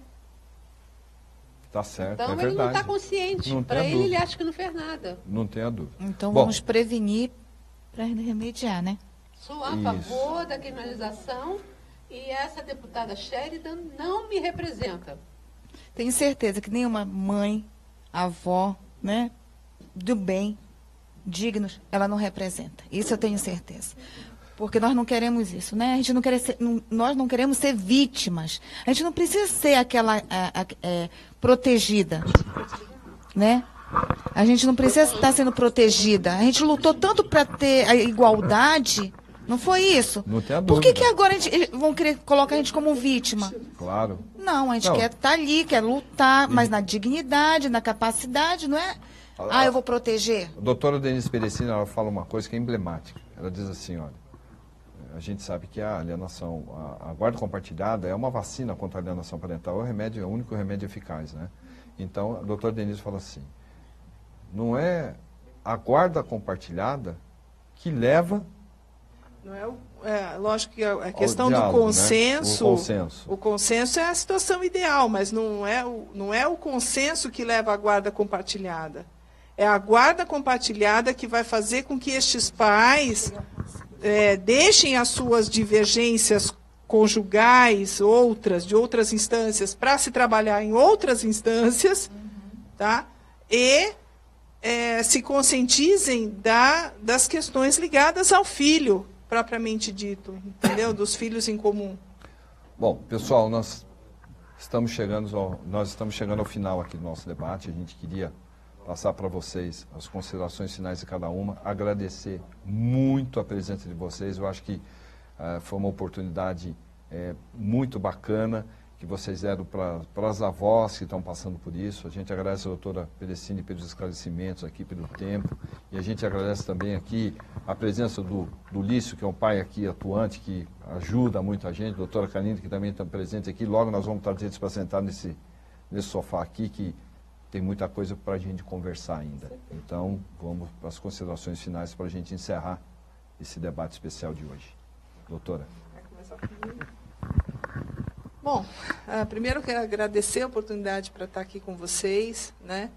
Tá certo, Então é ele não verdade. está consciente. Não Para ele, ele acha que não fez nada. Não tenha dúvida. Então Bom, vamos prevenir para remediar, né? Sou a Isso. favor da criminalização e essa deputada Sheridan não me representa. Tenho certeza que nenhuma mãe, avó, né, do bem, dignos, ela não representa. Isso eu tenho certeza. Porque nós não queremos isso, né? A gente não quer ser, não- nós não queremos ser vítimas. A gente não precisa ser aquela a- a- é, protegida, né? A gente não precisa estar sendo protegida. A gente lutou tanto para ter a igualdade, não foi isso? Não tenha Por que, que agora a gente- vão querer colocar a gente como vítima? Claro. Não, a gente Não. quer estar ali, quer lutar, mas na dignidade, na capacidade, não é? Ah, eu vou proteger. A doutora Denise Perecina, ela fala uma coisa que é emblemática. Ela diz assim, olha, a gente sabe que a alienação, a, a guarda compartilhada é uma vacina contra a alienação parental, é o remédio, é o único remédio eficaz, né? Então, a doutora Denise fala assim, não é a guarda compartilhada que leva Não é, o- é, lógico que a a questão diálogo, do né? consenso, O consenso. o consenso é a situação ideal, mas não é, o, não é o consenso que leva à guarda compartilhada. É a guarda compartilhada que vai fazer com que estes pais é, deixem as suas divergências conjugais, outras, de outras instâncias, para se trabalhar em outras instâncias, tá? E é, se conscientizem da, das questões ligadas ao filho, propriamente dito, entendeu? Dos filhos em comum. Bom, pessoal, nós estamos chegando ao, nós estamos chegando ao final aqui do nosso debate. A gente queria passar para vocês as considerações finais de cada uma, agradecer muito a presença de vocês. Eu acho que eh, foi uma oportunidade é, muito bacana que vocês deram para as avós que estão passando por isso. A gente agradece a doutora Perecini pelos esclarecimentos aqui, pelo tempo. E a gente agradece também aqui a presença do, do Lício, que é um pai aqui atuante, que ajuda muito a gente. A doutora Canine, que também está presente aqui. Logo nós vamos trazer eles para sentar nesse, nesse sofá aqui, que tem muita coisa para a gente conversar ainda. Então, vamos para as considerações finais para a gente encerrar esse debate especial de hoje. Doutora. Bom, uh, primeiro quero agradecer a oportunidade para estar aqui com vocês, né?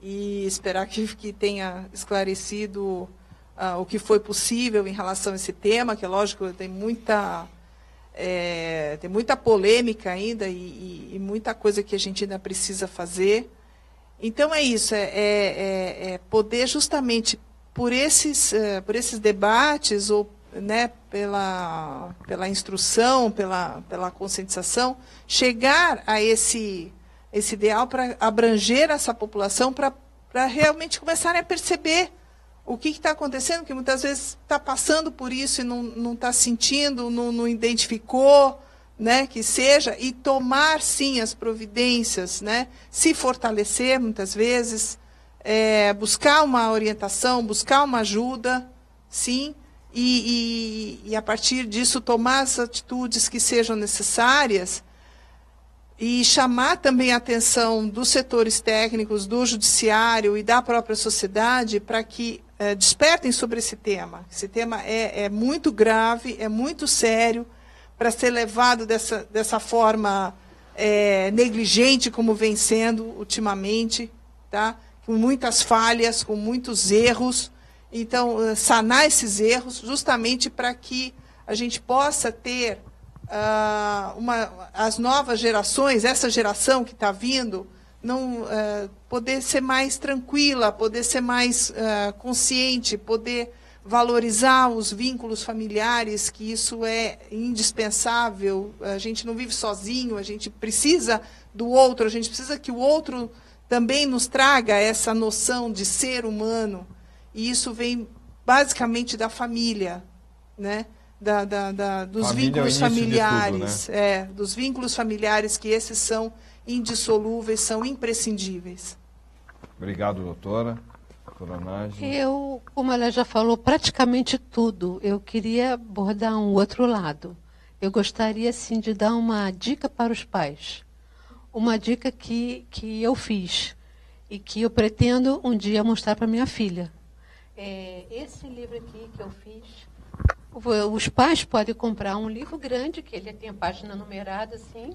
E esperar que, que tenha esclarecido uh, o que foi possível em relação a esse tema, que é lógico tem muita é, tem muita polêmica ainda e, e, e, muita coisa que a gente ainda precisa fazer. Então é isso, é, é, é, é poder justamente por esses, uh, por esses debates ou né, pela, pela instrução, pela, pela conscientização, chegar a esse, esse ideal para abranger essa população, para realmente começarem a perceber o que está acontecendo, que muitas vezes está passando por isso e não está sentindo, não, não identificou, né, que seja, e tomar sim as providências, né, se fortalecer muitas vezes, é, buscar uma orientação, buscar uma ajuda, sim, e, e, e, a partir disso tomar as atitudes que sejam necessárias e chamar também a atenção dos setores técnicos, do judiciário e da própria sociedade para que é, despertem sobre esse tema. Esse tema é, é muito grave, é muito sério para ser levado dessa, dessa forma é, negligente como vem sendo ultimamente, tá? com muitas falhas, com muitos erros. Então, eh, sanar esses erros, justamente para que a gente possa ter uh, uma, as novas gerações, essa geração que está vindo, não uh, poder ser mais tranquila, poder ser mais uh, consciente, poder valorizar os vínculos familiares, que isso é indispensável. A gente não vive sozinho, a gente precisa do outro, a gente precisa que o outro também nos traga essa noção de ser humano. E isso vem basicamente da família, né? Da, da, da dos família vínculos é familiares. Tudo, né? é, dos vínculos familiares, que esses são indissolúveis, são imprescindíveis. Obrigado, doutora. Eu, como ela já falou praticamente tudo, eu queria abordar um outro lado. Eu gostaria, sim, de dar uma dica para os pais. Uma dica que, que eu fiz e que eu pretendo um dia mostrar para minha filha. É, esse livro aqui que eu fiz, os pais podem comprar um livro grande, que ele tem a página numerada assim,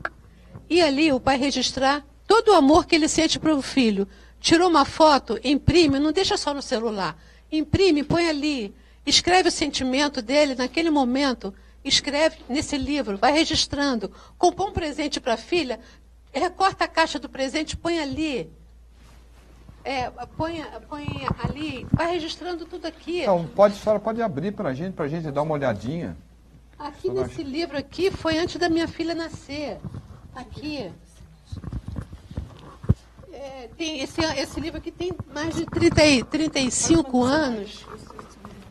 e ali o pai registrar todo o amor que ele sente para o filho. Tirou uma foto, imprime, não deixa só no celular. Imprime, põe ali, escreve o sentimento dele naquele momento, escreve nesse livro, vai registrando. Comprou um presente para a filha, recorta a caixa do presente, põe ali. É, põe, põe ali, vai registrando tudo aqui. Então, pode, a senhora pode abrir para a gente, para a gente dar uma olhadinha. Aqui nesse livro aqui foi antes da minha filha nascer. Aqui. É, tem esse, esse livro aqui tem mais de 30, 35 anos.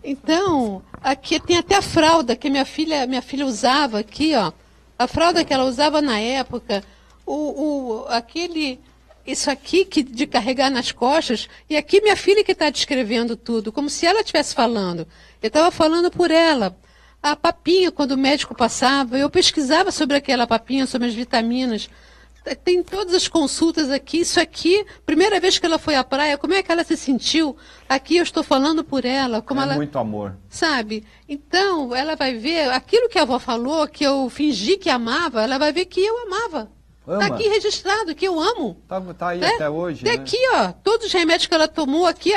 Então, aqui tem até a fralda que minha filha, minha filha usava aqui, ó. A fralda que ela usava na época, o, o, aquele isso aqui que, de carregar nas costas, e aqui minha filha que está descrevendo tudo, como se ela estivesse falando. Eu estava falando por ela. A papinha, quando o médico passava, eu pesquisava sobre aquela papinha, sobre as vitaminas. Tem todas as consultas aqui. Isso aqui, primeira vez que ela foi à praia, como é que ela se sentiu? Aqui eu estou falando por ela. Como é ela, muito amor. Sabe? Então, ela vai ver aquilo que a avó falou, que eu fingi que amava, ela vai ver que eu amava. Está aqui registrado, que eu amo. Está tá aí é? até hoje. Tá né? aqui, ó, todos os remédios que ela tomou, aqui,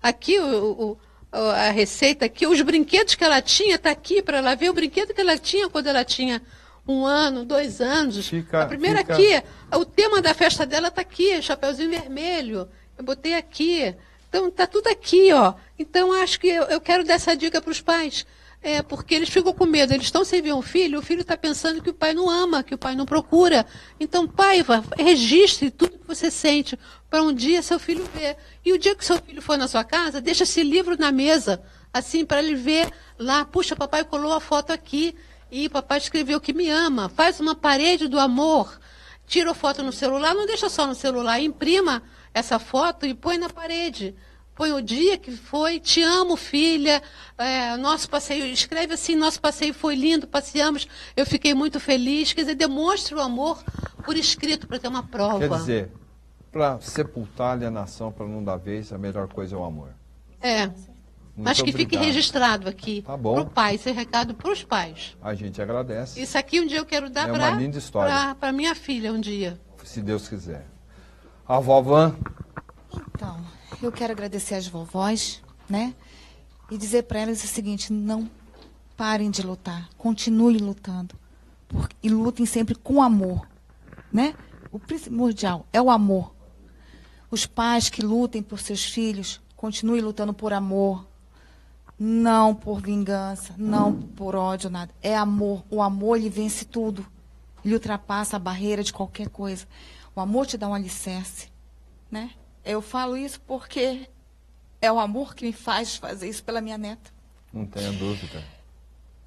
aqui o, o, a receita, aqui, os brinquedos que ela tinha, está aqui para ela ver o brinquedo que ela tinha quando ela tinha um ano, dois anos. Fica, a primeira fica... aqui, o tema da festa dela está aqui, Chapeuzinho Vermelho. Eu botei aqui. Então, está tudo aqui, ó. Então, acho que eu, eu quero dar essa dica para os pais. É, porque eles ficam com medo. Eles estão sem ver um filho, o filho está pensando que o pai não ama, que o pai não procura. Então, pai, registre tudo que você sente para um dia seu filho ver. E o dia que seu filho for na sua casa, deixa esse livro na mesa, assim, para ele ver lá. Puxa, papai colou a foto aqui. E papai escreveu que me ama. Faz uma parede do amor. Tira foto no celular, não deixa só no celular, imprima essa foto e põe na parede. Põe o dia que foi, te amo, filha. É, nosso passeio, escreve assim, nosso passeio foi lindo, passeamos, eu fiquei muito feliz. Quer dizer, demonstre o amor por escrito para ter uma prova. Quer dizer, para sepultar a alienação, para não dar vez, a melhor coisa é o amor. É. Muito Mas que fique obrigado. registrado aqui. Tá. Para o pai, esse recado para os pais. A gente agradece, Isso aqui um dia eu quero dar É para para minha filha um dia. se Deus quiser. A vovó, Então, eu quero agradecer às vovós, né? E dizer para elas o seguinte: não parem de lutar, continuem lutando. Por- e lutem sempre com amor, né? O primordial é o amor. Os pais que lutem por seus filhos, continuem lutando por amor, não por vingança, não por ódio, nada. É amor. O amor, ele vence tudo. Ele ultrapassa a barreira de qualquer coisa. O amor te dá um alicerce, né? Eu falo isso porque é o amor que me faz fazer isso pela minha neta. não tenha dúvida.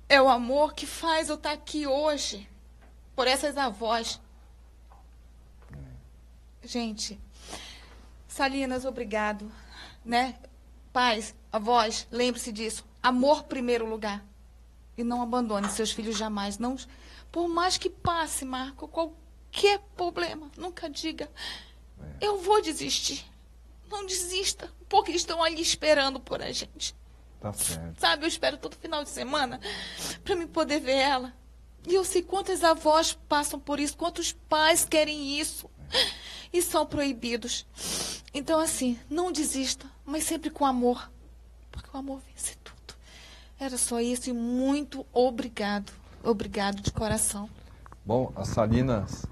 É o amor que faz eu estar aqui hoje por essas avós. Gente, Salinas, obrigado, né? Pais, avós, lembre-se disso. Amor primeiro lugar. E não abandone seus filhos jamais. Não, por mais que passe, Marco, qualquer problema, nunca diga, eu vou desistir. Não desista, porque estão ali esperando por a gente. Tá certo. Sabe, eu espero todo final de semana para me poder ver ela. E eu sei quantas avós passam por isso, quantos pais querem isso e são proibidos. Então, assim, não desista, mas sempre com amor, porque o amor vence tudo. Era só isso e muito obrigado. Obrigado de coração. Bom, a Salinas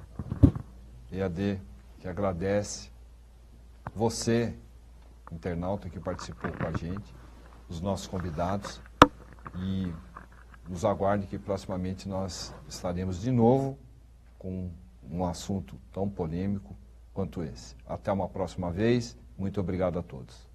EAD que agradece você, internauta que participou com a gente, os nossos convidados e nos aguarde que proximamente nós estaremos de novo com um assunto tão polêmico quanto esse. Até uma próxima vez. Muito obrigado a todos.